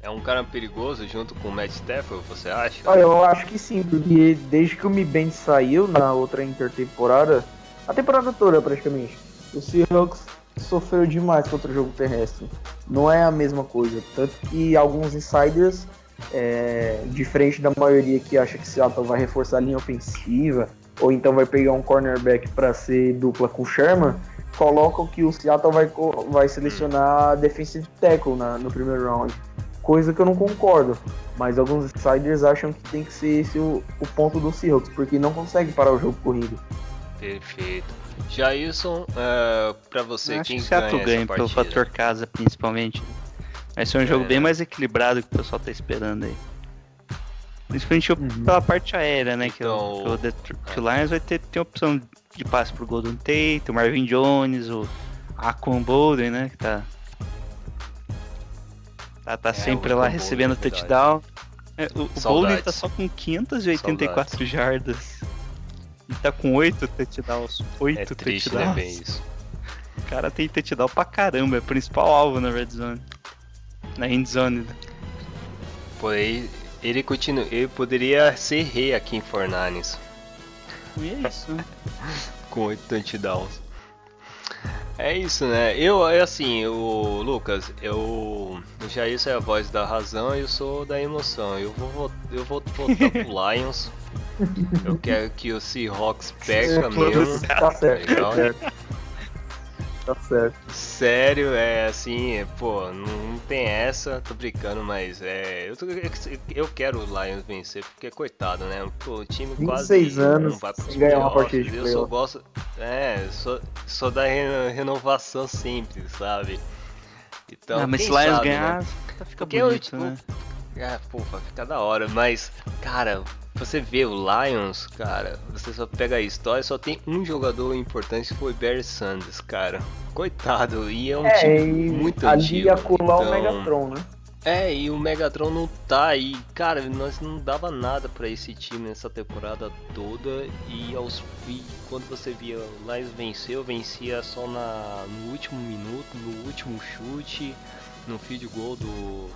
É um cara perigoso junto com o Matt Stafford, você acha? Olha, eu acho que sim, porque desde que o Mi Band saiu na outra intertemporada, a temporada toda praticamente, o Seahawks sofreu demais contra o jogo terrestre. Não é a mesma coisa. Tanto que alguns insiders, é, diferente da maioria que acha que Seattle vai reforçar a linha ofensiva, ou então vai pegar um cornerback para ser dupla com Sherman, colocam que o Seattle vai, vai selecionar defensive tackle na, no primeiro round coisa que eu não concordo. Mas alguns insiders acham que tem que ser esse o, o ponto do Seahawks, porque não consegue parar o jogo corrido. Perfeito. Jailson, uh, pra você, Acho quem que ganha, ganha pelo fator casa, principalmente. Vai ser um é, jogo bem mais equilibrado que o pessoal tá esperando aí. Principalmente uhum. pela parte aérea, né? Então, que, o, que, o, que o Lions vai ter, ter opção de passe pro Golden Tate, o Marvin Jones, o Aquan Bolden, né? Que tá. Tá, tá é, sempre lá recebendo Bolden, touchdown. É, o, o Bolden tá só com 584 Saudades. jardas. E tá com 8 touchdowns. 8 é triste, né, touchdowns. Né, bem isso. O cara tem touchdown pra caramba, é o principal alvo na red zone. Na end zone. Pô, ele, ele continua. Ele poderia ser rei aqui em Fornanes. E é isso, né? com 8 touchdowns. É isso, né? Eu, é assim, o Lucas, eu, o Jair é a voz da razão e eu sou da emoção. Eu vou, eu vou votar pro Lions. Eu quero que o Seahawks perca mesmo. Tá certo. Tá Tá certo. Sério, é assim, pô, não tem essa, tô brincando, mas é. Eu, tô, eu quero o Lions vencer, porque coitado, né? Pô, o time 26 quase anos não vai pros ganhar uma partida de Eu só gosto. É, sou, sou da renovação sempre, sabe? Então, ah, mas se Lions ganhar, né? fica porque bonito, eu, tipo, né? É, pô, vai ficar da hora, mas, cara, você vê o Lions, cara, você só pega a história, só tem um jogador importante que foi Barry Sanders, cara. Coitado, e é um é, time muito ali antigo. Ali ia colar então... o Megatron, né? É, e o Megatron não tá aí. Cara, nós não dava nada para esse time nessa temporada toda. E, aos, e quando você via o Lions venceu, vencia só na, no último minuto, no último chute, no field goal do,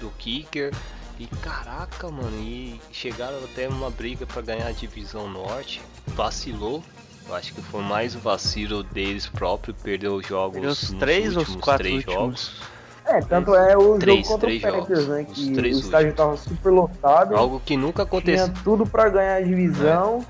do Kicker. E caraca, mano, e chegaram até uma briga para ganhar a divisão norte. Vacilou. Eu acho que foi mais um vacilo deles próprio, perdeu os jogos perdeu os três ou os quatro três últimos. jogos. É, tanto é o três, jogo contra o Packers, né? Que o estádio tava super lotado. Algo que nunca aconteceu. Tinha tudo para ganhar a divisão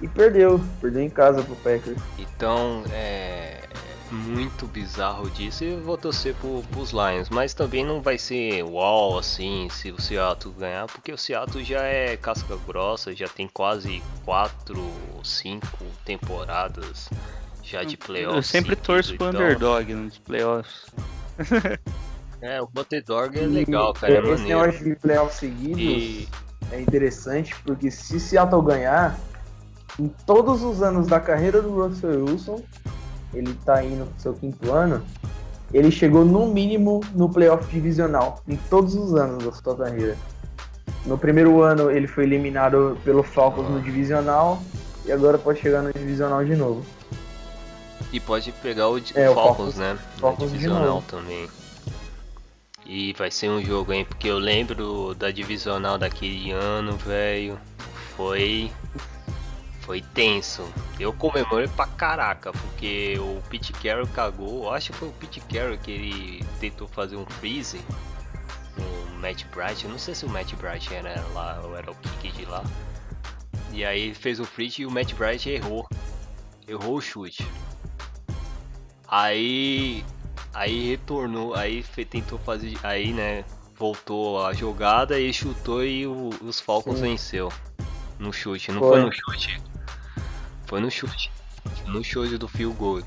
é. e perdeu. Perdeu em casa pro Packers. Então, é muito bizarro disso e vou torcer pro, pros Lions. Mas também não vai ser uau assim se o Seattle ganhar, porque o Seattle já é casca grossa, já tem quase 4 ou 5 temporadas já de playoffs. Eu sempre torço pro então... underdog nos playoffs. é, o underdog é legal, cara. É Esse negócio de playoffs seguidos e... é interessante porque se Seattle ganhar, em todos os anos da carreira do Russell Wilson, ele tá indo pro seu quinto ano, ele chegou no mínimo no playoff divisional em todos os anos da sua carreira. No primeiro ano ele foi eliminado pelo Falcons no divisional e agora pode chegar no divisional de novo. E pode pegar o, é, o Falcons, Falcons, né? Falcons divisional também. E vai ser um jogo, hein? Porque eu lembro da divisional daquele ano, velho. Foi foi tenso. Eu comemorei pra caraca, porque o Pete Carroll cagou. Acho que foi o Pete Carroll que ele tentou fazer um freeze no Matt Bright. Eu não sei se o Matt Bright era lá ou era o kick de lá. E aí fez o freeze e o Matt Bright errou. Errou o chute. Aí aí retornou, aí tentou fazer, aí né, voltou a jogada e chutou e o, os Falcons Sim. venceu no chute. Não foi. foi no chute? Foi no chute. No chute do fio gol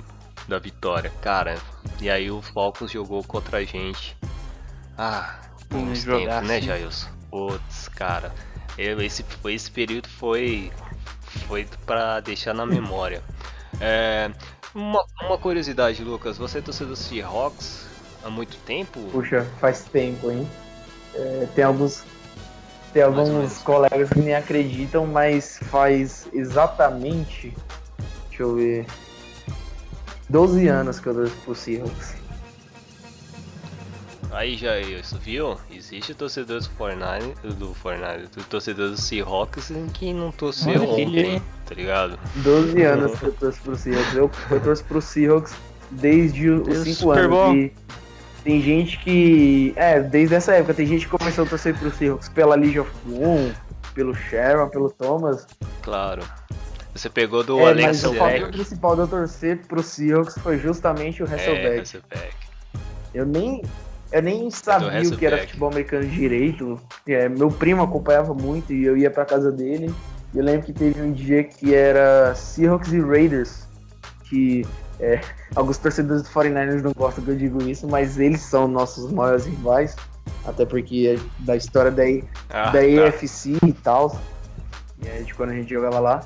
da vitória. Cara, e aí o Falcons jogou contra a gente. Ah, bons tempos, né, Jailson? Putz, cara. Eu, esse, esse período foi, foi pra deixar na memória. É, uma, uma curiosidade, Lucas. Você é torcedor do Seahawks há muito tempo? Puxa, faz tempo, hein? É, tem alguns tem alguns colegas que nem acreditam, mas faz exatamente. Deixa eu ver. 12 anos que eu torço pro Seahawks. Aí já isso, viu? Existe torcedores do Fortnite, do Fortnite, do torcedor do Seahawks que não torceu ontem, tá ligado? 12 anos que eu torço pro Seahawks. Eu, eu torço pro Seahawks desde os 5 anos. E tem gente que. É, desde essa época, tem gente que começou a torcer pro Seahawks pela Legion of Boom, pelo Sherman, pelo Thomas. Claro. Você pegou do é, Alex Mas o fator principal de eu torcer pro Seahawks foi justamente o Hasselbeck. É. Eu nem. Eu nem sabia o que era futebol americano direito. É, meu primo acompanhava muito e eu ia pra casa dele. E eu lembro que teve um dia que era Seahawks e Raiders. Que É, alguns torcedores do 49ers não gostam que eu digo isso, mas eles são nossos maiores rivais. Até porque é da história da, ah, da tá. EFC e tal. E é de quando a gente jogava lá.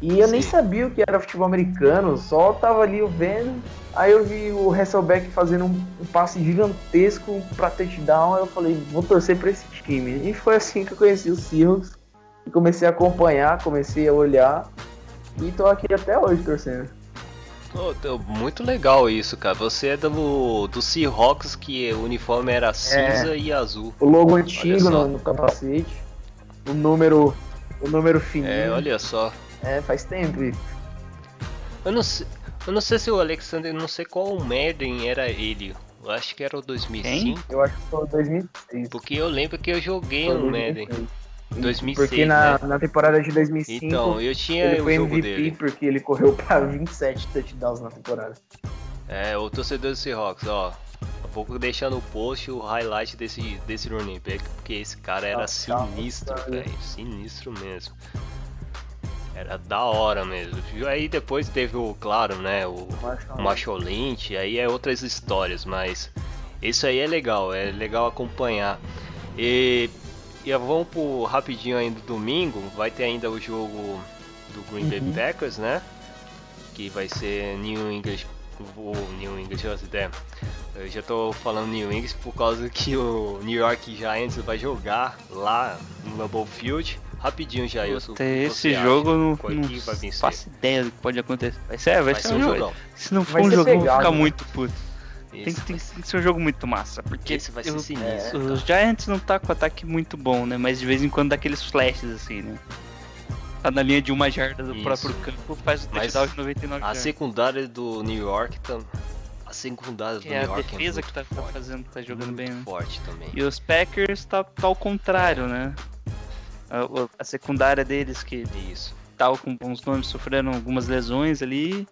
E eu Sim. nem sabia o que era futebol americano, só tava ali vendo. Aí eu vi o Hasselbeck fazendo um, um passe gigantesco pra touchdown. Aí eu falei, vou torcer pra esse time. E foi assim que eu conheci o Seahawks. E comecei a acompanhar, comecei a olhar. E tô aqui até hoje torcendo. Oh, muito legal isso, cara. Você é do, do Seahawks, que o uniforme era cinza é, e azul. O logo antigo no, no, capacete. O número. O número fininho. É, olha só. É, faz tempo isso. Eu não sei. Eu não sei se o Alexander, não sei qual Madden era ele. Eu acho que era o 2005. Quem? Eu acho que foi o 2006. Porque eu lembro que eu joguei um Madden. 2006, porque na, né? na temporada de 2005 então, eu tinha ele foi MVP porque ele correu para 27 touchdowns na temporada. É, o torcedor do Seahawks, ó. Vou deixar no post o highlight desse, desse running back, porque esse cara era ah, sinistro, velho. Sinistro mesmo. Era da hora mesmo. E aí depois teve o, claro, né, o Macho Lynch, aí é outras histórias, mas isso aí é legal, é legal acompanhar. E e vamos pro rapidinho ainda domingo, vai ter ainda o jogo do Green Bay uhum. Packers, né? Que vai ser New English. O New English, ideia. Eu já tô falando New English por causa que o New York Giants vai jogar lá no Lambeau Field. Rapidinho, Jailson. Esse jogo não, não faço ideia do que pode acontecer. Vai ser, vai, vai ser, ser um jogo. Se não for um jogo, vou ficar né? muito puto. Tem, tem, tem, que ser um jogo muito massa, porque esse vai ser eu, sinistro, os Giants não tá com ataque muito bom, né? Mas de vez em quando dá aqueles flashes assim, né? Tá na linha de uma jarda do Isso. próprio campo, faz o touchdown de 99 A secundária do New York tá... A secundária do é New York a defesa é que tá, tá, fazendo, tá jogando muito bem, né? forte também. E os Packers tá, tá ao contrário, né? A, a secundária deles que Isso. tal com bons nomes sofreram algumas lesões ali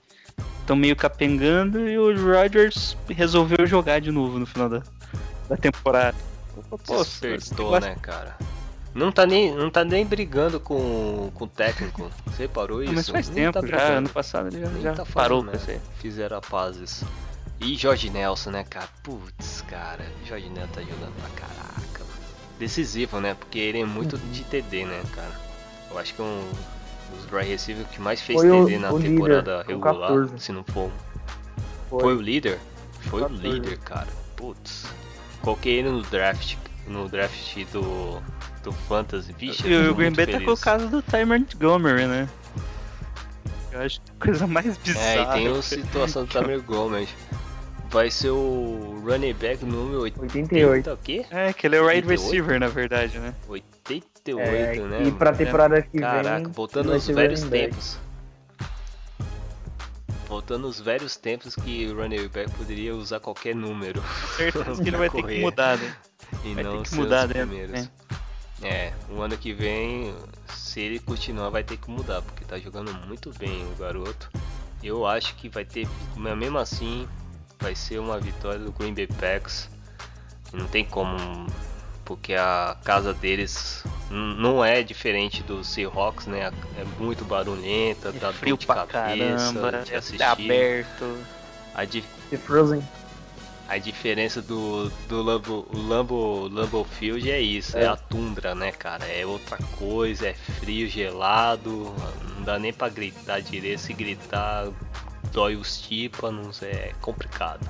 estão meio capengando e o Rodgers resolveu jogar de novo no final da, da temporada. Pô, Despertou, né, cara? Não tá nem, não tá nem brigando com, com o técnico. Você parou isso? Mas faz tempo tá já, ano passado ele já, já tá parou né? Fizeram a pazes. E Jorge Nelson, né, cara? Putz, cara, Jorge Nelson tá jogando pra caraca. Decisivo, né? Porque ele é muito uhum. de TD, né, cara? Eu acho que é um os dry receiver que mais fez foi TD o, na o temporada líder, regular, se não for. Foi. foi o líder? Foi 14. o líder, cara. Putz. Coloquei ele no draft, no draft do do Fantasy, bicho. E o Green Bay tá com o caso do Ty Montgomery, né? Eu acho que coisa mais bizarra. É, e tem a situação do Ty Montgomery. Vai ser o running back número 88. O quê? É, que ele é o wide receiver, na verdade, né? 88, é, né? E pra temporada que Caraca, vem. Caraca, voltando aos velhos tempos. Voltando aos velhos tempos que o running back poderia usar qualquer número. Certeza que ele vai correr. ter que mudar, né? E vai não ter que mudar, né? primeiros. É. é, o ano que vem, se ele continuar, vai ter que mudar, porque tá jogando muito bem o garoto. Eu acho que vai ter, mas mesmo assim, vai ser uma vitória do Green Bay Packers. Não tem como, porque a casa deles não é diferente do Seahawks, né? É muito barulhenta, dá frio de pra cabeça, caramba, de assistir. É aberto. A di... Frozen. A diferença do, do Lambo, Lambo, Lambo Field é isso, é. é. a tundra, né, cara? É outra coisa, é frio, gelado, não dá nem pra gritar direito, se gritar dói os tímpanos, é complicado.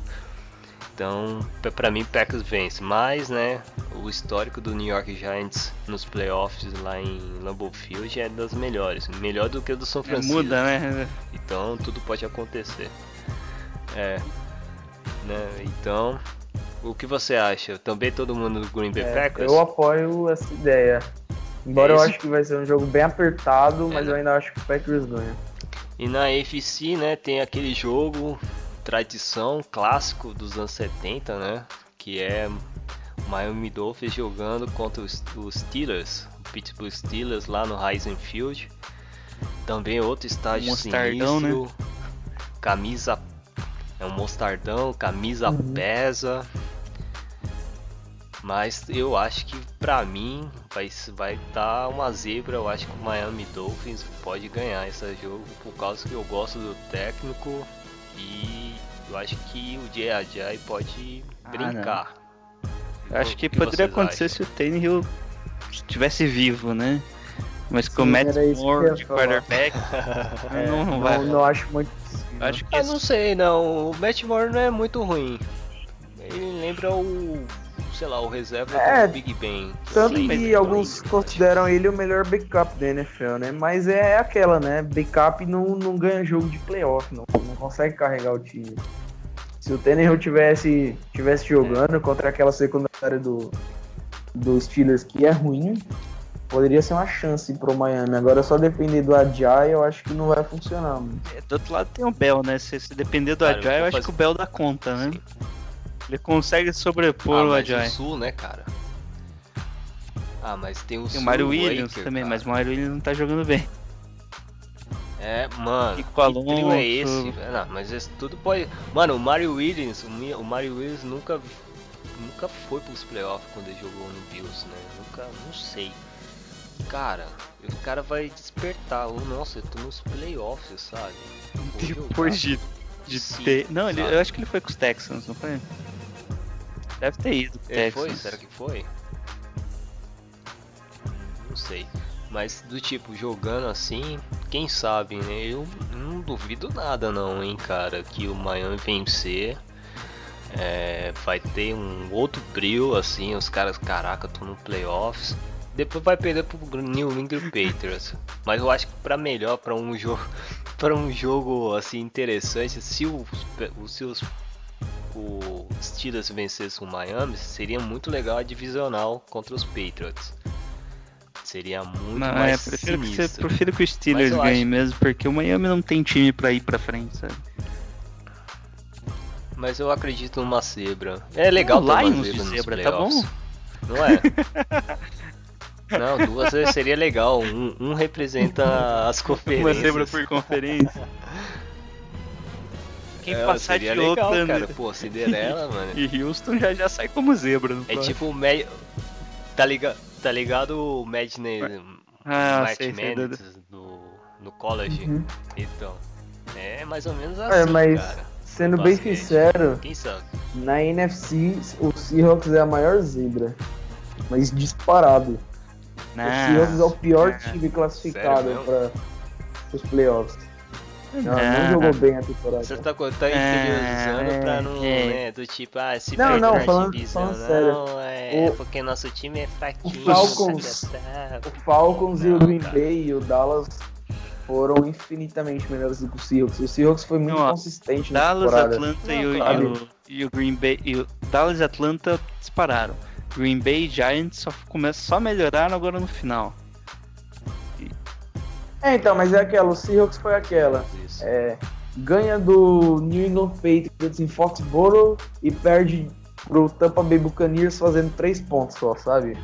Então, para mim, Packers vence. Mas, né, o histórico do New York Giants nos playoffs lá em Lambeau Field é das melhores. Melhor do que o do São é, Francisco. muda, né? Então, tudo pode acontecer. É. Né, então, o que você acha? Também todo mundo do Green Bay é, Packers? Eu apoio essa ideia. Embora é eu acho que vai ser um jogo bem apertado, mas é, eu ainda acho que o Packers ganha. E na AFC, né, tem aquele jogo tradição clássico dos anos 70, né? Que é Miami Dolphins jogando contra os, os Steelers, o Pittsburgh Steelers lá no Heisen Field. Também outro estádio mostardão, sinistro, né? camisa é um mostardão, camisa uhum. pesa. Mas eu acho que pra mim vai vai dar uma zebra. Eu acho que o Miami Dolphins pode ganhar esse jogo por causa que eu gosto do técnico E eu acho que o Jay Ajay pode ah, brincar. Eu acho que, que poderia acontecer acham? se o Tannehill estivesse vivo, né? Mas com o Matt Moore de quarterback, é, não, não, vai. Não, não acho muito Acho que eu não sei, não. O Matt Moore não é muito ruim. Ele lembra o sei lá, o reserva é, do Big Ben. Tanto que alguns consideram ele o melhor backup da NFL, né? Mas é aquela, né? Backup não, não ganha jogo de playoff, não, não consegue carregar o time. Se o Tannehill tivesse, tivesse jogando é. contra aquela secundária do, do Steelers que é ruim, poderia ser uma chance pro Miami. Agora só depender do Ajay, eu acho que não vai funcionar. Mano. É, do outro lado tem o Bell, né? Se, se depender do Cara, Ajay, eu, eu acho que o Bell dá conta, né? Ele consegue sobrepor ah, o Ajay. o Sul, né, cara? Ah, mas tem o Tem o Mario Williams Waker, também, cara. mas o Mario Williams não tá jogando bem. É, mano, que trio é esse? Não, mas esse tudo pode... Mano, o Mario Williams, o Mario Williams nunca nunca foi pros playoffs quando ele jogou no Bills, né? Nunca, não sei. Cara, o cara vai despertar. Oh, nossa, eu tô nos playoffs, sabe? Depois de, de Sim, ter. Não, ele, eu acho que ele foi com os Texans, não foi? Deve ter ido. Ele foi? Será que foi? Não sei. Mas do tipo, jogando assim, quem sabe, né? Eu não duvido nada não, hein, cara, que o Miami vencer. É, vai ter um outro brilho, assim, os caras, caraca, tô no playoffs. Depois vai perder pro New England Patriots. Mas eu acho que para melhor, para um jogo, para um jogo assim interessante, se os seus o Steelers vencesse o Miami, seria muito legal a divisional contra os Patriots. Seria muito não, mais é, prefiro que, você, prefiro que o Steelers ganhe acho... mesmo, porque o Miami não tem time para ir para frente, sabe? Mas eu acredito numa zebra. É legal ter uma zebra, de zebra tá bom? Não é? Não, duas seria legal. Um, um representa as conferências. Uma zebra por conferência. Quem é, passar de legal, Oakland cara. Pô, Cinderela, mano. E Houston já, já sai como zebra. Não é tipo o Mad... Tá, liga... tá ligado o Madness ah, Matt sei, do... no college? Uhum. Então, é mais ou menos é, assim, é, mas... cara. Sendo bem sincero, na NFC o Seahawks é a maior zebra, mas disparado. Não, o Seahawks é o pior não. time classificado para os playoffs. Não, não, jogou bem a temporada. Você tá, tá interiorizando é, pra não, é. né, do tipo, ah, se não, não, falando, divisão, falando sério. não, é, o, porque nosso time é fraquinho. O Falcons, o Falcons não, e o Green cara. Bay e o Dallas foram infinitamente melhores do que o Seahawks. O Seahawks foi muito não, consistente na Dallas, temporada. Atlanta e o, e, o, e o Green Bay, e o Dallas e Atlanta dispararam. Green Bay e Giants só, começam, só melhoraram agora no final. É, então, mas é aquela, o Seahawks foi aquela. É, ganha do New England Patriots em Foxborough e perde pro Tampa Bay Buccaneers fazendo três pontos só, sabe?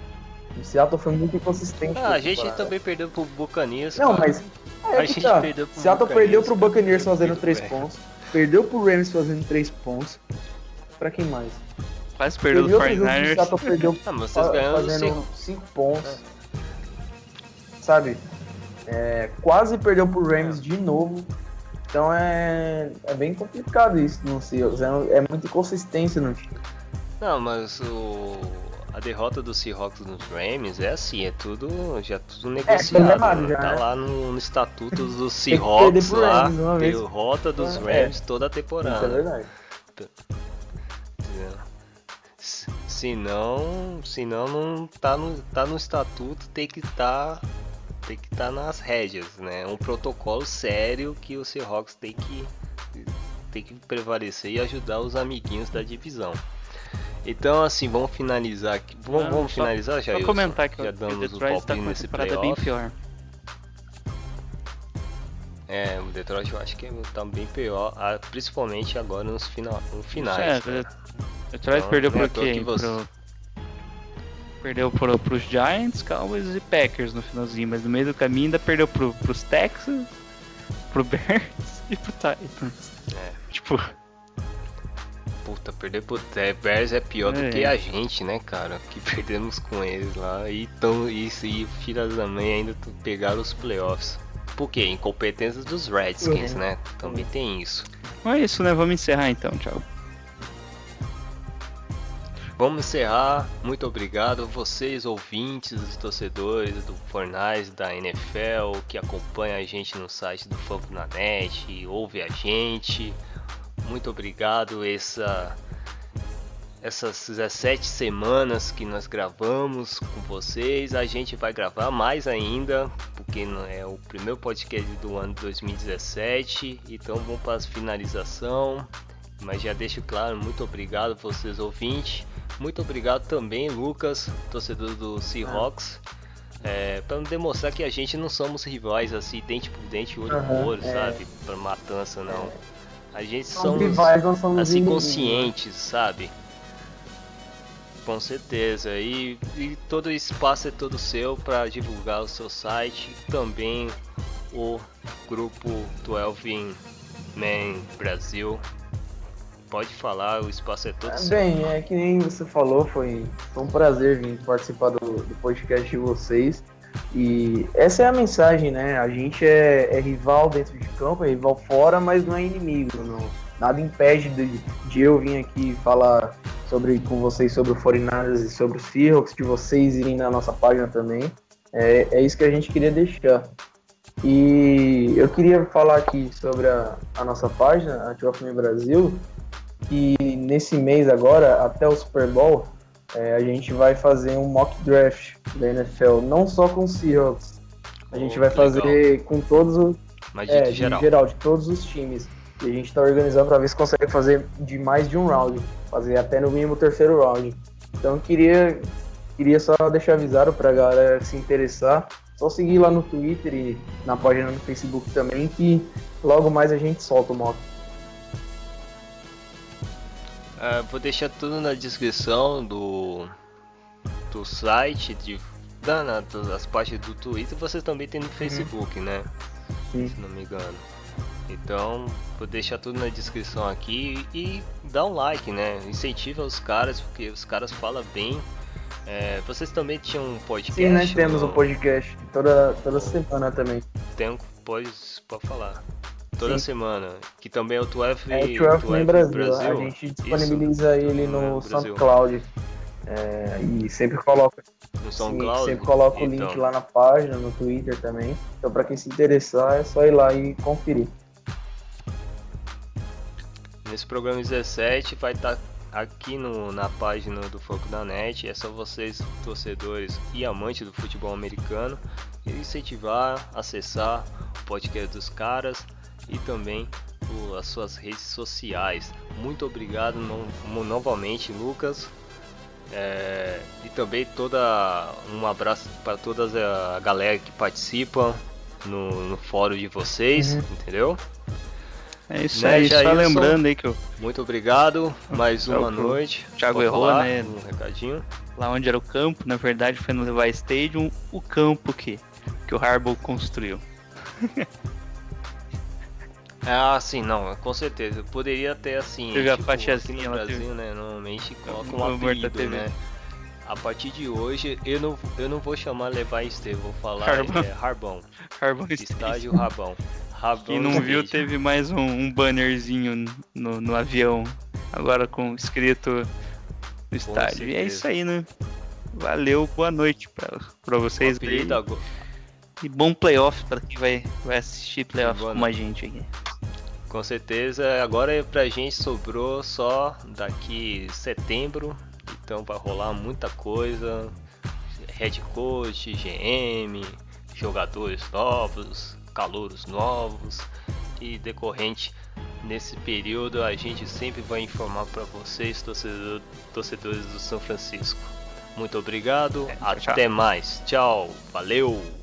O Seattle foi muito inconsistente. Ah, a gente também perdeu pro Buccaneers. Não, cara. mas. É, a gente tá. perdeu pro Seattle Buccaneers, perdeu pro Buccaneers fazendo três pontos. Perdeu pro Rams fazendo três pontos. Pra quem mais? Quase perdeu do 49ers. Seattle perdeu ah, mas vocês fazendo 5 pontos. Sabe? É, quase perdeu pro Rams de novo. Então é, é bem complicado isso no Seahawks. É, é muita inconsistência no time. Não, mas o, a derrota do Seahawks nos Rams é assim, é tudo já tudo é, negociado. É, já, tá né? lá no, no estatuto dos Seahawks lá, derrota dos é, Rams toda a temporada. Isso é verdade. Se não, se não, não tá no, tá no estatuto, tem que estar tá, tem que estar tá nas rédeas, né? Um protocolo sério que o Seahawks tem que tem que prevalecer e ajudar os amiguinhos da divisão. Então, assim, vamos finalizar aqui. Vamos, Não, vamos só, finalizar já? Vou comentar que já damos o Detroit tá nesse temporada bem pior. É, o Detroit eu acho que tá bem pior, principalmente agora nos final, no finais. É, né? Detroit então, perdeu pro quê? Você... Pro... Perdeu pro, pros Giants, Cowboys e Packers no finalzinho, mas no meio do caminho ainda perdeu pro, pros Texans, pro Bears e pro Titans. É. Tipo. Puta, perder pro é, Bears é pior é. do que a gente, né, cara? Que perdemos com eles lá. E, tão, e, e filhas da mãe ainda pegaram os playoffs. por quê? Incompetência dos Redskins, uhum. né? Também tem isso. Mas é isso, né? Vamos encerrar então, tchau. Vamos encerrar. Muito obrigado a vocês, ouvintes, torcedores do Fornais, da NFL, que acompanha a gente no site do Fogo na Net, ouve a gente. Muito obrigado. Essa, essas 17 semanas que nós gravamos com vocês, a gente vai gravar mais ainda, porque é o primeiro podcast do ano 2017. Então vamos para a finalização. Mas já deixo claro, muito obrigado vocês ouvintes. Muito obrigado também, Lucas, torcedor do Seahawks. É, para demonstrar que a gente não somos rivais assim, dente por dente, olho por uhum, olho, é. sabe? Para matança, não. É. A gente somos, rivais, não somos assim inimigos, né? conscientes, sabe? Com certeza. E, e todo espaço é todo seu para divulgar o seu site. Também o grupo 12 Man Brasil pode falar, o espaço é todo é, Bem, é que nem você falou, foi, um prazer vir participar do, do, podcast de vocês. E essa é a mensagem, né? A gente é, é, rival dentro de campo, é rival fora, mas não é inimigo. Não, nada impede de, de eu vir aqui falar sobre, com vocês sobre o 49 e sobre os Seahawks, de vocês irem na nossa página também. É, é isso que a gente queria deixar. E eu queria falar aqui sobre a, a nossa página, a Tio Brasil, que nesse mês agora, até o Super Bowl, é, a gente vai fazer um mock draft da NFL, não só com os Seahawks. A gente oh, vai fazer legal. com todos os. Mas é, geral. de geral, de todos os times. E a gente está organizando para ver se consegue fazer de mais de um round, fazer até no mínimo o terceiro round. Então queria queria só deixar avisado para a galera se interessar, só seguir lá no Twitter e na página no Facebook também que logo mais a gente solta o mock. Uh, vou deixar tudo na descrição do, do site, de, da, na, das páginas do Twitter. Você também tem no uhum. Facebook, uhum. né? Sim. Se não me engano. Então, vou deixar tudo na descrição aqui e dá um like, né? Incentiva os caras, porque os caras falam bem. É, vocês também tinham um podcast? Sim, nós temos no... um podcast toda, toda semana também. Tem, pode, pode falar toda Sim. semana. Que também é o 12, é, 12, 12 Brasil. Brasil. A gente disponibiliza Isso. ele no, no SoundCloud. É, e sempre coloca no SoundCloud? sempre coloca então. o link então. lá na página, no Twitter também. Então para quem se interessar é só ir lá e conferir. Nesse programa 17 vai estar tá aqui no, na página do Foco da Net. É só vocês, torcedores e amantes do futebol americano, incentivar, acessar o podcast dos caras e também as suas redes sociais. Muito obrigado no, novamente, Lucas. É, e também toda um abraço para toda a galera que participa no, no fórum de vocês, uhum. entendeu? É isso né, aí, Jailson, só lembrando aí que eu. Muito obrigado, mais uma noite. O Thiago errou, falar, né? Um recadinho. Lá onde era o campo, na verdade foi no Levi Stadium, o campo que, que o Harbaugh construiu. Ah, sim, não, com certeza. Poderia ter assim. Teve tipo, a fatiazinha no Brasil, teve... né? Normalmente coloca um apelido, né? A partir de hoje, eu não, eu não vou chamar Levi Estevam, vou falar Harbon. É, Harbon. Harbon Estágio Rabão. Rabão Quem não viu, teve mais um, um bannerzinho no, no avião, agora com escrito no estádio. E é isso aí, né? Valeu, boa noite pra, pra vocês. E bom playoff para quem vai, vai assistir playoff com a gente aqui. Com certeza. Agora pra gente sobrou só daqui setembro. Então vai rolar muita coisa. Head coach, GM, jogadores novos, calouros novos e decorrente nesse período a gente sempre vai informar para vocês torcedor, torcedores do São Francisco. Muito obrigado, é, até mais, tchau, valeu.